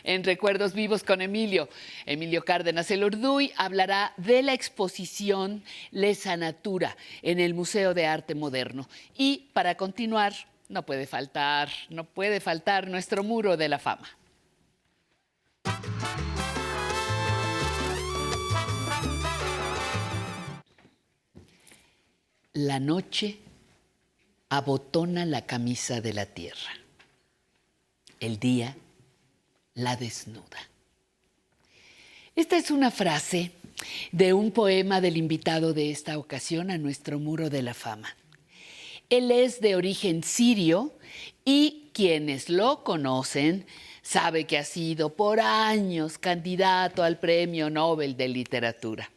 En Recuerdos Vivos con Emilio, Emilio Cárdenas El Urduy hablará de la exposición Lesa Natura en el Museo de Arte Moderno. Y para continuar, no puede faltar, no puede faltar nuestro muro de la fama. La noche abotona la camisa de la tierra. El día la desnuda. Esta es una frase de un poema del invitado de esta ocasión a nuestro muro de la fama. Él es de origen sirio y quienes lo conocen sabe que ha sido por años candidato al Premio Nobel de Literatura.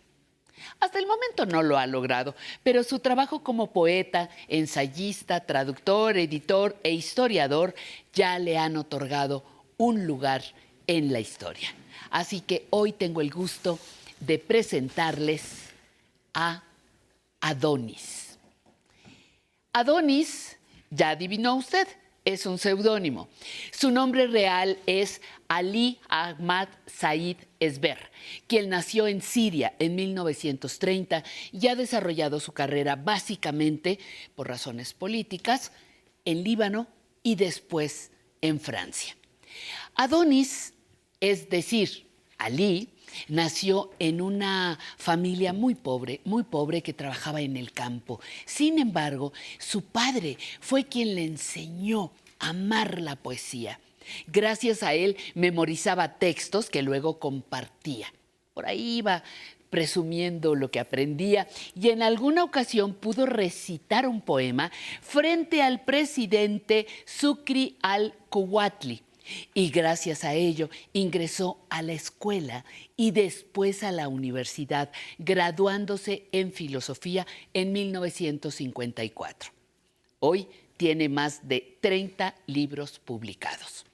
Hasta el momento no lo ha logrado, pero su trabajo como poeta, ensayista, traductor, editor e historiador ya le han otorgado un lugar en la historia. Así que hoy tengo el gusto de presentarles a Adonis. Adonis, ya adivinó usted, es un seudónimo. Su nombre real es Ali Ahmad Said Esber, quien nació en Siria en 1930 y ha desarrollado su carrera básicamente por razones políticas en Líbano y después en Francia. Adonis, es decir, Ali, Nació en una familia muy pobre, muy pobre que trabajaba en el campo. Sin embargo, su padre fue quien le enseñó a amar la poesía. Gracias a él memorizaba textos que luego compartía. Por ahí iba presumiendo lo que aprendía y en alguna ocasión pudo recitar un poema frente al presidente Sucri al-Kuwatli. Y gracias a ello ingresó a la escuela y después a la universidad, graduándose en filosofía en 1954. Hoy tiene más de 30 libros publicados.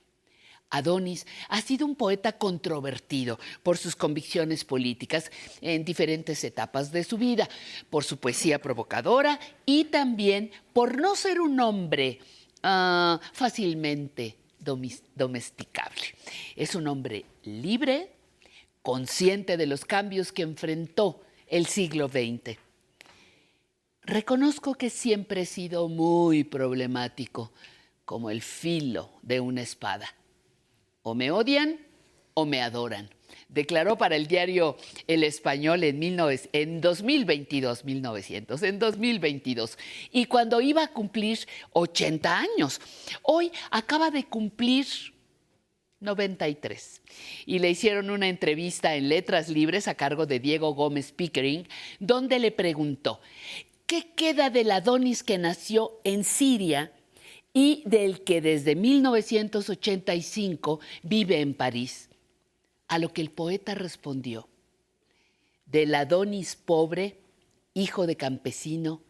Adonis ha sido un poeta controvertido por sus convicciones políticas en diferentes etapas de su vida, por su poesía provocadora y también por no ser un hombre ah, fácilmente domesticable. Es un hombre libre, consciente de los cambios que enfrentó el siglo XX. Reconozco que siempre he sido muy problemático, como el filo de una espada. O me odian o me adoran. Declaró para el diario El Español en, 19 en 2022, 1900, en 2022. Y cuando iba a cumplir 80 años. Hoy acaba de cumplir 93. Y le hicieron una entrevista en Letras Libres a cargo de Diego Gómez Pickering, donde le preguntó, ¿qué queda del Adonis que nació en Siria y del que desde 1985 vive en París? A lo que el poeta respondió, del Adonis pobre, hijo de campesino,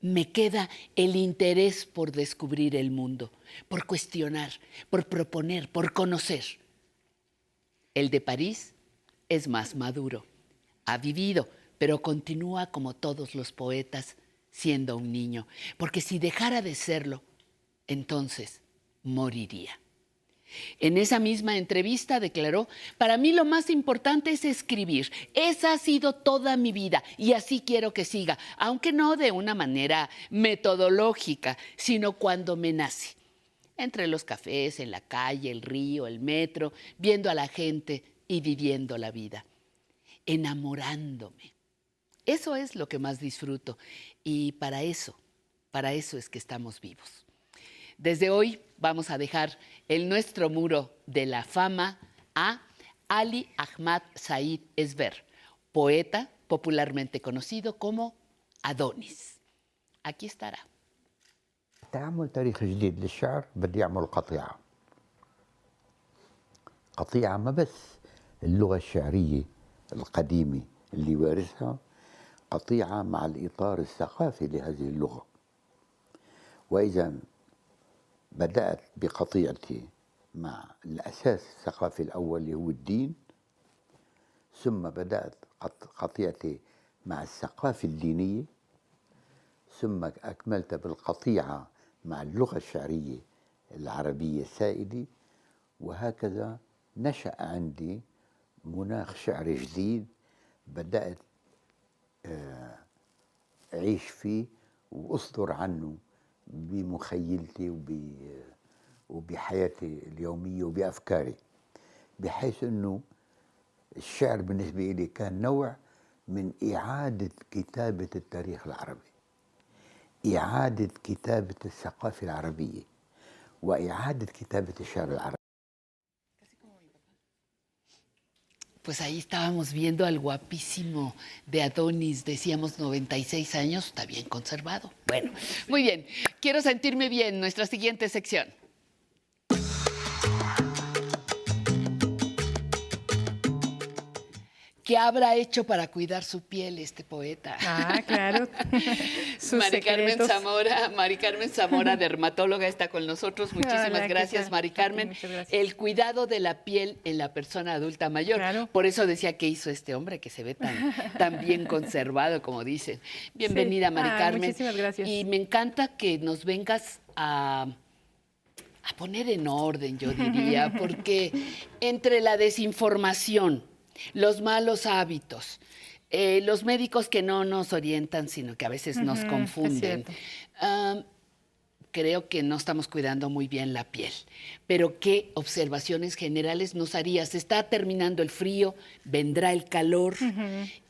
me queda el interés por descubrir el mundo, por cuestionar, por proponer, por conocer. El de París es más maduro, ha vivido, pero continúa como todos los poetas, siendo un niño, porque si dejara de serlo, entonces moriría. En esa misma entrevista declaró, para mí lo más importante es escribir. Esa ha sido toda mi vida y así quiero que siga, aunque no de una manera metodológica, sino cuando me nace. Entre los cafés, en la calle, el río, el metro, viendo a la gente y viviendo la vida, enamorándome. Eso es lo que más disfruto y para eso, para eso es que estamos vivos. Desde hoy vamos a dejar el nuestro muro de la fama a Ali Ahmad Said Esber, poeta popularmente conocido como Adonis. Aquí estará. تعمل تاريخ جديد للشعر بدي يعمل قطيعة قطيعة ما بس اللغة الشعرية القديمة اللي وارثها قطيعة مع الإطار الثقافي لهذه اللغة وإذا بدأت بقطيعتي مع الأساس الثقافي الأول اللي هو الدين ثم بدأت قط- قطيعتي مع الثقافة الدينية ثم أكملت بالقطيعة مع اللغة الشعرية العربية السائدة وهكذا نشأ عندي مناخ شعري جديد بدأت آه، أعيش فيه وأصدر عنه بمخيلتي وب وبحياتي اليومية وبأفكاري بحيث أنه الشعر بالنسبة لي كان نوع من إعادة كتابة التاريخ العربي إعادة كتابة الثقافة العربية وإعادة كتابة الشعر العربي. Pues ahí estábamos viendo al guapísimo de Adonis, decíamos 96 años, está bien conservado. Bueno, muy bien, quiero sentirme bien, nuestra siguiente sección. ¿Qué habrá hecho para cuidar su piel este poeta? Ah, claro. Sus Mari Carmen. Zamora, Mari Carmen Zamora, dermatóloga, está con nosotros. Muchísimas Hola, ¿qué gracias? Mari Carmen. Muchas gracias. El cuidado de la piel en la persona adulta mayor. Por eso decía que hizo este hombre que se ve tan, tan bien conservado, como dicen. Bienvenida, Sí. Mari Ah, Carmen. muchísimas gracias. Y me encanta que nos vengas a a poner en orden, yo diría, porque entre la desinformación, los malos hábitos, eh, los médicos que no nos orientan, sino que a veces nos confunden, creo que no estamos cuidando muy bien la piel. Pero ¿qué observaciones generales nos harías? Está terminando el frío, vendrá el calor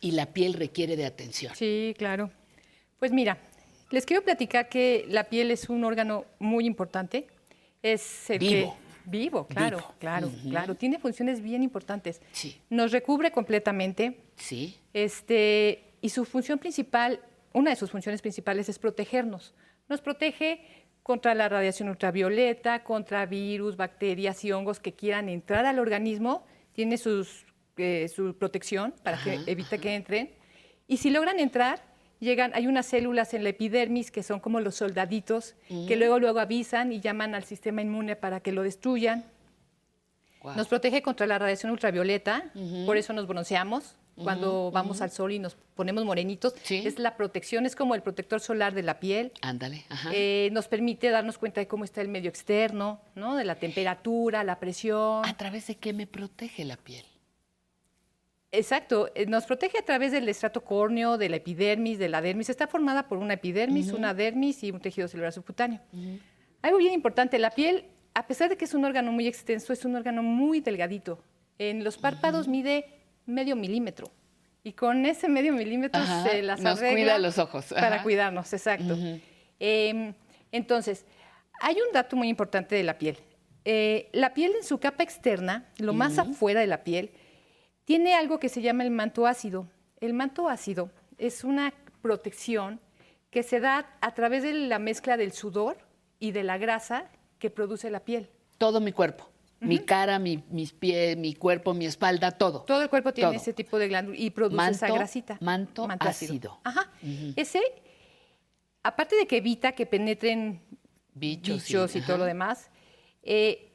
y la piel requiere de atención. Sí, claro. Pues mira, les quiero platicar que la piel es un órgano muy importante. Es el que- Vivo. claro, Vivo. claro, claro. Tiene funciones bien importantes. Sí. Nos recubre completamente. Sí. Este, y su función principal, una de sus funciones principales es protegernos. Nos protege contra la radiación ultravioleta, contra virus, bacterias y hongos que quieran entrar al organismo. Tiene sus, eh, su protección para que Ajá, evite que entren. Y si logran entrar, llegan, hay unas células en la epidermis que son como los soldaditos, que Mm. luego luego avisan y llaman al sistema inmune para que lo destruyan. Nos protege contra la radiación ultravioleta, por eso nos bronceamos cuando vamos al sol y nos ponemos morenitos. Es la protección, es como el protector solar de la piel. Ándale, ajá. Eh, nos permite darnos cuenta de cómo está el medio externo, ¿no? de la temperatura, la presión. ¿A través de qué me protege la piel? Exacto, eh, nos protege a través del estrato córneo, de la epidermis, de la dermis. Está formada por una epidermis, una dermis y un tejido celular subcutáneo. Algo bien importante, la piel, a pesar de que es un órgano muy extenso, es un órgano muy delgadito. En los párpados mide medio milímetro. Y con ese medio milímetro Ajá, se las nos arregla cuida los ojos, Para cuidarnos, exacto. Em, entonces, hay un dato muy importante de la piel. Eh, la piel en su capa externa, lo más afuera de la piel, tiene algo que se llama el manto ácido. El manto ácido es una protección que se da a través de la mezcla del sudor y de la grasa que produce la piel. Todo mi cuerpo. Mi cara, mi, mis pies, mi cuerpo, mi espalda, todo. Todo el cuerpo tiene Todo. ese tipo de glándula y produce esa grasita. manto ácido. Ajá. Ese, aparte de que evita que penetren Bichos, bichos, y, todo lo demás, eh,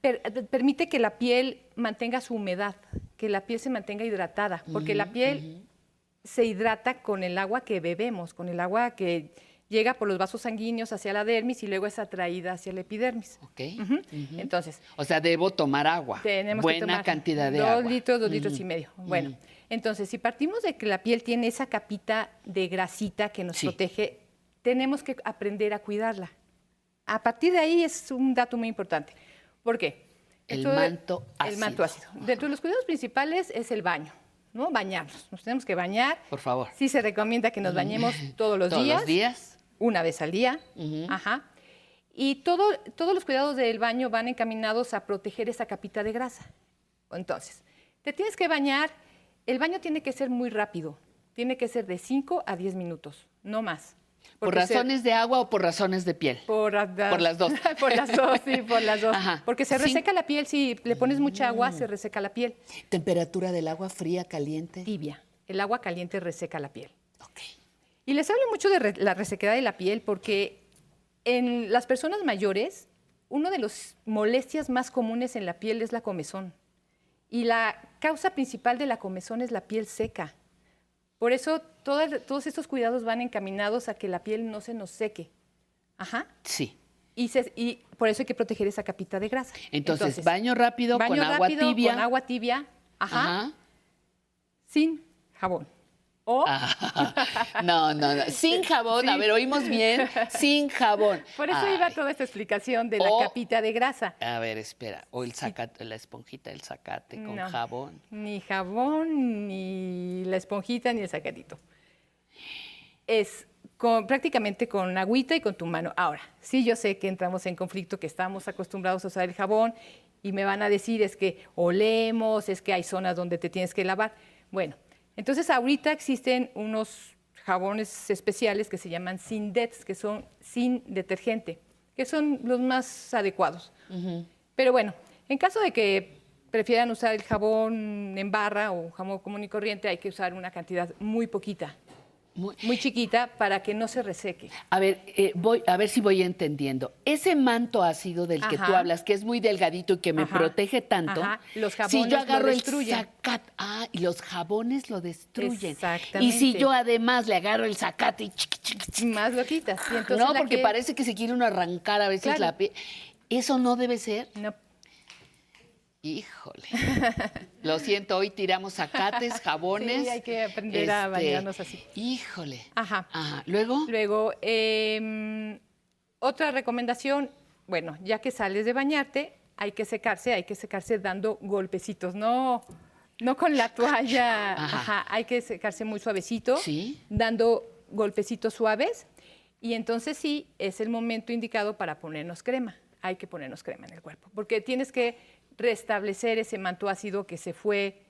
per- permite que la piel mantenga su humedad, que la piel se mantenga hidratada, porque la piel se hidrata con el agua que bebemos, con el agua que llega por los vasos sanguíneos hacia la dermis y luego es atraída hacia la epidermis. Ok. Entonces, O sea, debo tomar agua. tenemos que Buena tomar cantidad de dos agua. litros, dos litros y medio. Bueno, entonces, si partimos de que la piel tiene esa capita de grasita que nos Sí. protege, tenemos que aprender a cuidarla. A partir de ahí es un dato muy importante. ¿Por qué? El Esto manto El manto ácido. Dentro de los cuidados principales es el baño, ¿no? Bañarnos. Nos tenemos que bañar. Por favor. Sí se recomienda que nos bañemos todos los Todos días. los días. Una vez al día. Ajá. Y todo, todos los cuidados del baño van encaminados a proteger esa capita de grasa. Entonces, te tienes que bañar. El baño tiene que ser muy rápido. Tiene que ser de 5 a 10 minutos, no más. ¿Por se- razones de agua o por razones de piel? por, las- Por las dos. por las dos, sí, por las dos. Ajá. Porque se Sí. reseca la piel, si le pones mucha agua, se reseca la piel. ¿Temperatura del agua fría, caliente? Tibia. El agua caliente reseca la piel. Y les hablo mucho de re- la resequedad de la piel porque en las personas mayores, una de las molestias más comunes en la piel es la comezón. Y la causa principal de la comezón es la piel seca. Por eso todos estos cuidados van encaminados a que la piel no se nos seque. Ajá. Sí. Y, se- y por eso hay que proteger esa capita de grasa. Entonces, baño rápido con baño agua rápido tibia. Con agua tibia. Ajá. Ajá. Sin jabón. O No, no, no. Sin jabón. A ver, oímos bien. Sin jabón. Por eso Ay, iba toda esta explicación de la O- capita de grasa. A ver, espera. O el zacate, la esponjita del zacate con No. jabón. Ni jabón, ni la esponjita, ni el sacatito. Es con, prácticamente con agüita y con tu mano. Ahora, sí yo sé que entramos en conflicto, que estamos acostumbrados a usar el jabón y me van a decir es que olemos, es que hay zonas donde te tienes que lavar. Bueno, entonces ahorita existen unos jabones especiales que se llaman sin dets, que son sin detergente, que son los más adecuados. Pero bueno, en caso de que prefieran usar el jabón en barra o jabón común y corriente, hay que usar una cantidad muy poquita, muy, chiquita, para que no se reseque. A ver, eh, voy, a ver si voy entendiendo. Ese manto ácido del que tú hablas, que es muy delgadito y que me Ajá. protege tanto, Ajá. Los si jabones yo lo agarro el destruyen. zacate, ah, y los jabones lo destruyen. Exactamente. Y si yo además le agarro el zacate y chiqui, chiqui, chiqui. Más lo quitas. Y no, porque parece que se quiere uno arrancar a veces Claro. la piel. Eso no debe ser. No. Híjole. Lo siento, hoy tiramos zacates, jabones. Sí, hay que aprender a Este, bañarnos así. Híjole. Ajá. Ajá. Luego. Luego, em, Otra recomendación, bueno, ya que sales de bañarte, hay que secarse, hay que secarse dando golpecitos, no, no con la toalla, Ajá. ajá, hay que secarse muy suavecito, Sí. dando golpecitos suaves y entonces sí es el momento indicado para ponernos crema. Hay que ponernos crema en el cuerpo, porque tienes que restablecer ese manto ácido que se fue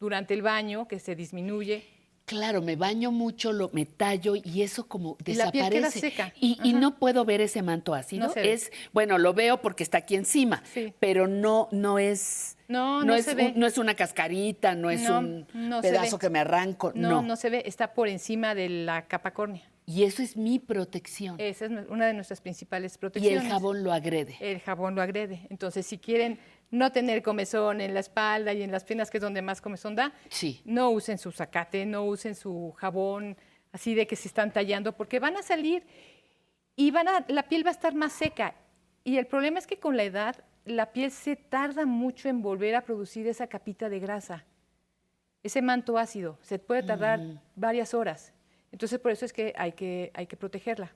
durante el baño, que se disminuye. Claro, me baño mucho, lo, me tallo y eso como Y la piel queda desaparece. seca. Y, y no puedo ver ese manto ácido. No se ve. es, bueno, lo veo porque está aquí encima, Sí. pero no, no es. No, no es se un- ve. no es una cascarita, no es No, un pedazo que me arranco. No, No, se ve, está por encima de la capa córnea. Y eso es mi protección. Esa es una de nuestras principales Y protecciones. el jabón lo agrede. El jabón lo agrede. Entonces, si quieren no tener comezón en la espalda y en las piernas, que es donde más comezón da, Sí. no usen su zacate, no usen su jabón así de que se están tallando, porque van a salir y van a, la piel va a estar más seca. Y el problema es que con la edad la piel se tarda mucho en volver a producir esa capita de grasa, ese manto ácido. Se puede tardar Mm. varias horas. Entonces, por eso es que hay que, hay que protegerla.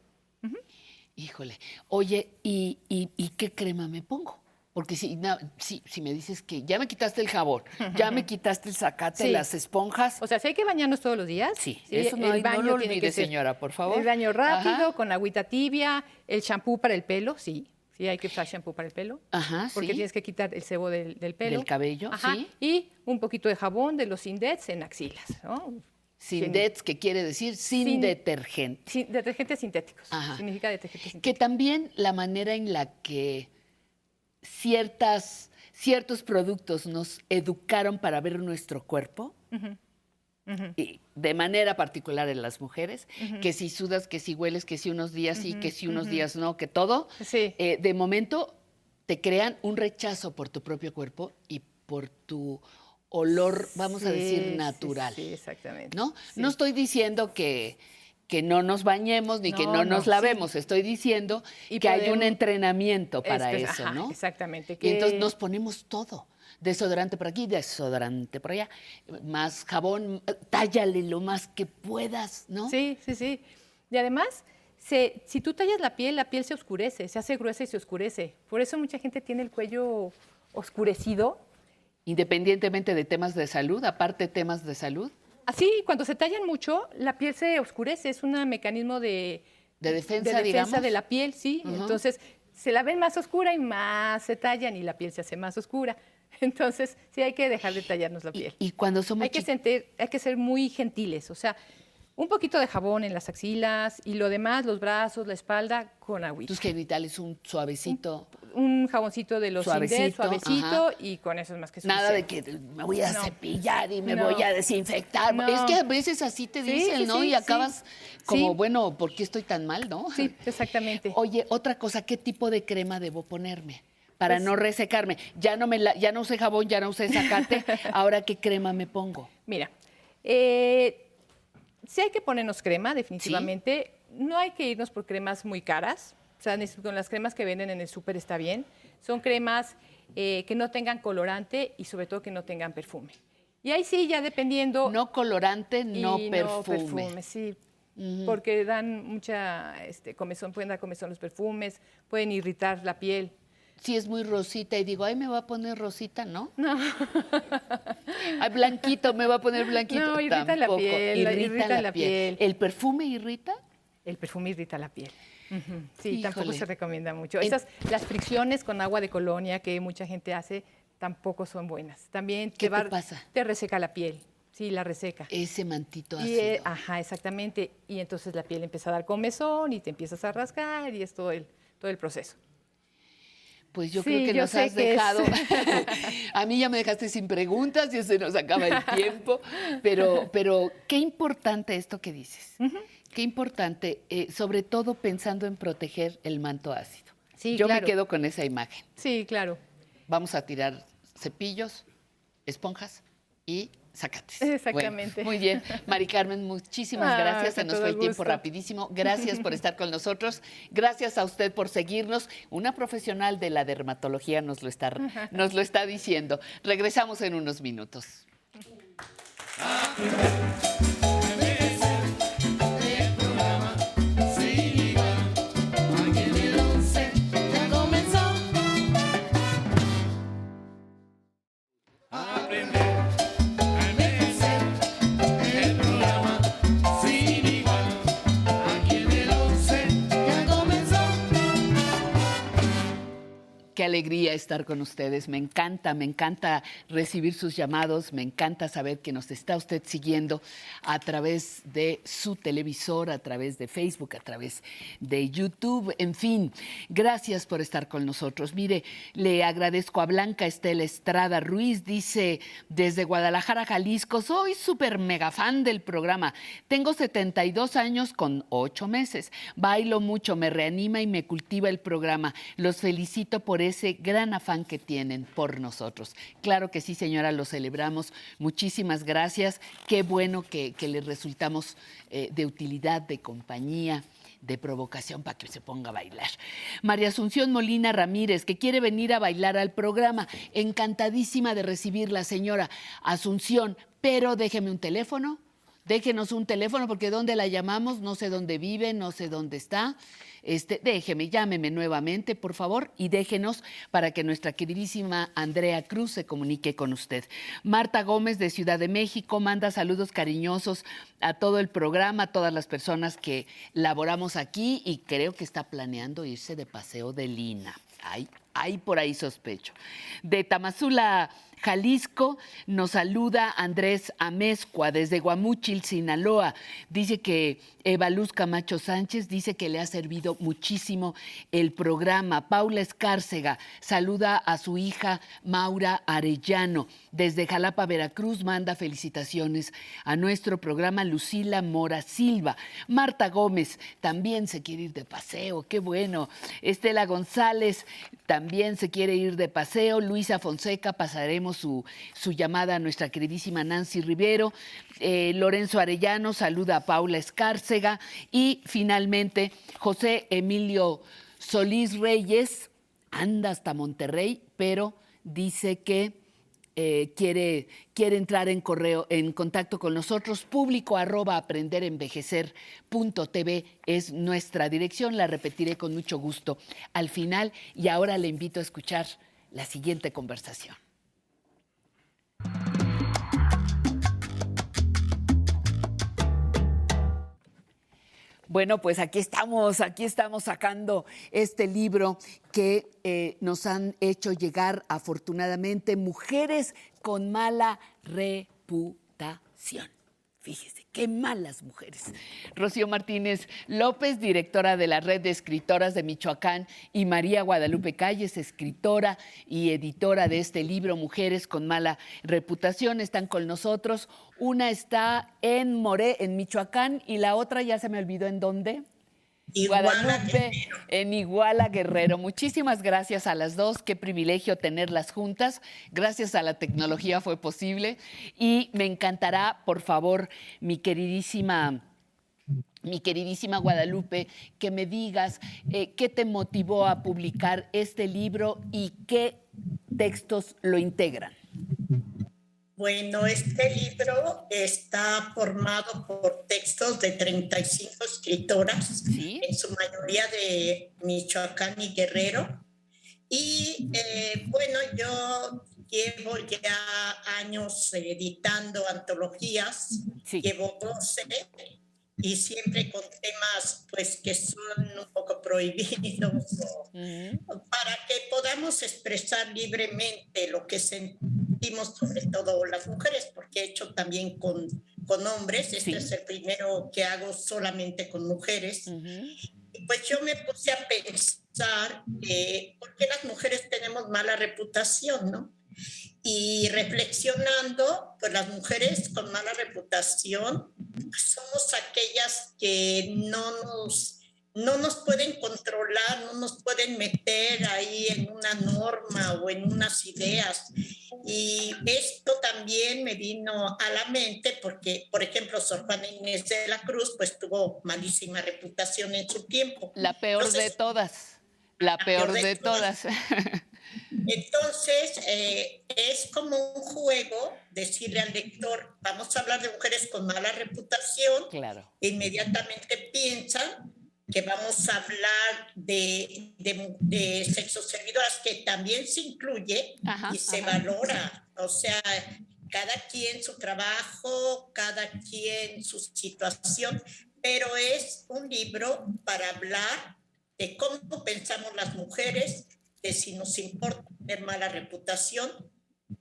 Híjole. Oye, ¿y, y, y qué crema me pongo? Porque si, si, si me dices que ya me quitaste el jabón, ya me quitaste el zacate, Sí. las esponjas. O sea, si hay que bañarnos todos los días. Sí, eso no hay- no lo olvide, señora, por favor. El baño rápido, Ajá. con agüita tibia, el champú para el pelo, sí. Sí, hay que usar champú para el pelo. Ajá, Porque sí. tienes que quitar el sebo del, del pelo. Del cabello, Ajá. sí. Y un poquito de jabón de los Indets en axilas, ¿no? Sin dets, que quiere decir sin, Sin- detergente. Sin- detergentes sintéticos. Ajá. Significa detergentes sintéticos. Que también la manera en la que ciertas, ciertos productos nos educaron para ver nuestro cuerpo, y de manera particular en las mujeres, que si sudas, que si hueles, que si unos días sí, que si unos días no, que todo, Sí. eh, de momento te crean un rechazo por tu propio cuerpo y por tu olor, vamos a decir, natural. Sí, exactamente. ¿no? No estoy diciendo que, que no nos bañemos ni que No, no no, nos sí. lavemos, estoy diciendo Y que hay un entrenamiento para eso, ajá, ¿no? Exactamente. Y que- entonces nos ponemos todo. Desodorante por aquí, desodorante por allá, más jabón, tállale lo más que puedas, ¿no? Sí, sí, sí. Y además, se- si tú tallas la piel, la piel se oscurece, se hace gruesa y se oscurece. Por eso mucha gente tiene el cuello oscurecido. Independientemente de temas de salud, aparte temas de salud, Así, cuando se tallan mucho, la piel se oscurece, es un mecanismo de, de defensa, de defensa digamos. de la piel, sí. Entonces, se la ven más oscura y más se tallan y la piel se hace más oscura. Entonces, sí hay que dejar de tallarnos la piel. Y cuando somos hay que, sentir, hay que ser muy gentiles, o sea, un poquito de jabón en las axilas y lo demás, los brazos, la espalda, con agüita. tus genitales un suavecito, Un jaboncito de los Indes, Suavecito, suavecito, ajá. y con eso es más que nada de suficiente. que me voy a No. cepillar y me No. voy a desinfectar. No. Es que a veces así te dicen, sí, ¿no? sí, y sí. acabas como, bueno, ¿por qué estoy tan mal, no? Sí, exactamente. Oye, otra cosa, ¿qué tipo de crema debo ponerme? Para Pues- no resecarme. Ya no, me la- ya no usé jabón, ya no usé zacate. Ahora, ¿qué crema me pongo? Mira, eh, sí hay que ponernos crema, definitivamente. No hay que irnos por cremas muy caras. O sea, con las cremas que venden en el súper está bien. Son cremas eh, que no tengan colorante y sobre todo que no tengan perfume. Y ahí sí, ya dependiendo... No colorante, no y perfume. sí. Ujú. Porque dan mucha este, comezón, pueden dar comezón los perfumes, pueden irritar la piel. Si es muy rosita y digo, ay, me va a poner rosita, ¿no? No. Ay, blanquito, me va a poner blanquito. No, irrita la Tampoco. piel, la- irrita la piel. ¿El perfume irrita? El perfume irrita la piel. Sí, tampoco se recomienda mucho. Esas, las fricciones con agua de colonia que mucha gente hace tampoco son buenas. También ¿Qué te va- pasa? Te reseca la piel. Sí, la reseca. Ese mantito Y, ácido. eh, ajá, exactamente. Y entonces la piel empieza a dar comezón y te empiezas a rascar y es todo el, todo el proceso. Pues yo Sí, creo que yo nos has dejado. a mí ya me dejaste sin preguntas y se nos acaba el tiempo. Pero, pero qué importante esto que dices. Qué importante, eh, sobre todo pensando en proteger el manto ácido. Sí, yo claro. me quedo con esa imagen. Sí, claro. Vamos a tirar cepillos, esponjas y zacates. Exactamente. Bueno, muy bien. Mari Carmen, muchísimas Ah, gracias. Se nos fue el tiempo rapidísimo. Gracias por estar con nosotros. Gracias a usted por seguirnos. Una profesional de la dermatología nos lo está, nos lo está diciendo. Regresamos en unos minutos. Alegría estar con ustedes. Me encanta, me encanta recibir sus llamados, me encanta saber que nos está usted siguiendo a través de su televisor, a través de Facebook, a través de YouTube, en fin. Gracias por estar con nosotros. Mire, le agradezco a Blanca Estela Estrada Ruiz, dice desde Guadalajara, Jalisco, soy súper mega fan del programa. Tengo 72 años con 8 meses. Bailo mucho, me reanima y me cultiva el programa. Los felicito por ese gran afán que tienen por nosotros. Claro que sí, señora, lo celebramos. Muchísimas gracias. Qué bueno que, que les resultamos eh, de utilidad, de compañía de provocación para que se ponga a bailar. María Asunción Molina Ramírez, que quiere venir a bailar al programa. Encantadísima de recibirla, señora Asunción, pero déjeme un teléfono. Déjenos un teléfono porque dónde la llamamos, no sé dónde vive, no sé dónde está. Este, déjeme, llámeme nuevamente, por favor, y déjenos para que nuestra queridísima Andrea Cruz se comunique con usted. Marta Gómez de Ciudad de México manda saludos cariñosos a todo el programa, a todas las personas que laboramos aquí y creo que está planeando irse de paseo de Lina. Ay, hay por ahí sospecho. De Tamazula, Jalisco, nos saluda Andrés Amezcua desde Guamúchil, Sinaloa. Dice que Eva Luz Camacho Sánchez dice que le ha servido muchísimo el programa. Paula Escárcega saluda a su hija Maura Arellano. Desde Jalapa, Veracruz, manda felicitaciones a nuestro programa Lucila Mora Silva. Marta Gómez también se quiere ir de paseo, qué bueno. Estela González también se quiere ir de paseo. Luisa Fonseca, pasaremos su, llamada a nuestra queridísima Nancy Rivero. Eh, Lorenzo Arellano saluda a Paula Escárcega. Y finalmente, José Emilio Solís Reyes anda hasta Monterrey, pero dice que eh, quiere, quiere entrar en correo, en contacto con nosotros, público arroba aprenderenvejecer.tv es nuestra dirección, la repetiré con mucho gusto al final y ahora le invito a escuchar la siguiente conversación. Bueno, pues aquí estamos, aquí estamos sacando este libro que eh, nos han hecho llegar afortunadamente mujeres con mala reputación. Fíjese, qué malas mujeres. Rocío Martínez López, directora de la Red de Escritoras de Michoacán, y María Guadalupe Calles, escritora y editora de este libro, Mujeres con mala reputación, están con nosotros. Una está en Moré, en Michoacán, y la otra ya se me olvidó en dónde. Guadalupe, en Iguala Guerrero. Muchísimas gracias a las dos. Qué privilegio tenerlas juntas. Gracias a la tecnología fue posible. Y me encantará, por favor, mi queridísima mi queridísima Guadalupe, que me digas eh, qué te motivó a publicar este libro y qué textos lo integran. Bueno, este libro está formado por textos de 35 escritoras, en su mayoría de Michoacán y Guerrero. Y eh, bueno, yo llevo ya años editando antologías, llevo 12 y siempre con temas pues que son un poco prohibidos o- para que podamos expresar libremente lo que sentimos sobre todo las mujeres porque he hecho también con, con hombres. Este es el primero que hago solamente con mujeres. Y pues yo me puse a pensar eh, por qué las mujeres tenemos mala reputación no y reflexionando, pues las mujeres con mala reputación somos aquellas que no nos, no nos pueden controlar, no nos pueden meter ahí en una norma o en unas ideas. Y esto también me vino a la mente porque, por ejemplo, Sor Juana Inés de la Cruz pues tuvo malísima reputación en su tiempo. La peor de todas. La peor de todas. Entonces, eh, es como un juego decirle al lector, vamos a hablar de mujeres con mala reputación, Claro. inmediatamente piensan que vamos a hablar de, de, de sexoservidoras, que también se incluye Ajá, y se ajá. valora. O sea, cada quien su trabajo, cada quien su situación, pero es un libro para hablar de cómo pensamos las mujeres, si nos importa tener mala reputación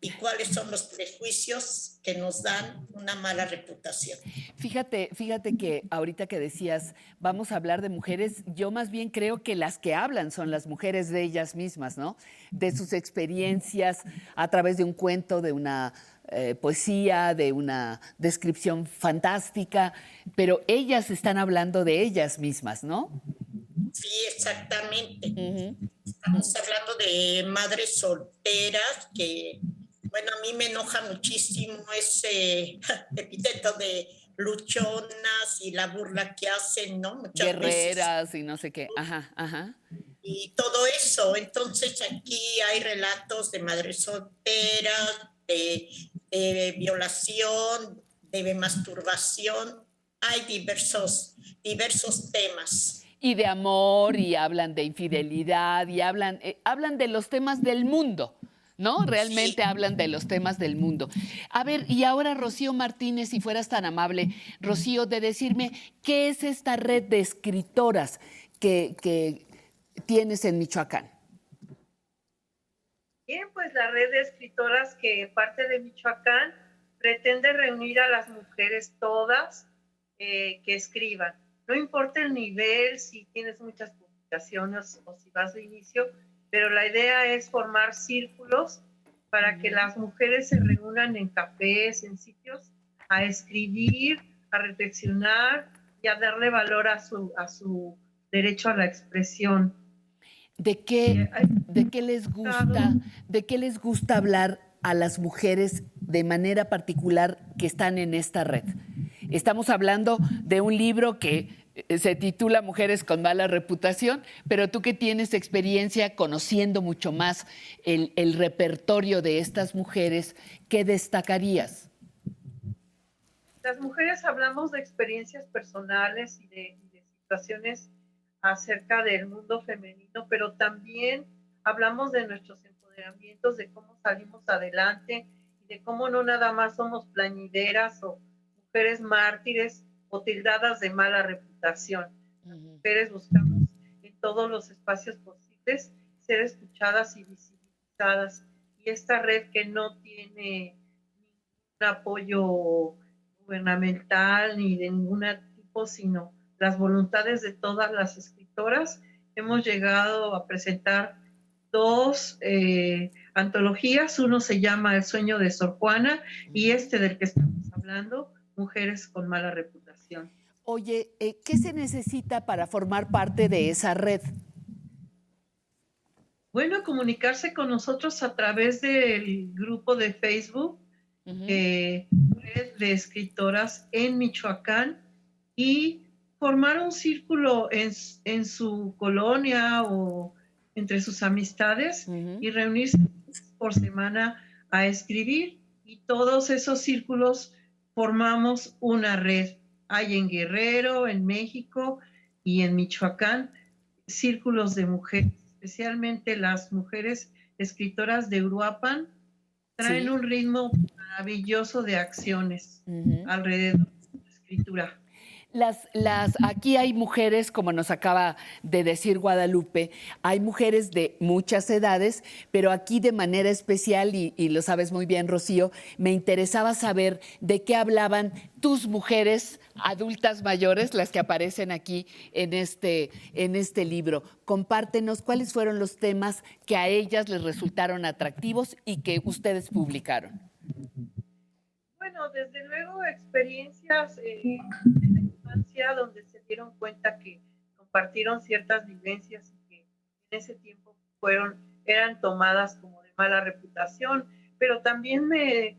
y cuáles son los prejuicios que nos dan una mala reputación. Fíjate, fíjate que ahorita que decías, vamos a hablar de mujeres, yo más bien creo que las que hablan son las mujeres de ellas mismas, ¿no? De sus experiencias a través de un cuento, de una eh, poesía, de una descripción fantástica, pero ellas están hablando de ellas mismas, ¿no? Sí, exactamente. Estamos hablando de madres solteras que, bueno, a mí me enoja muchísimo ese epíteto de luchonas y la burla que hacen, ¿no? Muchas Guerreras y no sé qué. Ajá, ajá. y todo eso. Entonces aquí hay relatos de madres solteras, de, de violación, de masturbación. Hay diversos, diversos temas. Y de amor, y hablan de infidelidad, y hablan, eh, hablan de los temas del mundo. ¿No? Realmente hablan de los temas del mundo. A ver, y ahora Rocío Martínez, si fueras tan amable, Rocío, de decirme qué es esta red de escritoras que, que tienes en Michoacán. Bien, pues la red de escritoras que parte de Michoacán pretende reunir a las mujeres todas eh, que escriban. No importa el nivel, si tienes muchas publicaciones o si vas de inicio, pero la idea es formar círculos para que las mujeres se reúnan en cafés, en sitios, a escribir, a reflexionar y a darle valor a su, a su derecho a la expresión. ¿De qué, ¿De qué les gusta? ¿De qué les gusta hablar a las mujeres de manera particular que están en esta red? Estamos hablando de un libro que eh, se titula Mujeres con mala reputación, pero tú que tienes experiencia conociendo mucho más el, repertorio de estas mujeres, ¿qué destacarías? Las mujeres hablamos de experiencias personales y de, y de situaciones acerca del mundo femenino, pero también hablamos de nuestros empoderamientos, de cómo salimos adelante y de cómo no nada más somos plañideras o mujeres mártires o tildadas de mala reputación. Las mujeres buscamos en todos los espacios posibles ser escuchadas y visibilizadas. Y esta red que no tiene ningún apoyo gubernamental ni de ningún tipo, sino las voluntades de todas las escritoras, hemos llegado a presentar dos eh, antologías. Uno se llama El sueño de Sor Juana y este del que estamos hablando, Mujeres con mala reputación. Oye, eh, ¿qué se necesita para formar parte de esa red? Bueno, comunicarse con nosotros a través del grupo de Facebook, eh, Red de Escritoras en Michoacán, y formar un círculo en, en su colonia o entre sus amistades y reunirse por semana a escribir. Y todos esos círculos formamos una red. Hay en Guerrero, en México y en Michoacán círculos de mujeres, especialmente las mujeres escritoras de Uruapan, traen Sí. un ritmo maravilloso de acciones alrededor de la escritura. Las, las, aquí hay mujeres, como nos acaba de decir Guadalupe, hay mujeres de muchas edades, pero aquí de manera especial, y, lo sabes muy bien, Rocío, me interesaba saber de qué hablaban tus mujeres adultas mayores, las que aparecen aquí en este, en este libro. Compártenos cuáles fueron los temas que a ellas les resultaron atractivos y que ustedes publicaron. Bueno, desde luego experiencias eh, donde se dieron cuenta que compartieron ciertas vivencias y que en ese tiempo fueron, eran tomadas como de mala reputación, pero también me,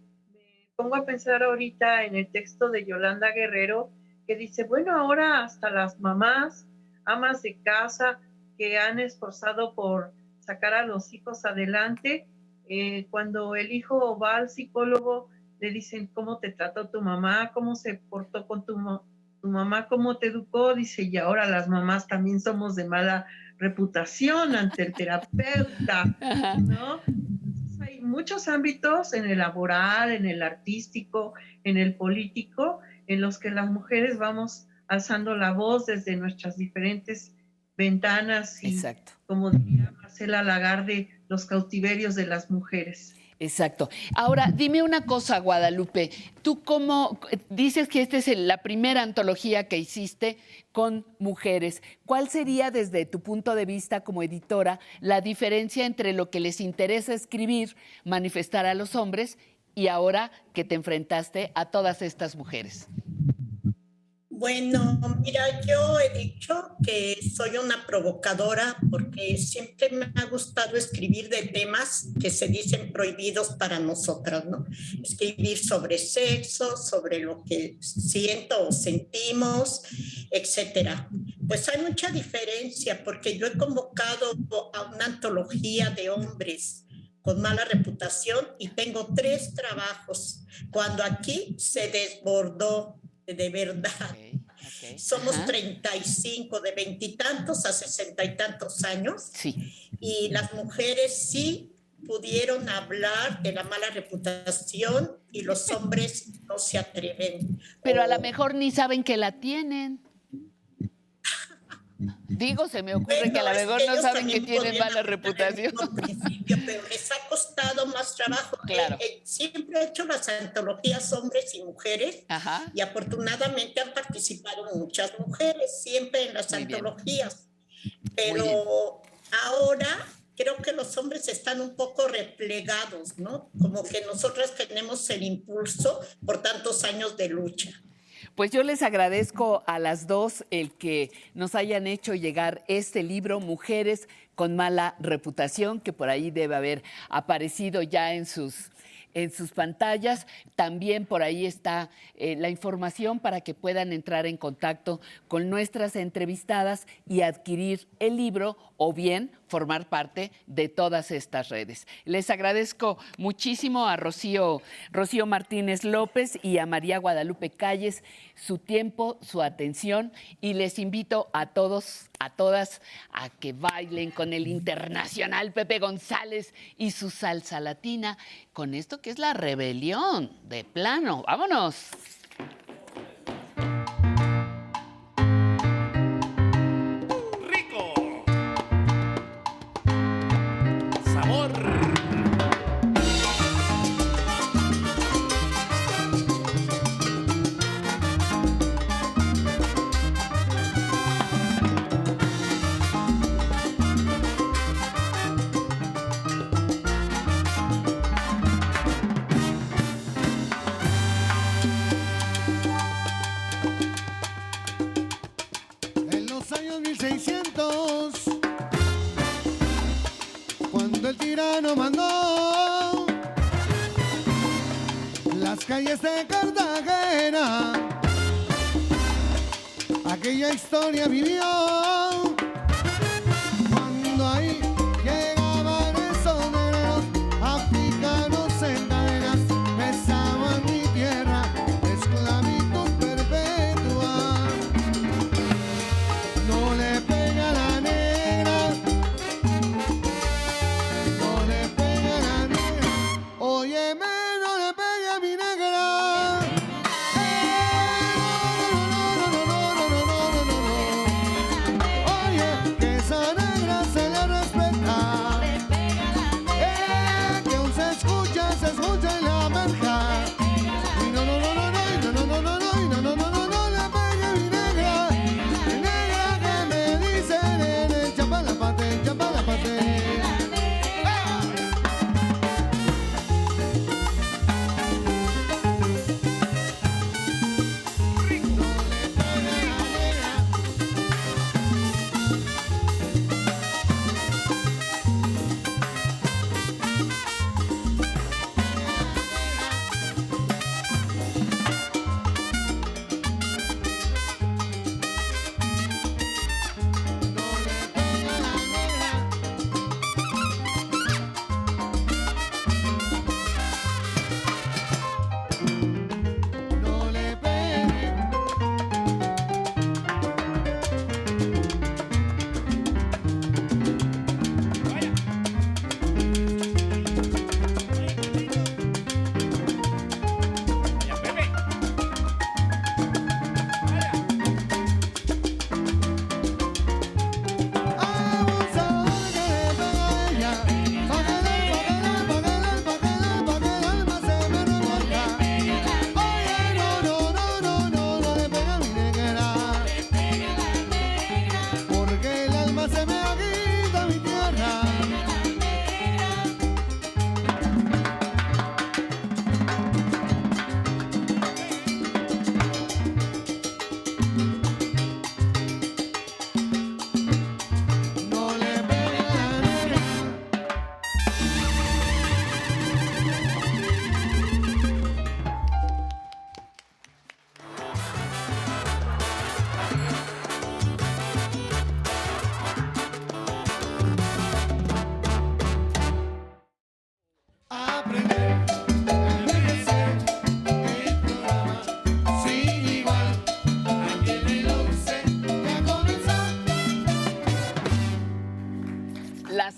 pongo a pensar ahorita en el texto de Yolanda Guerrero que dice, bueno, ahora hasta las mamás, amas de casa que han esforzado por sacar a los hijos adelante, eh, cuando el hijo va al psicólogo, le dicen cómo te trató tu mamá, cómo se portó con tu, tu mamá, cómo te educó, dice, y ahora las mamás también somos de mala reputación ante el terapeuta, ¿no? Entonces, hay muchos ámbitos en el laboral, en el artístico, en el político, en los que las mujeres vamos alzando la voz desde nuestras diferentes ventanas y, como diría Marcela Lagarde, los cautiverios de las mujeres. Exacto. Ahora, dime una cosa, Guadalupe. Tú cómo dices que esta es la primera antología que hiciste con mujeres. ¿Cuál sería, desde tu punto de vista como editora, la diferencia entre lo que les interesa escribir, manifestar a los hombres, y ahora que te enfrentaste a todas estas mujeres? Bueno, mira, yo he dicho que soy una provocadora porque siempre me ha gustado escribir de temas que se dicen prohibidos para nosotras, ¿no? Escribir sobre sexo, sobre lo que siento o sentimos, etcétera. Pues hay mucha diferencia porque yo he convocado a una antología de hombres con mala reputación y tengo tres trabajos, cuando aquí se desbordó de verdad. Somos Ajá. 35, de veintitantos a sesenta y tantos años. Sí. Y las mujeres sí pudieron hablar de la mala reputación y los hombres no se atreven. Pero a lo mejor ni saben que la tienen. Digo, se me ocurre Bueno, que a lo mejor no saben que tienen mala reputación. pero les ha costado más trabajo. Claro. Eh, eh, siempre he hecho las antologías hombres y mujeres Ajá. y afortunadamente han participado muchas mujeres siempre en las Muy antologías. bien. Pero ahora creo que los hombres están un poco replegados, ¿no? Como que nosotras tenemos el impulso por tantos años de lucha. Pues yo les agradezco a las dos el que nos hayan hecho llegar este libro, Mujeres con mala reputación, que por ahí debe haber aparecido ya en sus, en sus pantallas. También por ahí está eh, la información para que puedan entrar en contacto con nuestras entrevistadas y adquirir el libro o bien formar parte de todas estas redes. Les agradezco muchísimo a Rocío, Rocío Martínez López y a María Guadalupe Calles su tiempo, su atención y les invito a todos, a todas, a que bailen con el internacional Pepe González y su salsa latina con esto que es la rebelión de plano. Vámonos. Historia vivió.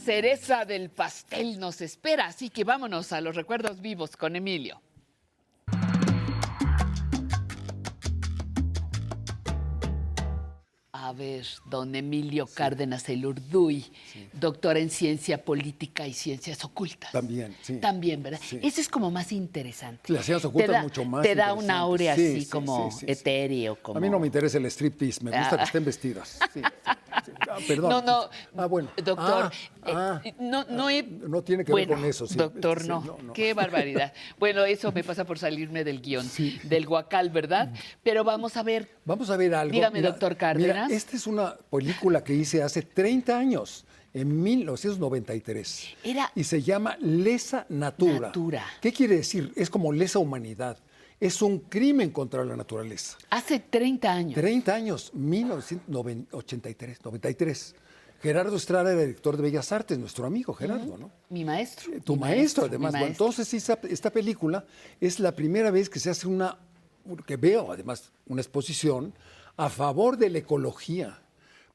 Cereza del pastel nos espera, así que vámonos a los recuerdos vivos con Emilio. A ver, don Emilio Cárdenas El Urduy, doctor en ciencia política y ciencias ocultas. También, sí. También, ¿verdad? Sí. Ese es como más interesante. Las ciencias ocultas da- mucho más Te da un Sí, así sí, como sí, sí, sí. etéreo. Como... A mí no me interesa el striptease, me gusta Ah. que estén vestidas. Sí, sí, sí. Ah, perdón. No, no, Ah, bueno. doctor, Ah, eh, no, no he... no tiene que bueno, ver con eso. Sí. doctor, Sí, no. Qué barbaridad. Bueno, eso me pasa por salirme del guion, del guacal, ¿verdad? Pero vamos a ver. Vamos a ver algo. Dígame, Mira, doctor Mira, Cárdenas. Esta es una película que hice hace 30 años, en 1993. Era- Y se llama Lesa Natura. Natura. ¿Qué quiere decir? Es como lesa humanidad. Es un crimen contra la naturaleza. Hace 30 años. 30 años, 1983, 93. Gerardo Estrada era director de Bellas Artes, nuestro amigo Gerardo, ¿no? Mi maestro. Tu mi maestro, además. Maestro. entonces, esa- esta película es la primera vez que se hace una, que veo además, una exposición a favor de la ecología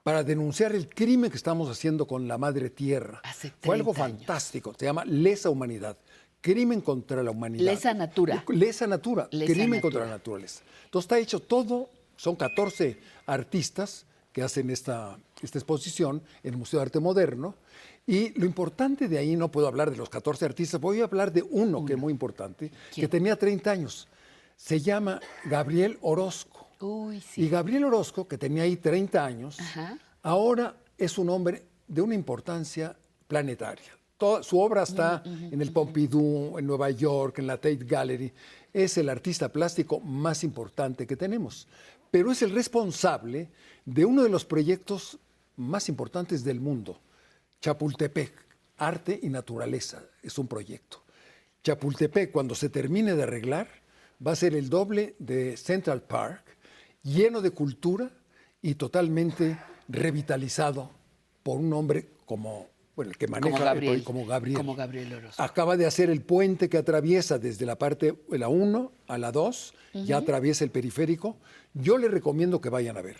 para denunciar el crimen que estamos haciendo con la madre tierra. Fue algo 30 años. fantástico. Se llama Lesa Humanidad. Crimen contra la humanidad. Lesa natura. Lesa natura. Lesa crimen natura. contra la naturaleza. Entonces está hecho todo, son 14 artistas que hacen esta, esta exposición en el Museo de Arte Moderno. Y lo importante de ahí, no puedo hablar de los 14 artistas, voy a hablar de uno, que es muy importante, que tenía 30 años. Se llama Gabriel Orozco. Uy, sí. Y Gabriel Orozco, que tenía ahí 30 años, Ajá. ahora es un hombre de una importancia planetaria. Toda, su obra está en el Pompidou, en Nueva York, en la Tate Gallery. Es el artista plástico más importante que tenemos. Pero es el responsable de uno de los proyectos más importantes del mundo, Chapultepec, Arte y Naturaleza. Es un proyecto. Chapultepec, cuando se termine de arreglar, va a ser el doble de Central Park, lleno de cultura y totalmente revitalizado por un hombre como bueno, el que maneja como el Gabriel. proyecto, como Gabriel. Como Gabriel Orozco. Acaba de hacer el puente que atraviesa desde la parte de la 1 a la 2, ya atraviesa el periférico. Yo le recomiendo que vayan a ver.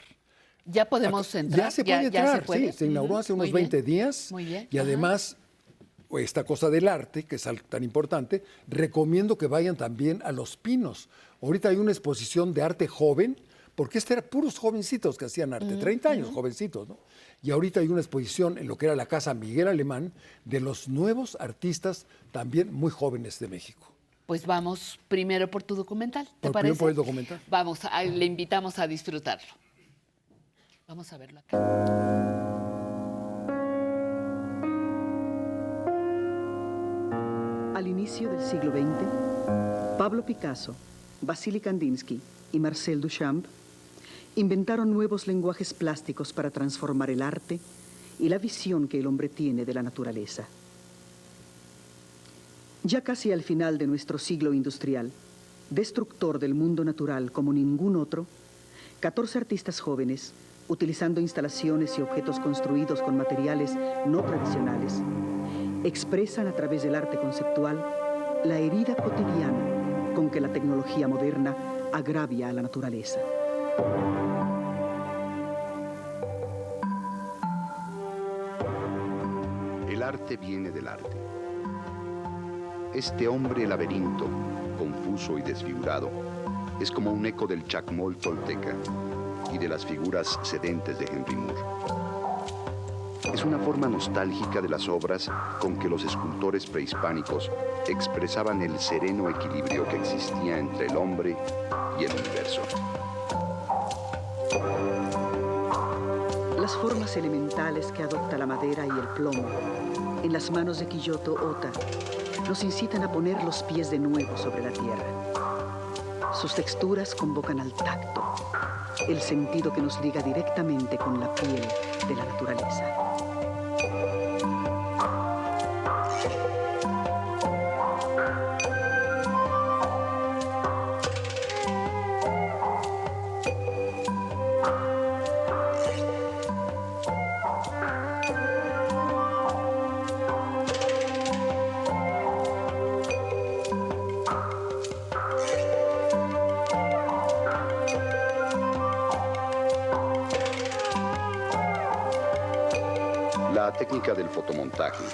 Ya podemos entrar. Ya se puede entrar, puede. sí, se inauguró hace unos bien, 20 días. Muy bien. Y además, esta cosa del arte, que es tan importante, recomiendo que vayan también a Los Pinos. Ahorita hay una exposición de arte joven, porque este era puros jovencitos que hacían arte, Ujú, 30 años, jovencitos, ¿no? Y ahorita hay una exposición en lo que era la Casa Miguel Alemán de los nuevos artistas también muy jóvenes de México. Pues vamos primero por tu documental, ¿te Por, parece? primero por el documental. Vamos, a- le invitamos a disfrutarlo. Vamos a verlo acá. Al inicio del siglo XX, Pablo Picasso, Vasily Kandinsky y Marcel Duchamp inventaron nuevos lenguajes plásticos para transformar el arte y la visión que el hombre tiene de la naturaleza. Ya casi al final de nuestro siglo industrial, destructor del mundo natural como ningún otro, 14 artistas jóvenes, utilizando instalaciones y objetos construidos con materiales no tradicionales, expresan a través del arte conceptual la herida cotidiana con que la tecnología moderna agravia a la naturaleza. El arte viene del arte. Este hombre laberinto, confuso y desfigurado, es como un eco del chacmol tolteca y de las figuras sedentes de Henry Moore. Es una forma nostálgica de las obras con que los escultores prehispánicos expresaban el sereno equilibrio que existía entre el hombre y el universo. Las formas elementales que adopta la madera y el plomo en las manos de Kiyoto Ota nos incitan a poner los pies de nuevo sobre la tierra. Sus texturas convocan al tacto, el sentido que nos liga directamente con la piel de la naturaleza. La técnica del fotomontaje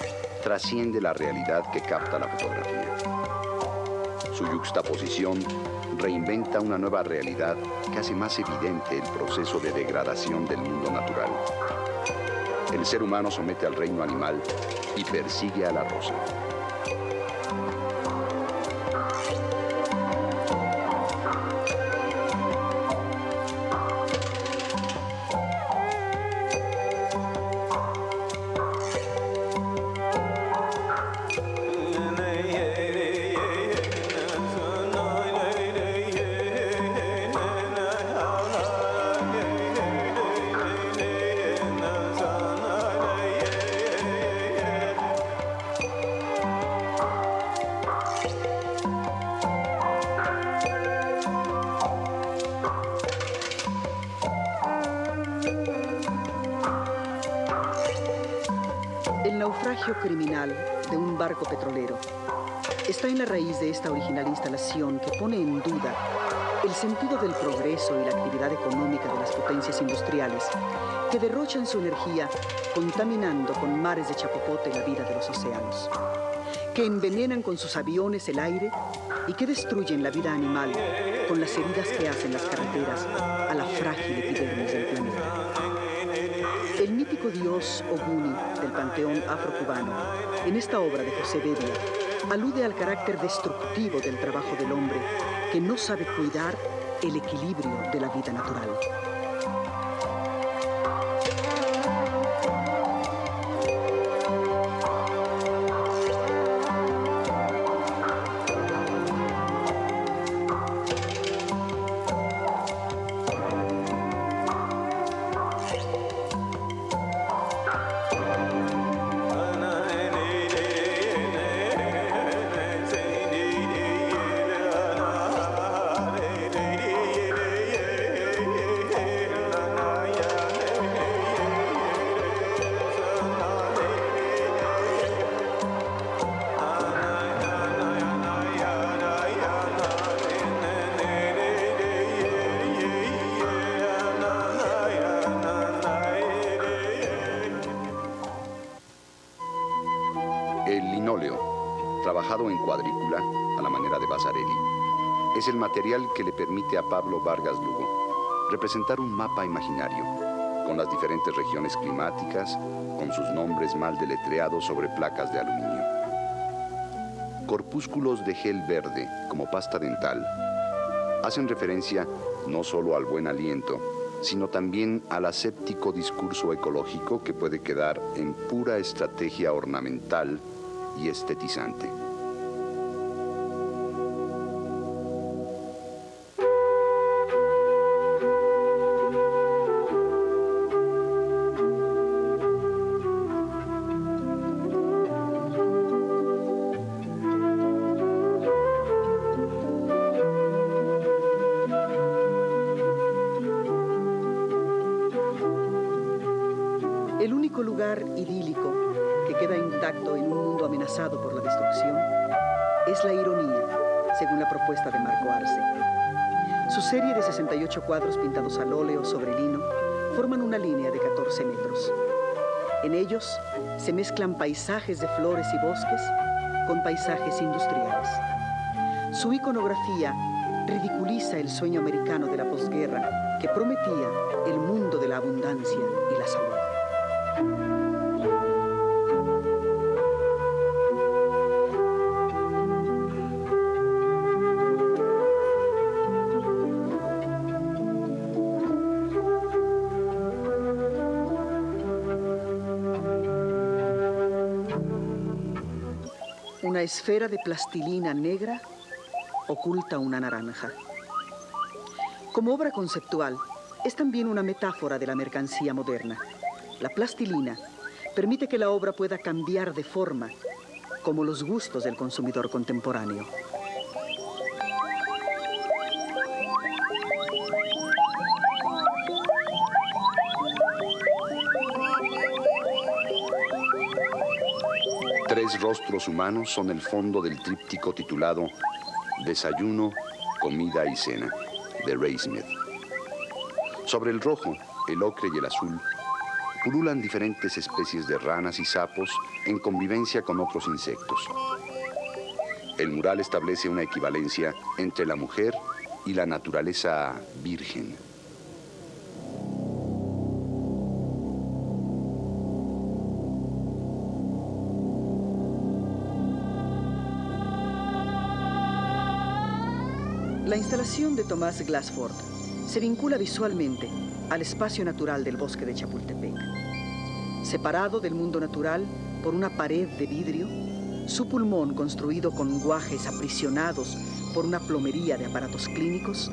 trasciende la realidad que capta la fotografía. Su yuxtaposición reinventa una nueva realidad que hace más evidente el proceso de degradación del mundo natural. El ser humano somete al reino animal y persigue a la rosa. Instalación que pone en duda el sentido del progreso y la actividad económica de las potencias industriales que derrochan su energía contaminando con mares de chapopote la vida de los océanos, que envenenan con sus aviones el aire y que destruyen la vida animal con las heridas que hacen las carreteras a la frágil epidermis del planeta. El mítico dios Oguni del panteón afrocubano, en esta obra de José Bedia, alude al carácter destructivo del trabajo del hombre que no sabe cuidar el equilibrio de la vida natural. Material que le permite a Pablo Vargas Lugo representar un mapa imaginario con las diferentes regiones climáticas, con sus nombres mal deletreados sobre placas de aluminio. Corpúsculos de gel verde como pasta dental hacen referencia no solo al buen aliento, sino también al aséptico discurso ecológico que puede quedar en pura estrategia ornamental y estetizante. En ellos se mezclan paisajes de flores y bosques con paisajes industriales. Su iconografía ridiculiza el sueño americano de la posguerra que prometía el mundo de la abundancia esfera de plastilina negra oculta una naranja. Como obra conceptual, es también una metáfora de la mercancía moderna. La plastilina permite que la obra pueda cambiar de forma, como los gustos del consumidor contemporáneo. Rostros humanos son el fondo del tríptico titulado Desayuno, Comida y Cena, de Ray Smith. Sobre el rojo, el ocre y el azul, pululan diferentes especies de ranas y sapos en convivencia con otros insectos. El mural establece una equivalencia entre la mujer y la naturaleza virgen. La instalación de Tomás Glassford se vincula visualmente al espacio natural del bosque de Chapultepec. Separado del mundo natural por una pared de vidrio, su pulmón construido con guajes aprisionados por una plomería de aparatos clínicos,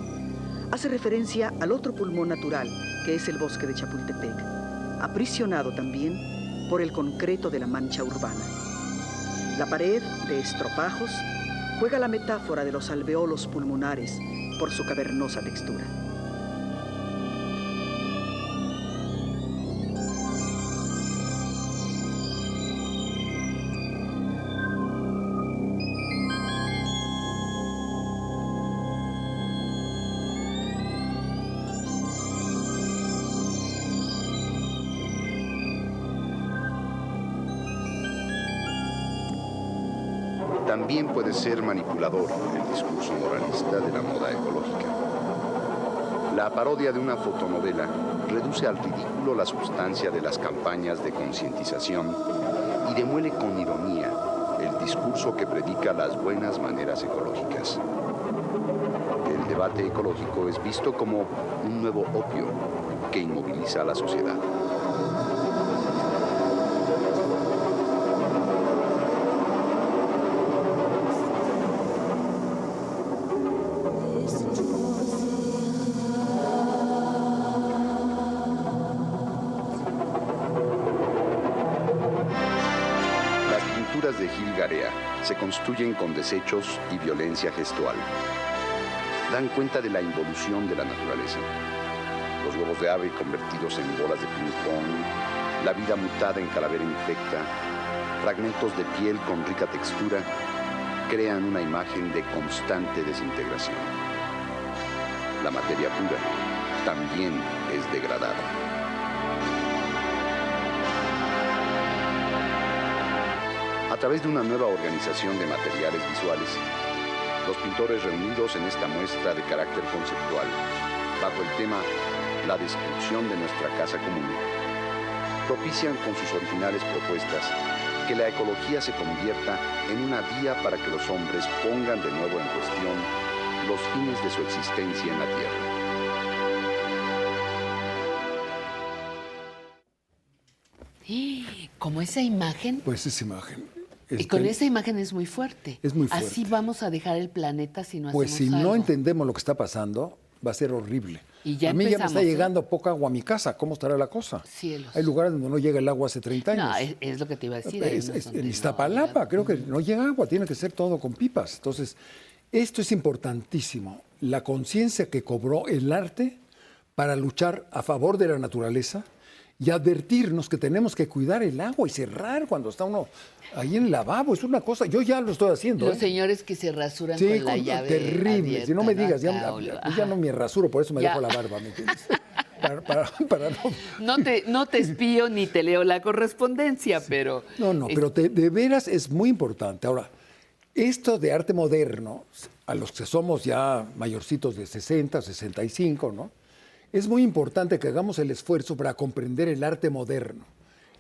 hace referencia al otro pulmón natural que es el bosque de Chapultepec, aprisionado también por el concreto de la mancha urbana. La pared de estropajos juega la metáfora de los alveolos pulmonares por su cavernosa textura. Puede ser manipulador el discurso moralista de la moda ecológica. La parodia de una fotonovela reduce al ridículo la sustancia de las campañas de concientización y demuele con ironía el discurso que predica las buenas maneras ecológicas. El debate ecológico es visto como un nuevo opio que inmoviliza a la sociedad. Garea se construyen con desechos y violencia gestual. Dan cuenta de la involución de la naturaleza. Los huevos de ave convertidos en bolas de ping-pong, la vida mutada en calavera infecta, fragmentos de piel con rica textura, crean una imagen de constante desintegración. La materia pura también es degradada. A través de una nueva organización de materiales visuales, los pintores reunidos en esta muestra de carácter conceptual, bajo el tema La descripción de nuestra casa común, propician con sus originales propuestas que la ecología se convierta en una vía para que los hombres pongan de nuevo en cuestión los fines de su existencia en la Tierra. Como esa imagen, Pues esa imagen. Y Este, con esa imagen es muy fuerte. Es muy Así vamos a dejar el planeta si no Pues si no entendemos lo que está pasando, va a ser horrible. Y ya a mí ya me está ¿eh? llegando poca agua a mi casa. ¿Cómo estará la cosa? Cielos. Hay lugares donde no llega el agua hace 30 años. No, es, es lo que te iba a decir. Es- es- donde en no. Iztapalapa creo que no llega agua, tiene que ser todo con pipas. Entonces, esto es importantísimo. La conciencia que cobró el arte para luchar a favor de la naturaleza y advertirnos que tenemos que cuidar el agua y cerrar cuando está uno ahí en el lavabo. Es una cosa, yo ya lo estoy haciendo. Los ¿eh? señores que se rasuran Sí, con la con- llave terrible. Si no me abierta, digas, ya, ya- ya no me rasuro, por eso me Ya. dejo la barba, ¿me entiendes? Para, para- para no No te, no te espío ni te leo la correspondencia, pero... No, no, pero te- de veras es muy importante. Ahora, esto de arte moderno, a los que somos ya mayorcitos de 60, 65, ¿no? Es muy importante que hagamos el esfuerzo para comprender el arte moderno.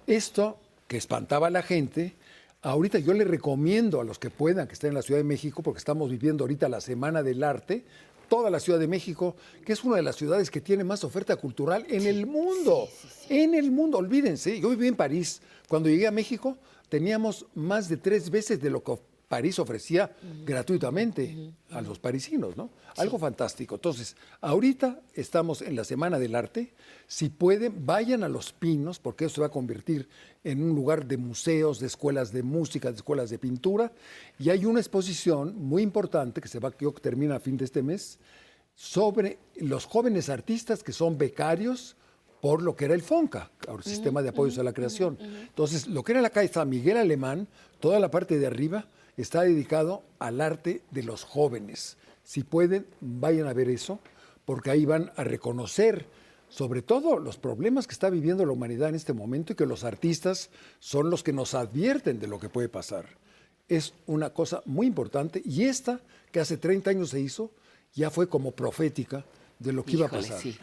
Esto que espantaba a la gente, ahorita yo le recomiendo a los que puedan, que estén en la Ciudad de México, porque estamos viviendo ahorita la Semana del Arte, toda la Ciudad de México, que es una de las ciudades que tiene más oferta cultural en el mundo. En el mundo, olvídense. Yo viví en París. Cuando llegué a México, teníamos más de tres veces de lo que París ofrecía gratuitamente a los parisinos, ¿no? Algo fantástico. Entonces, ahorita estamos en la Semana del Arte. Si pueden, vayan a Los Pinos, porque eso se va a convertir en un lugar de museos, de escuelas de música, de escuelas de pintura. Y hay una exposición muy importante que se va, creo que termina a fin de este mes, sobre los jóvenes artistas que son becarios por lo que era el FONCA, el Sistema de Apoyos a la Creación. Entonces, lo que era la calle San Miguel Alemán, toda la parte de arriba está dedicado al arte de los jóvenes. Si pueden, vayan a ver eso, porque ahí van a reconocer sobre todo los problemas que está viviendo la humanidad en este momento y que los artistas son los que nos advierten de lo que puede pasar. Es una cosa muy importante y esta, que hace 30 años se hizo, ya fue como profética de lo que iba a pasar. sí.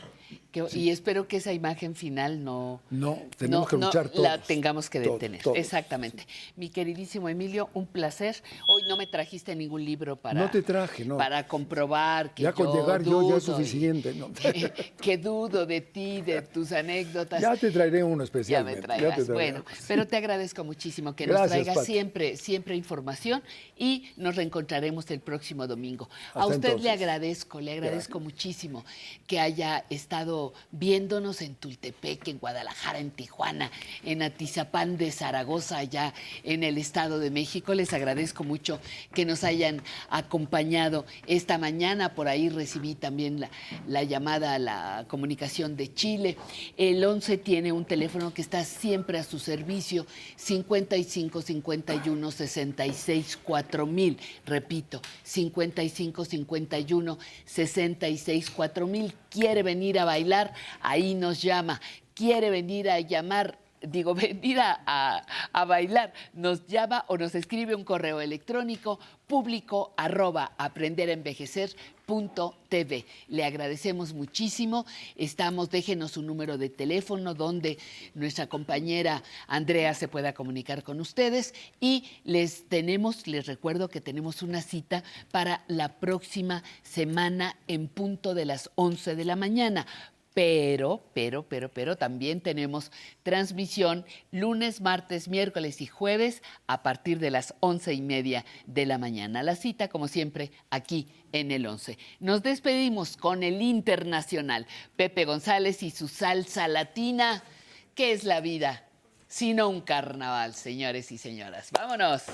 Que- Y espero que esa imagen final no, No, tenemos que no luchar todos. la tengamos que detener. todos. Exactamente. Mi queridísimo Emilio, un placer. Hoy no me trajiste ningún libro para, No te traje, no. para comprobar que Ya con yo llegar yo ya es y- suficiente. ¿no? que dudo de ti, de tus anécdotas. Ya te traeré uno Ya especialmente. me ya traerás. te traeré bueno, uno. pero te agradezco muchísimo que nos traigas Pati. siempre, siempre información y nos reencontraremos el próximo domingo. a usted le agradezco, le agradezco muchísimo que haya estado viéndonos en Tultepec, en Guadalajara, en Tijuana, en Atizapán de Zaragoza, allá en el Estado de México. Les agradezco mucho que nos hayan acompañado esta mañana. Por ahí recibí también la, la llamada a la comunicación de Chile. El 11 tiene un teléfono que está siempre a su servicio, 55 51 66 4000. Repito, 55 51 66 4000. Quiere venir a bailar, ahí nos llama. Quiere venir a llamar digo, venir a, a- a bailar, nos llama o nos escribe un correo electrónico público arroba aprenderenvejecer.tv. Le agradecemos muchísimo. Estamos, déjenos su número de teléfono donde nuestra compañera Andrea se pueda comunicar con ustedes y les tenemos, les recuerdo que tenemos una cita para la próxima semana en punto de las 11 de la mañana. Pero, pero, pero, pero también tenemos transmisión lunes, martes, miércoles y jueves a partir de las once y media de la mañana. La cita, como siempre, aquí en el 11. Nos despedimos con el internacional. Pepe González y su salsa latina. ¿Qué es la vida? Sino un carnaval, señores y señoras. Vámonos.